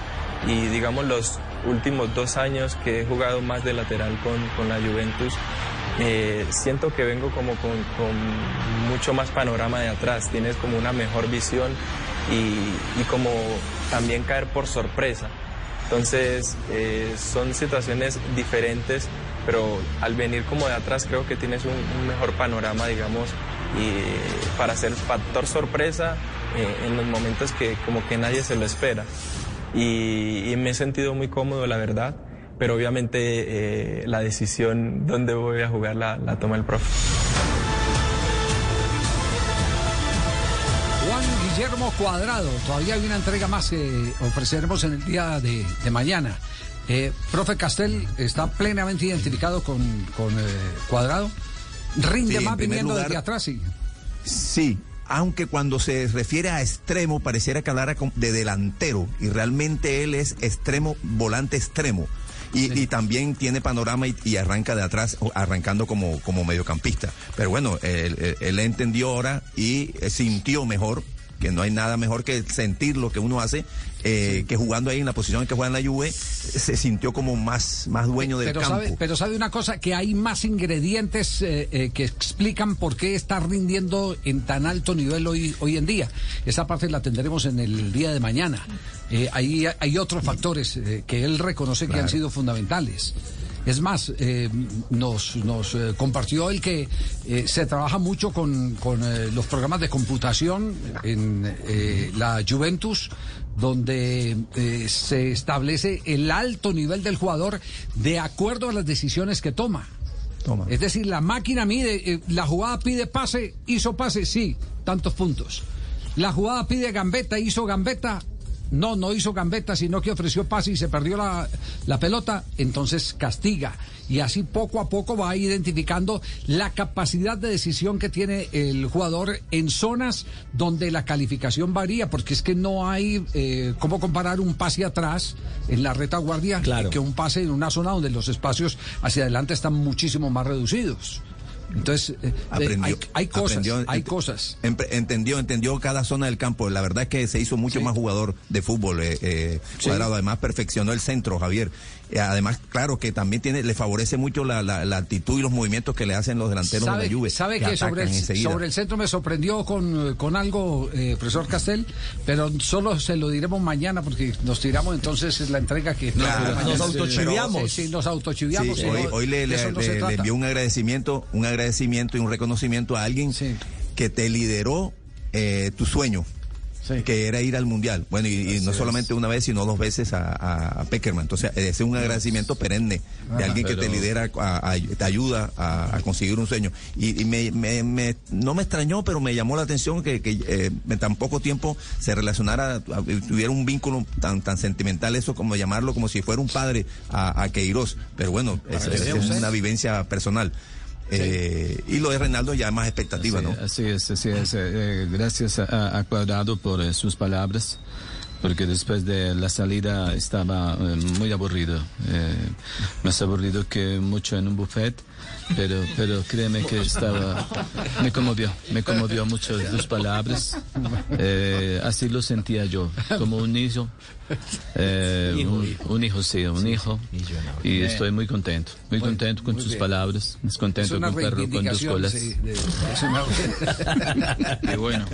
Y digamos los últimos dos años que he jugado más de lateral con, con la Juventus, eh, siento que vengo como con, mucho más panorama de atrás, tienes como una mejor visión y, y como también caer por sorpresa. Entonces eh, son situaciones diferentes, pero al venir como de atrás creo que tienes un, un mejor panorama, digamos, y para ser factor sorpresa eh, en los momentos que como que nadie se lo espera. Y, y me he sentido muy cómodo, la verdad, pero obviamente eh, la decisión dónde voy a jugar la, la toma el profe. Juan Guillermo Cuadrado, todavía hay una entrega más que ofreceremos en el día de, de mañana. Eh, profe Castel está plenamente identificado con, con eh, Cuadrado. Rinde Sí, más viniendo lugar- desde atrás, sí. Sí, aunque cuando se refiere a extremo pareciera que hablara de delantero y realmente él es extremo, volante extremo. Y, y también tiene panorama y, y arranca de atrás, arrancando como, como mediocampista. Pero bueno, él, él- él entendió ahora y eh, sintió mejor, que no hay nada mejor que sentir lo que uno hace, eh, que jugando ahí en la posición en que juega en la Juve, se sintió como más, más dueño del Pero campo. sabe, pero sabe una cosa, que hay más ingredientes eh, eh, que explican por qué está rindiendo en tan alto nivel hoy, hoy en día. Esa parte la tendremos en el día de mañana. Eh, ahí hay otros factores que él reconoce que han sido fundamentales. Es más, eh, nos, nos eh, compartió el que eh, se trabaja mucho con, con, los programas de computación en la Juventus, donde se establece el alto nivel del jugador de acuerdo a las decisiones que toma. Es decir, la máquina mide, la jugada pide pase, hizo pase, sí, tantos puntos. La jugada pide gambeta, hizo gambeta, no, no hizo gambeta, sino que ofreció pase y se perdió la, la pelota, entonces castiga. Y así poco a poco va identificando la capacidad de decisión que tiene el jugador en zonas donde la calificación varía, porque es que no hay eh, cómo comparar un pase atrás en la retaguardia que un pase en una zona donde los espacios hacia adelante están muchísimo más reducidos. Entonces, eh, eh, Aprendió, hay, hay cosas, aprendió, hay ent- cosas. Entendió, entendió cada zona del campo. La verdad es que se hizo mucho más jugador de fútbol. eh, eh, Sí. Cuadrado, además perfeccionó el centro, Javier. Eh, además, claro que también tiene, le favorece mucho la, la- la actitud y los movimientos que le hacen los delanteros de ¿Sabe, la Juve. sabe que que sobre el, sobre centro me sorprendió con, con algo, eh, profesor Castel, pero solo se lo diremos mañana porque nos tiramos entonces es la entrega que Claro, nos autochiviamos. Sí, sí, nos autochiviamos. Sí, hoy, hoy le, le- no le- envió un agradecimiento, un agradecimiento y un reconocimiento a alguien que te lideró eh, tu sueño. Que era ir al mundial. Bueno, y, y no solamente una vez, sino dos veces a, Peckerman. Entonces, es un agradecimiento perenne de Ajá. alguien que te lidera, a- a- te ayuda a, conseguir un sueño. Y, y me, me- me- no me extrañó, pero me llamó la atención que, que, eh, en tan poco tiempo se relacionara, tuviera un vínculo tan, tan sentimental, eso como llamarlo como si fuera un padre a, Queiroz. Pero bueno, es, es veremos, ¿eh? una vivencia personal. Eh, y lo de Reinaldo ya más expectativa, Sí, ¿no? Así es, así es. Eh, eh, gracias a, a Cuadrado por eh, sus palabras, porque después de la salida estaba muy aburrido, más aburrido que mucho en un buffet, pero, pero créeme que estaba, me conmovió, me conmovió mucho sus palabras. Así lo sentía yo, como un niño, <laughs> eh, un, un hijo, sí, un hijo, y estoy muy contento, muy Bueno, contento con muy sus bien. palabras, muy Es contento con un perro con reivindicación, colas. sí, de- es una- <laughs> Qué bueno.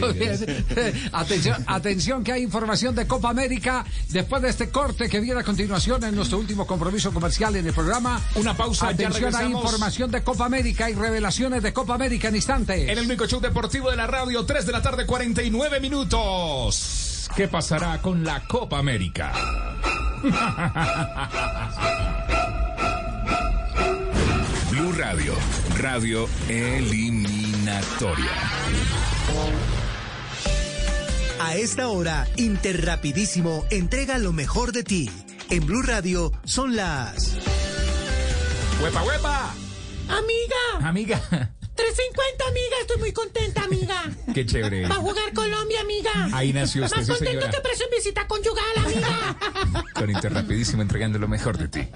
Muy bien. Atención, atención que hay información de Copa América después de este corte que viene a continuación en nuestro último compromiso comercial en el programa. Una pausa, ya Atención, hay regresamos. información de Copa América y revelaciones de Copa América en instantes. En el único show deportivo de la radio, 3 de la tarde, 49 minutos. ¿Qué pasará con la Copa América? <laughs> Blue Radio, radio eliminatoria. A esta hora, Interrapidísimo entrega lo mejor de ti. En Blue Radio son las... ¡Huepa, huepa! Amiga. Amiga. 350, amiga. Estoy muy contenta, amiga. Qué chévere. Va a jugar Colombia, amiga. Ahí nació usted, Más sí, contento señora. que preso en visita conyugal, amiga. Con Interrapidísimo entregando lo mejor de ti.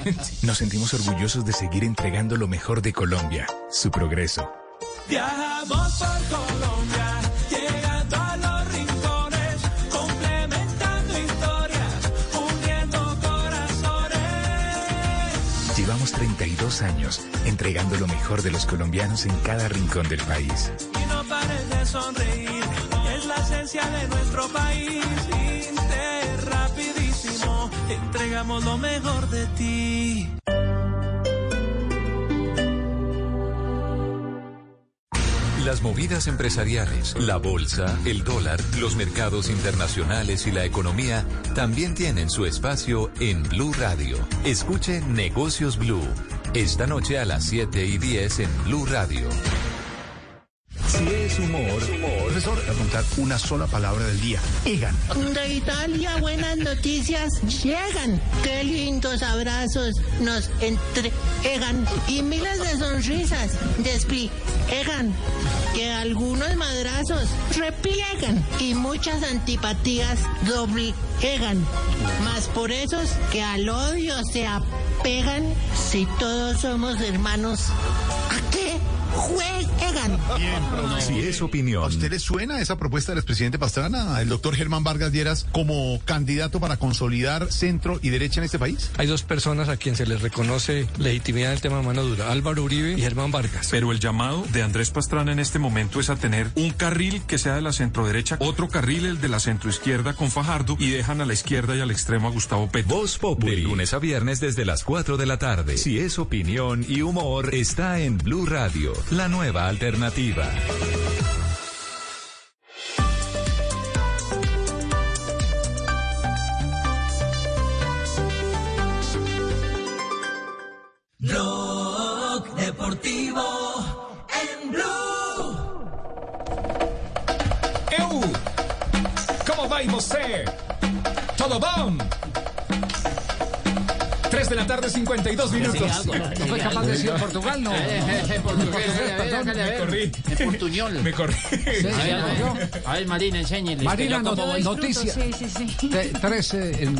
Nos sentimos orgullosos de seguir entregando lo mejor de Colombia, su progreso. Viajamos por Colombia, 32 años entregando lo mejor de los colombianos en cada rincón del país. Y no pares de sonreír, es la esencia de nuestro país. Interrapidísimo, entregamos lo mejor de ti. Las movidas empresariales, la bolsa, el dólar, los mercados internacionales y la economía también tienen su espacio en Blue Radio. Escuche Negocios Blue. Esta noche a las 7 y 10 en Blue Radio. Es humor, profesor, voy a preguntar una sola palabra del día. Egan. De Italia, buenas noticias llegan. Qué lindos abrazos nos entregan. Y miles de sonrisas despliegan. Que algunos madrazos repliegan. Y muchas antipatías doblegan. Más por esos que al odio se apegan. Si todos somos hermanos, ¿a qué juegan? Si es opinión. ¿A usted le suena esa propuesta del expresidente Pastrana, el doctor Germán Vargas Lleras, como candidato para consolidar centro y derecha en este país? Hay dos personas a quien se les reconoce legitimidad en el tema de mano dura, Álvaro Uribe y Germán Vargas. Pero el llamado de Andrés Pastrana en este momento es a tener un carril que sea de la centroderecha, otro carril el de la centroizquierda con Fajardo y dejan a la izquierda y al extremo a Gustavo Petro. Voz Populi. De lunes a viernes desde las 4 de la tarde. Si es opinión y humor, está en Blue Radio, la nueva alternativa. Blog Deportivo en Blue. ¡Eu! ¿Cómo va y você? ¿Todo bom? 3 de la tarde, 52 minutos. ¿No fue capaz de decir Portugal? No. En portugués, perdón. Me corrí. En portuñol. Me corrí. A ver, a ver, Marina, enséñele. Marina, noticia. Sí, sí, sí. Tres eh, en,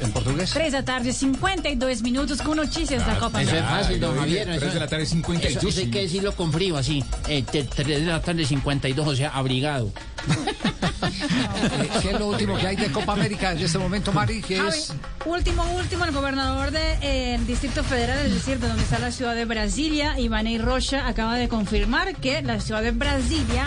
en portugués. 3 da tarde, 52 minutos con noticias da Copa Eso es fácil, don Javier. tres eso- de la tarde, 52. Eso, hay que decirlo con frío, así. Eh, 3 de la tarde, 52, o sea, abrigado. <laughs> Eh, ¿Qué es lo último que hay de Copa América en este momento, Mari? Que Javi, es Último, último, el gobernador del Distrito Federal, es decir, de donde está la ciudad de Brasilia, Ivanei Rocha, acaba de confirmar que la ciudad de Brasilia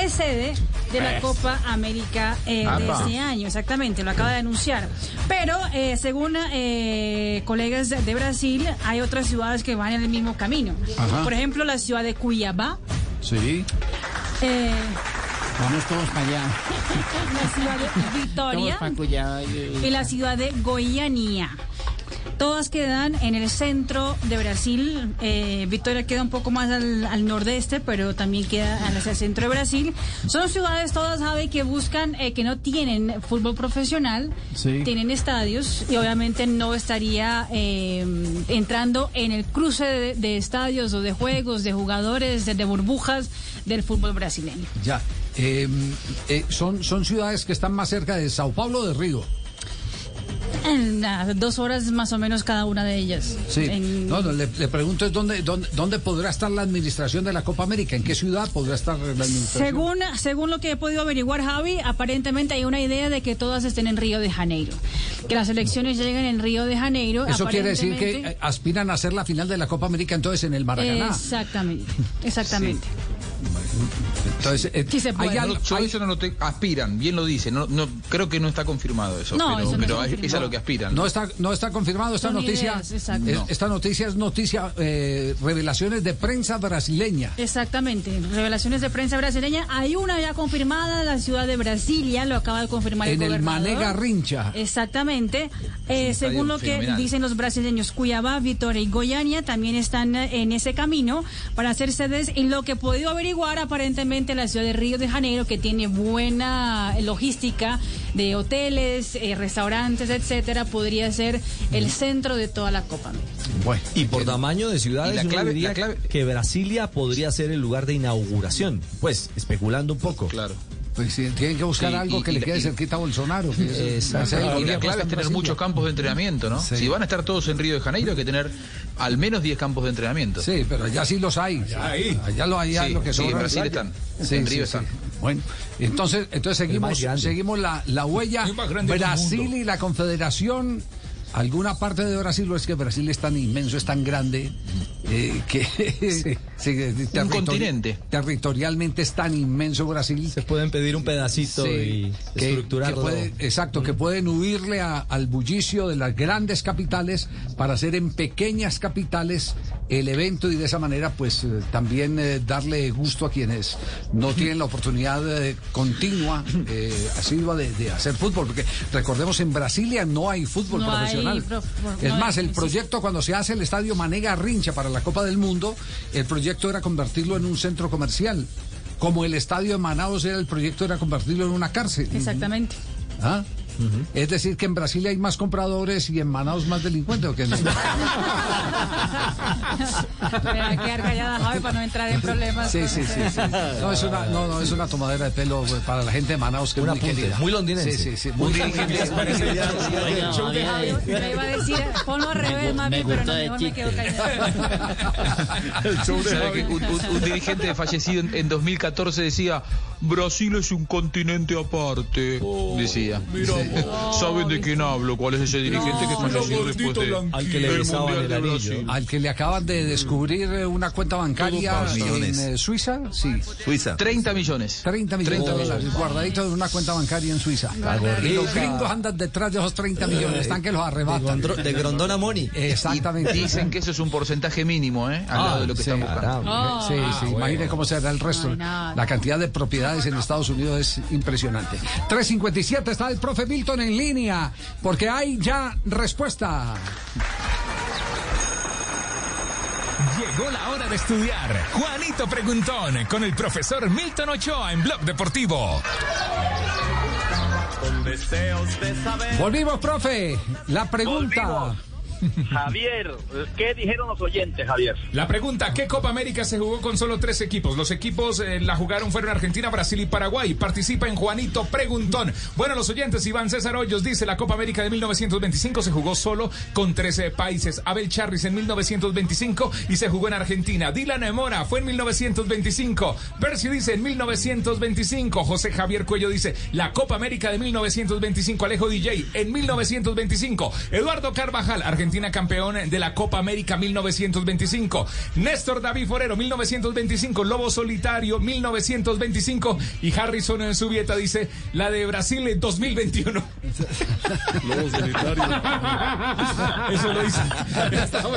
es sede de la Pues. Copa América eh, de este año, exactamente, lo acaba de anunciar. Pero eh, según eh, colegas de, de Brasil, hay otras ciudades que van en el mismo camino. Ajá. Por ejemplo, la ciudad de Cuiabá. Sí. eh, Vamos todos para allá. <laughs> la ciudad de Vitoria eh, y la ciudad de Goiânia. Todas quedan en el centro de Brasil. Eh, Victoria queda un poco más al, al nordeste, pero también queda hacia el centro de Brasil. Son ciudades todas, Javi, que buscan, eh, que no tienen fútbol profesional, Sí. tienen estadios y obviamente no estaría eh, entrando en el cruce de, de estadios o de juegos, de jugadores, de, de burbujas del fútbol brasileño. Ya. Eh, eh, son, son ciudades que están más cerca de Sao Paulo o de Río. En dos horas más o menos cada una de ellas. Sí. En- No, no, le, le pregunto es dónde, dónde, dónde podrá estar la administración de la Copa América. ¿En qué ciudad podrá estar la administración? Según, según lo que he podido averiguar, Javi, aparentemente hay una idea de que todas estén en Río de Janeiro. Que las elecciones lleguen en Río de Janeiro. Eso quiere decir que aspiran a hacer la final de la Copa América entonces en el Maracaná. Exactamente, exactamente. Entonces, eh, Sí se puede. hay algo- yo hay- eso no lo te- aspiran, bien lo dice, no, no, creo que no está confirmado eso, No, pero, eso no pero es- es a lo que aspiran. No está, no está confirmado esta Son noticia. ideas, es- No. Esta noticia es noticia, eh, revelaciones de prensa brasileña. Exactamente, revelaciones de prensa brasileña. Hay una ya confirmada en la ciudad de Brasilia, lo acaba de confirmar En el gobernador. Mané Garrincha. Exactamente. Eh, según lo que fenomenal. dicen los brasileños, Cuiabá, Vitoria y Goiânia también están eh, en ese camino para hacer sedes. Y lo que podido averiguar, aparentemente la ciudad de Río de Janeiro, que tiene buena eh, logística de hoteles, eh, restaurantes, etcétera, podría ser el centro de toda la Copa América. Bueno, y por tamaño de ciudades, la clave- diría la clave- que Brasilia podría ser el lugar de inauguración. Pues, especulando un poco. Claro. Pues sí, tienen que buscar Sí, algo y- que y le quede y- cerquita a Bolsonaro. que es- Exacto. Y la clave es en tener Brasilia. muchos campos de entrenamiento, ¿no? Sí. Si van a estar todos en Río de Janeiro, hay que tener al menos 10 campos de entrenamiento. Sí, pero allá sí los hay. Allá lo hay, Sí, lo que sí, sobra en Brasil es- están. Sí, En sí, Río sí. están. Bueno, entonces, entonces seguimos, seguimos la, la huella. Brasil y la Confederación. Alguna parte de Brasil, o es que Brasil es tan inmenso, es tan grande, eh, que <laughs> sí, territori- continente. territorialmente es tan inmenso Brasil. Se pueden pedir un pedacito Sí, y que- estructurarlo. que puede- exacto, que pueden huirle a- al bullicio de las grandes capitales para hacer en pequeñas capitales el evento y de esa manera pues eh, también eh, darle gusto a quienes no tienen la oportunidad eh, continua, eh, asidua de, de hacer fútbol, porque recordemos en Brasilia no hay fútbol No hay profesional. prof- es no más, hay- el sí. proyecto cuando se hace el estadio Manega Rincha para la Copa del Mundo, el proyecto era convertirlo en un centro comercial. Como el estadio de Manaus era el proyecto era convertirlo en una cárcel. Exactamente. ¿Ah? Es decir, que en Brasil hay más compradores y en Manaus más delincuentes. ¿o qué? <laughs> Me va a quedar callada, Javi, para no entrar en problemas. Sí, sí, sí. No, es una, no, no, es una tomadera de pelo eh, para la gente de Manaus que es muy apunte, querida. muy londinense. Sí, sí, sí. Muy dirigente- Oiga, Javier, Me iba a decir, ponlo al revés, gu- mami, me pero gusta no, el mejor me quedo chiste. callada. <laughs> ¿Sabe que un, un- un dirigente fallecido en, en 2014 decía, Brasil es un continente aparte, decía. ¿Saben de quién hablo? ¿Cuál es ese dirigente que falleció después de, Al que le besaban el anillo. Al que le acaban de descubrir eh, una cuenta bancaria en millones. eh, Suiza, sí. Suiza. 30 millones. 30 millones 30 de dólares guardaditos en una cuenta bancaria en Suiza. Y los gringos andan detrás de esos 30 millones, están que los arrebatan. De Grondona Money. Exactamente. Dicen que eso es un porcentaje mínimo, ¿eh? Al lado de lo que sí, están buscando. Sí, Ah, sí, imagine cómo será el resto. La cantidad de propiedades en Estados Unidos es impresionante. 357 está el profe Milton en línea, porque hay ya respuesta. Llegó la hora de estudiar. Juanito Preguntón con el profesor Milton Ochoa en Blog Deportivo. Con deseos de saber. Volvimos, profe. La pregunta. Volvimos. Javier, ¿qué dijeron los oyentes, Javier? La pregunta, ¿qué Copa América se jugó con solo tres equipos? Los equipos eh, la jugaron fueron Argentina, Brasil y Paraguay. Participa en Juanito Preguntón. Bueno, los oyentes, Iván César Hoyos dice, la Copa América de 1925 se jugó solo con 13 países. Abel Charris en 1925 y se jugó en Argentina. Dylan Mora fue en 1925. Percy dice en 1925. José Javier Cuello dice, la Copa América de 1925. Alejo DJ en 1925. Eduardo Carvajal, Argentina campeón de la Copa América 1925. Néstor David Forero 1925. Lobo Solitario 1925. Y Harrison en Subieta dice, la de Brasil en 2021. Lobo Solitario. <laughs> Eso lo dice. Eso lo,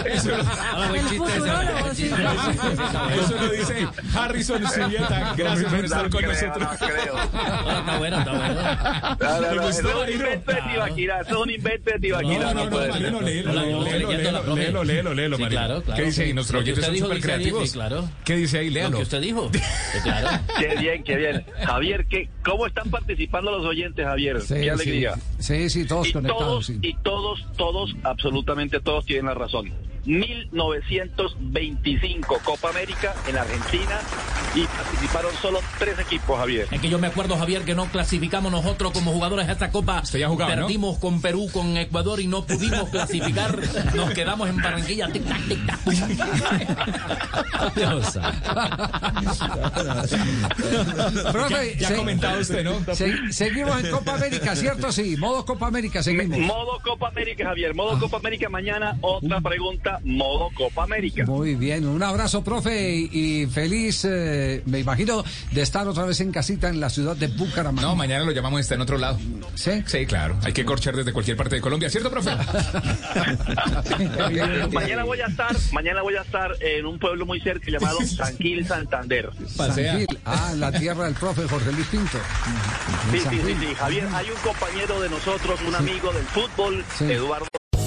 eso dice Harrison Subieta. Gracias por estar con nosotros. Está bueno, está bueno. No, no, ¿Le no, gustó, eso es un Jairo? invento de Tibaquirá, eso es un invento de Tibaquirá. No, léelo, léelo, léelo, Sí, claro, claro. ¿Qué dice ahí? Nuestros Lo oyentes son súper creativos. sí, claro. ¿Qué dice ahí? Lo Léalo. que usted dijo. <laughs> Claro. Qué bien, qué bien. Javier, ¿qué, ¿cómo están participando los oyentes, Javier? Sí, qué sí. alegría. Sí, sí, todos y conectados. todos, sí. y todos, todos, absolutamente todos tienen la razón. 1925 Copa América en Argentina y participaron solo tres equipos, Javier. Es que yo me acuerdo, Javier, que no clasificamos nosotros como jugadores a esta Copa. Usted ya jugaba, ¿no? Perdimos con Perú, con Ecuador y no pudimos clasificar. <laughs> Nos quedamos en Barranquilla. Tic, tac, tic, tac. Dios. Profe, Ya- ya ha comentado usted, ¿no? se- seguimos en Copa América, ¿cierto? Sí, modo Copa América, seguimos. Modo Copa América, Javier. Modo Copa América mañana. Otra pregunta América modo Copa América. Muy bien, un abrazo, profe, y, y feliz, eh, me imagino, de estar otra vez en casita en la ciudad de Bucaramanga. No, mañana lo llamamos, está en otro lado. ¿Sí? Sí, claro. Hay que corchar desde cualquier parte de Colombia, ¿cierto, profe? <laughs> <laughs> mañana voy a estar, mañana voy a estar en un pueblo muy cerca llamado <laughs> Sanquil, Santander. Sanquil, ah, la tierra del profe Jorge Luis Pinto. Sí, sí, sí, sí, Javier, hay un compañero de nosotros, un amigo del fútbol, Eduardo.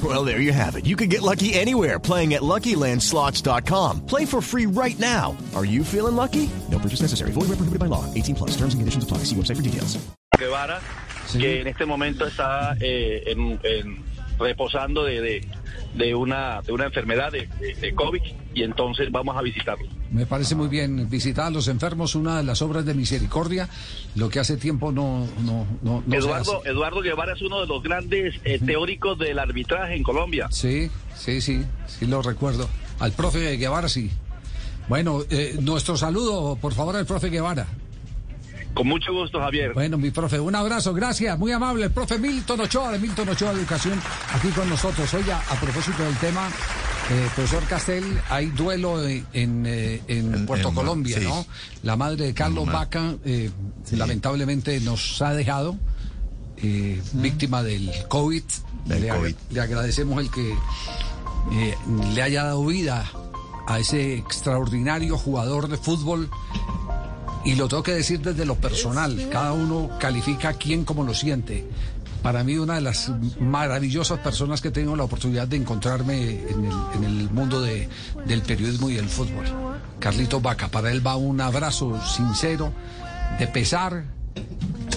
Well, there you have it. You can get lucky anywhere playing at LuckyLandSlots.com. Play for free right now. Are you feeling lucky? No purchase necessary. Void where prohibited by law. 18 plus. Terms and conditions apply. See website for details. Guevara, que en este momento está eh, en, en- reposando de, de, de una, de una enfermedad de, COVID y entonces vamos a visitarlo. Me parece muy bien visitar a los enfermos, una de las obras de misericordia, lo que hace tiempo no, no, no, Eduardo. Eduardo Guevara es uno de los grandes eh, teóricos del arbitraje en Colombia. Sí, sí, sí, sí lo recuerdo. Al profe Guevara, sí. Bueno, eh, nuestro saludo, por favor, al profe Guevara. Con mucho gusto, Javier. Bueno, mi profe, un abrazo, gracias, muy amable. El profe Milton Ochoa, de Milton Ochoa Educación, aquí con nosotros. Oiga, a propósito del tema, eh, profesor Castel, hay duelo en, en, eh, en Puerto en- Colombia, sí. ¿no? La madre de Carlos. Vaca, eh, lamentablemente nos ha dejado, eh, víctima del COVID. Del le, ag- COVID. le agradecemos el que eh, le haya dado vida a ese extraordinario jugador de fútbol y lo tengo que decir desde lo personal. Cada uno califica a quién como lo siente. Para mí, una de las maravillosas personas que tengo la oportunidad de encontrarme en el, en el mundo de- del periodismo y el fútbol. Carlito Vaca, para él va un abrazo sincero, de pesar.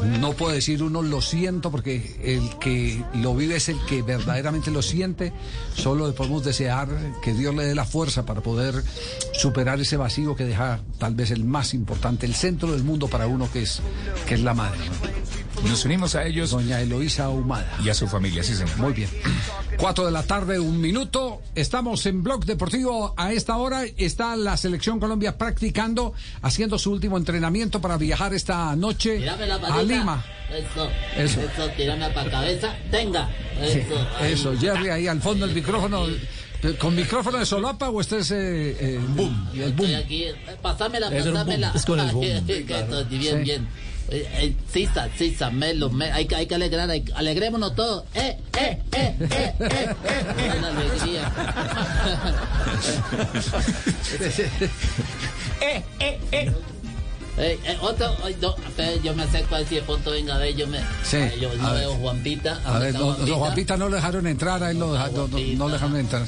No puedo decir uno lo siento porque el que lo vive es el que verdaderamente lo siente. Solo le podemos desear que Dios le dé la fuerza para poder superar ese vacío que deja tal vez el más importante, el centro del mundo para uno que es, que es la madre. Nos unimos a ellos. Doña Eloísa Humada. Y a su familia, sí, señor. Muy bien. Cuatro de la tarde, un minuto. Estamos en Blog Deportivo. A esta hora está la Selección Colombia practicando, haciendo su último entrenamiento para viajar esta noche a. Lima. Eso. Eso. Eso, tírame para cabeza. Tenga. Sí, Eso. Eso, Jerry, ahí al fondo el micrófono. ¿Con micrófono de solapa o este es eh, eh, boom? El boom. Estoy aquí. Pásamela, boom, pásamela. es con el <laughs> boom, Que claro. esto, bien, Sí. bien. Eh, eh, Sisa, sisa, melo, me- hay, que- hay que alegrar, hay- alegrémonos todos. ¡Eh, eh, eh, eh, eh, eh! Una alegría. <laughs> ¡Eh, eh, eh! Eh, eh, otro, no, yo me acerco a ver si de pronto venga de yo me. Sí, Ay, yo a no ver. veo Juanpita. A ver, no, no, Juanpita no lo dejaron entrar, a él lo deja- no, no- no lo dejaron entrar.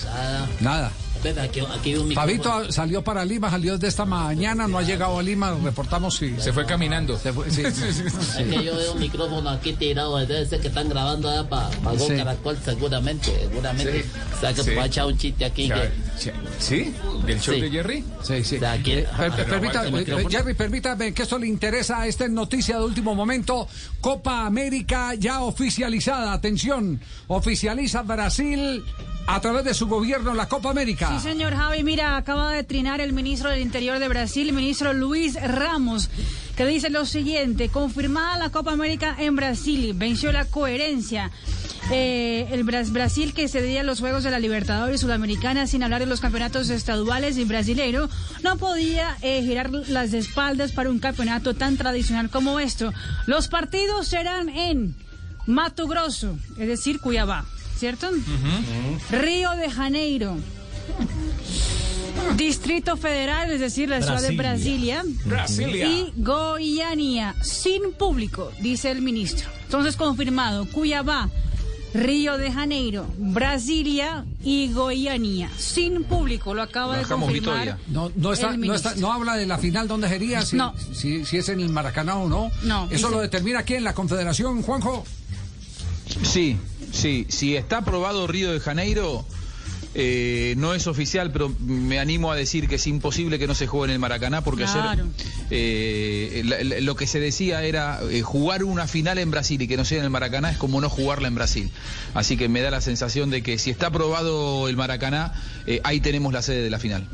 Nada. Espera, aquí, aquí hay un micrófono. Fabito salió para Lima, salió de esta mañana, no ha llegado a Lima, reportamos si... Se fue caminando. Se fue, sí, sí, sí. Es que yo veo un micrófono aquí tirado, debe ser que están grabando allá para pa. Caracol, seguramente, seguramente. Sí. O sea, que va a echar un chiste aquí. Ya, que... ya. ¿Sí? ¿Del show Sí. de Jerry? Sí, sí. O sea, aquí- Eh, per- Ah, per- no, permita- aguanta el eh. Jerry, permítame que esto le interesa. Esta es noticia de último momento. Copa América ya oficializada. Atención, oficializa Brasil a través de su gobierno la Copa América. Sí, señor Javi, mira, acaba de trinar el ministro del Interior de Brasil, el ministro Luis Ramos, que dice lo siguiente, confirmada la Copa América en Brasil, venció la coherencia. Eh, el Bras- Brasil que cedía los Juegos de la Libertadores Sudamericana sin hablar de los campeonatos estaduales y brasileiro, no podía eh, girar las espaldas para un campeonato tan tradicional como esto. Los partidos serán en Mato Grosso, es decir, Cuiabá, ¿cierto? Río de Janeiro. Distrito Federal, es decir, la ciudad de Brasilia. Brasilia. Y Goiânia, sin público, dice el ministro. Entonces, confirmado, Cuiabá, Río de Janeiro, Brasilia y Goiânia, sin público, lo acaba de confirmar. No, no, está, el no, está- ministro. no habla de la final donde sería, si, No. si, si es en el Maracaná o no. No, Eso dice- lo determina aquí en la Confederación, Juanjo. Sí, sí, si está aprobado Río de Janeiro, eh, no es oficial, pero me animo a decir que es imposible que no se juegue en el Maracaná, porque Claro. ayer eh, la- la- lo que se decía era eh, jugar una final en Brasil y que no sea en el Maracaná es como no jugarla en Brasil. Así que me da la sensación de que si está aprobado el Maracaná, eh, ahí tenemos la sede de la final.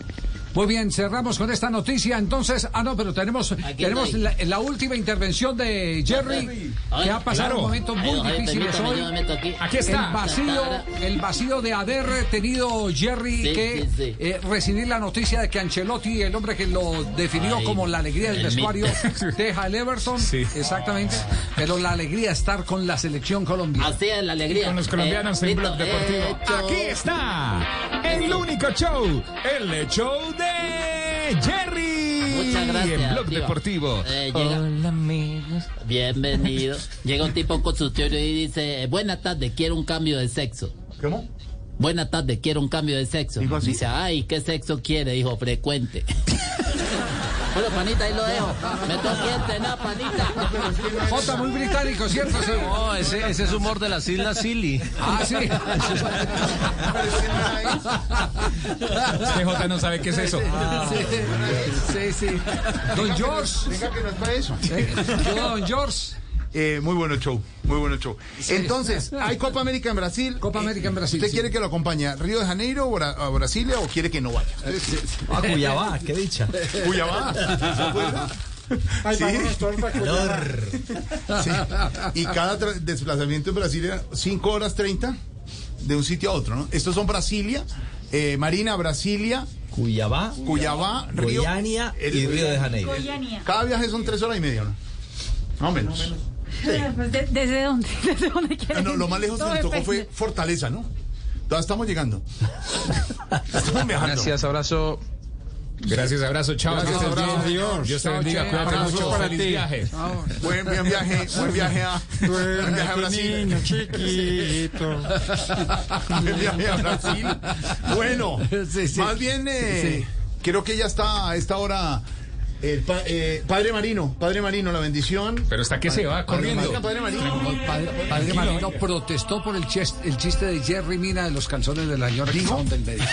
Muy bien, cerramos con esta noticia. Entonces, ah, no, pero tenemos, tenemos la, la última intervención de Jerry, que ha pasado Claro. momentos Ay, muy ojalá, difíciles hoy. aquí. Aquí El está. vacío, el vacío de haber tenido Jerry Sí, que sí, sí. eh, recibir la noticia de que Ancelotti, el hombre que lo definió Ay, como la alegría del vestuario, <laughs> deja el Everton. Exactamente. Pero la alegría de estar con la selección colombiana. Así es la alegría. Con los colombianos en Blog Deportivo. Aquí está el único show, el show de Jerry. Muchas gracias. En Blog tío. Deportivo. Eh, llega- Bienvenido. Llega un tipo consultorio y dice, buena tarde, quiero un cambio de sexo. ¿Cómo? Buena tarde, quiero un cambio de sexo. Dice, ay, ¿qué sexo quiere? Dijo, frecuente. <laughs> bueno, panita, ahí lo dejo. Me toquiente, no, panita. Jota, muy británico, ¿cierto? No, ese, ese es humor de las Islas Silly. Ah, sí. Este J no sabe qué es eso. Sí, sí. Don George. Venga, que no es para eso. Don George. Eh, muy bueno el show, muy bueno el show. Entonces, hay Copa América en Brasil. Copa América en Brasil. ¿Usted sí. quiere que lo acompañe a Río de Janeiro o a Brasilia o quiere que no vaya? Ah, Cuyabá, qué dicha. Cuyabá. ¿Se acuerda? Sí. Sí. Y cada desplazamiento en Brasil era 5 horas 30 de un sitio a otro, ¿no? Estos son Brasilia, eh, Marina, Brasilia, Cuyabá, Cuyabá, Río. Goiânia y Río de Janeiro. Cada viaje son 3 horas y media, ¿no? Más o menos. <laughs> Pues, ¿de- ¿Desde dónde? <laughs> ¿Desde dónde quiere No, lo más lejos que nos tocó fue Fortaleza, ¿no? Todavía estamos llegando. <laughs> Estamos viajando. Gracias, abrazo. Gracias, abrazo, chao. Gracias, abrazo. Dios. Dios te bendiga, cuídate mucho. para Feliz ti. viaje. Buen, buen viaje, buen viaje a, buen viaje a Brasil. chiquito. Buen viaje a Brasil. Bueno, más bien, eh, creo que ya está a esta hora el pa- eh, Padre Marino, Padre Marino, la bendición. Pero está que se va corriendo. Padre Marino. Padre, Marino protestó por el, chis- el chiste de Jerry Mina de los calzones de la señora del médico.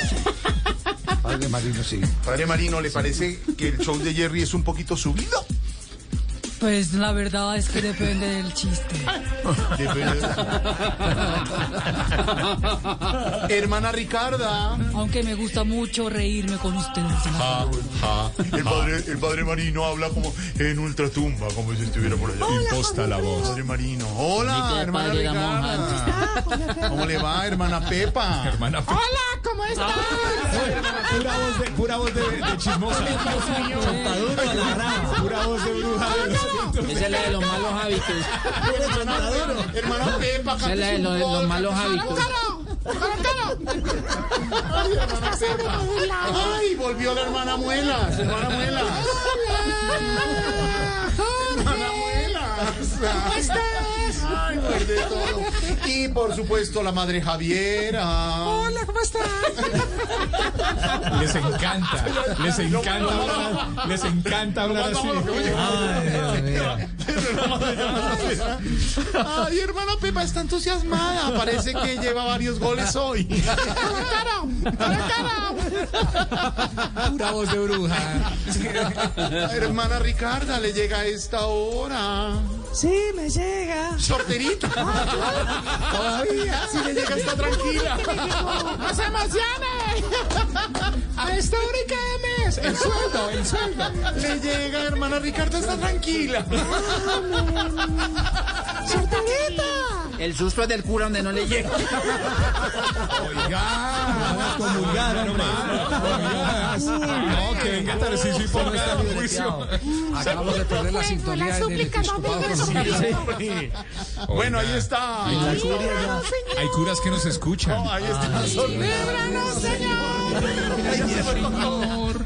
Padre Marino, sí. Padre Marino, ¿le parece que el show de Jerry es un poquito subido? Pues la verdad es que depende del chiste. Hermana Ricarda. Aunque me gusta mucho reírme con ustedes. Ja, ja. El padre, el padre Marino habla como en ultratumba, como si estuviera por allá. Imposta la voz. Padre Marino. Hola, hermana Ricarda. ¿Cómo le va, hermana Pepa? Hermana, Hola, ¿cómo estás? pura voz de, pura voz de, de chismosa. Pura voz de bruja. Esa es la de los malos hábitos. Hermana Pepa, Esa es la de los, los malos hábitos. Ay, hermana. Ay, volvió la hermana Muela. Hermana Muela. Hermana Muela. ¿Cómo estás? Ay, vuelve todo. Y por supuesto la madre Javiera. Hola, ¿cómo estás? Les encanta, les encanta hablar, les encanta hablar así. Ay, hermana Pepa está entusiasmada. Parece que lleva varios goles hoy. Pura voz de bruja. hermana Ricarda, le llega a esta hora. Sí, me llega. Sorterita. Todavía. Si le llega, está tranquila. ¡No se emocione! A esta hora y cada mes. El sueldo, el sueldo. Le llega, hermana Ricarda, está tranquila. ¡Sorterita! El susto es del cura donde no le llega. Oiga, comulgar, No, que venga Tarcisio y ponga a juicio. Acabamos de perder la sintonía la del súplica no episcopado. Bueno, ahí está. Hay curas que nos escuchan. Ahí está. ¡Líbranos, Señor!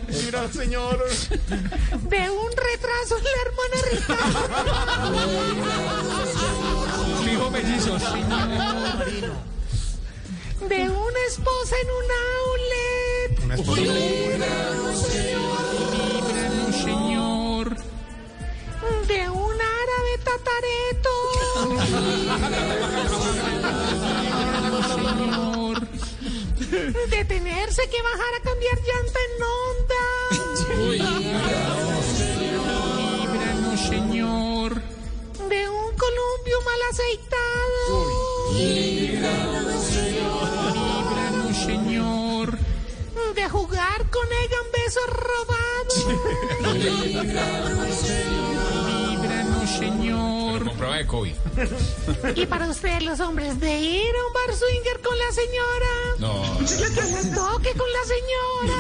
Mira, señor. De un retraso en la hermana Rita. Fijo mellizos. De una esposa en un outlet. Una esposa. ¡Líbranos, Señor! De un árabe tatareto. Detenerse que bajar a cambiar llanta en onda. Mal aceitado. Líbranos, Señor. De jugar con Egan besos robados. Líbranos, Señor. Con prueba de COVID. Y para ustedes los hombres, de ir a un bar swinger con la señora. No. Que se toque con la señora.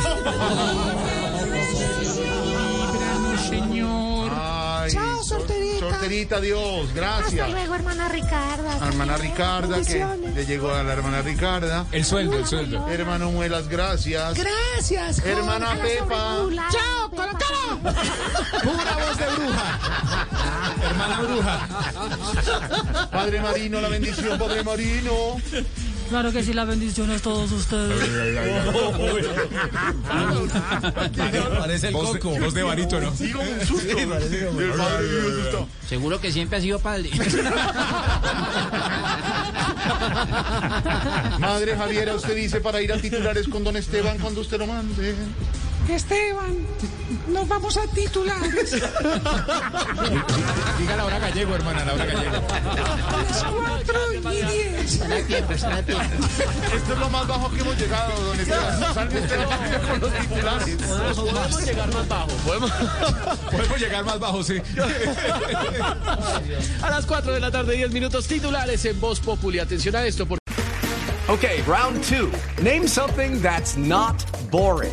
Dios, gracias. Hasta luego, hermana Ricarda. Hermana Ricarda, que le llegó a la hermana Ricarda. El sueldo, el sueldo. Hermano Muelas, gracias. Gracias. Hermana Jorge, Pepa. sobrepoblada. Chao, colócalo. <laughs> Pura voz de bruja. Hermana bruja. Padre Marino, la bendición, Padre Marino. Claro que sí, la bendición es todos ustedes. Parece el coco. voz de un susto. Dios asustado. Seguro que siempre ha sido padre. Madre Javiera, usted dice para ir a titulares con don Esteban cuando usted lo mande. Esteban, nos vamos a titulares. Diga la hora gallego, hermana, la hora gallego. Las cuatro y diez. Esto es lo más bajo que hemos llegado, don Esteban. Salve usted <laughs> con los titulares. Podemos llegar más bajo. Podemos. Podemos llegar más bajo, sí. A las 4 de la tarde, 10 minutos titulares en Voz Populi. Atención a esto. Por... Okay, round two. Name something that's not boring.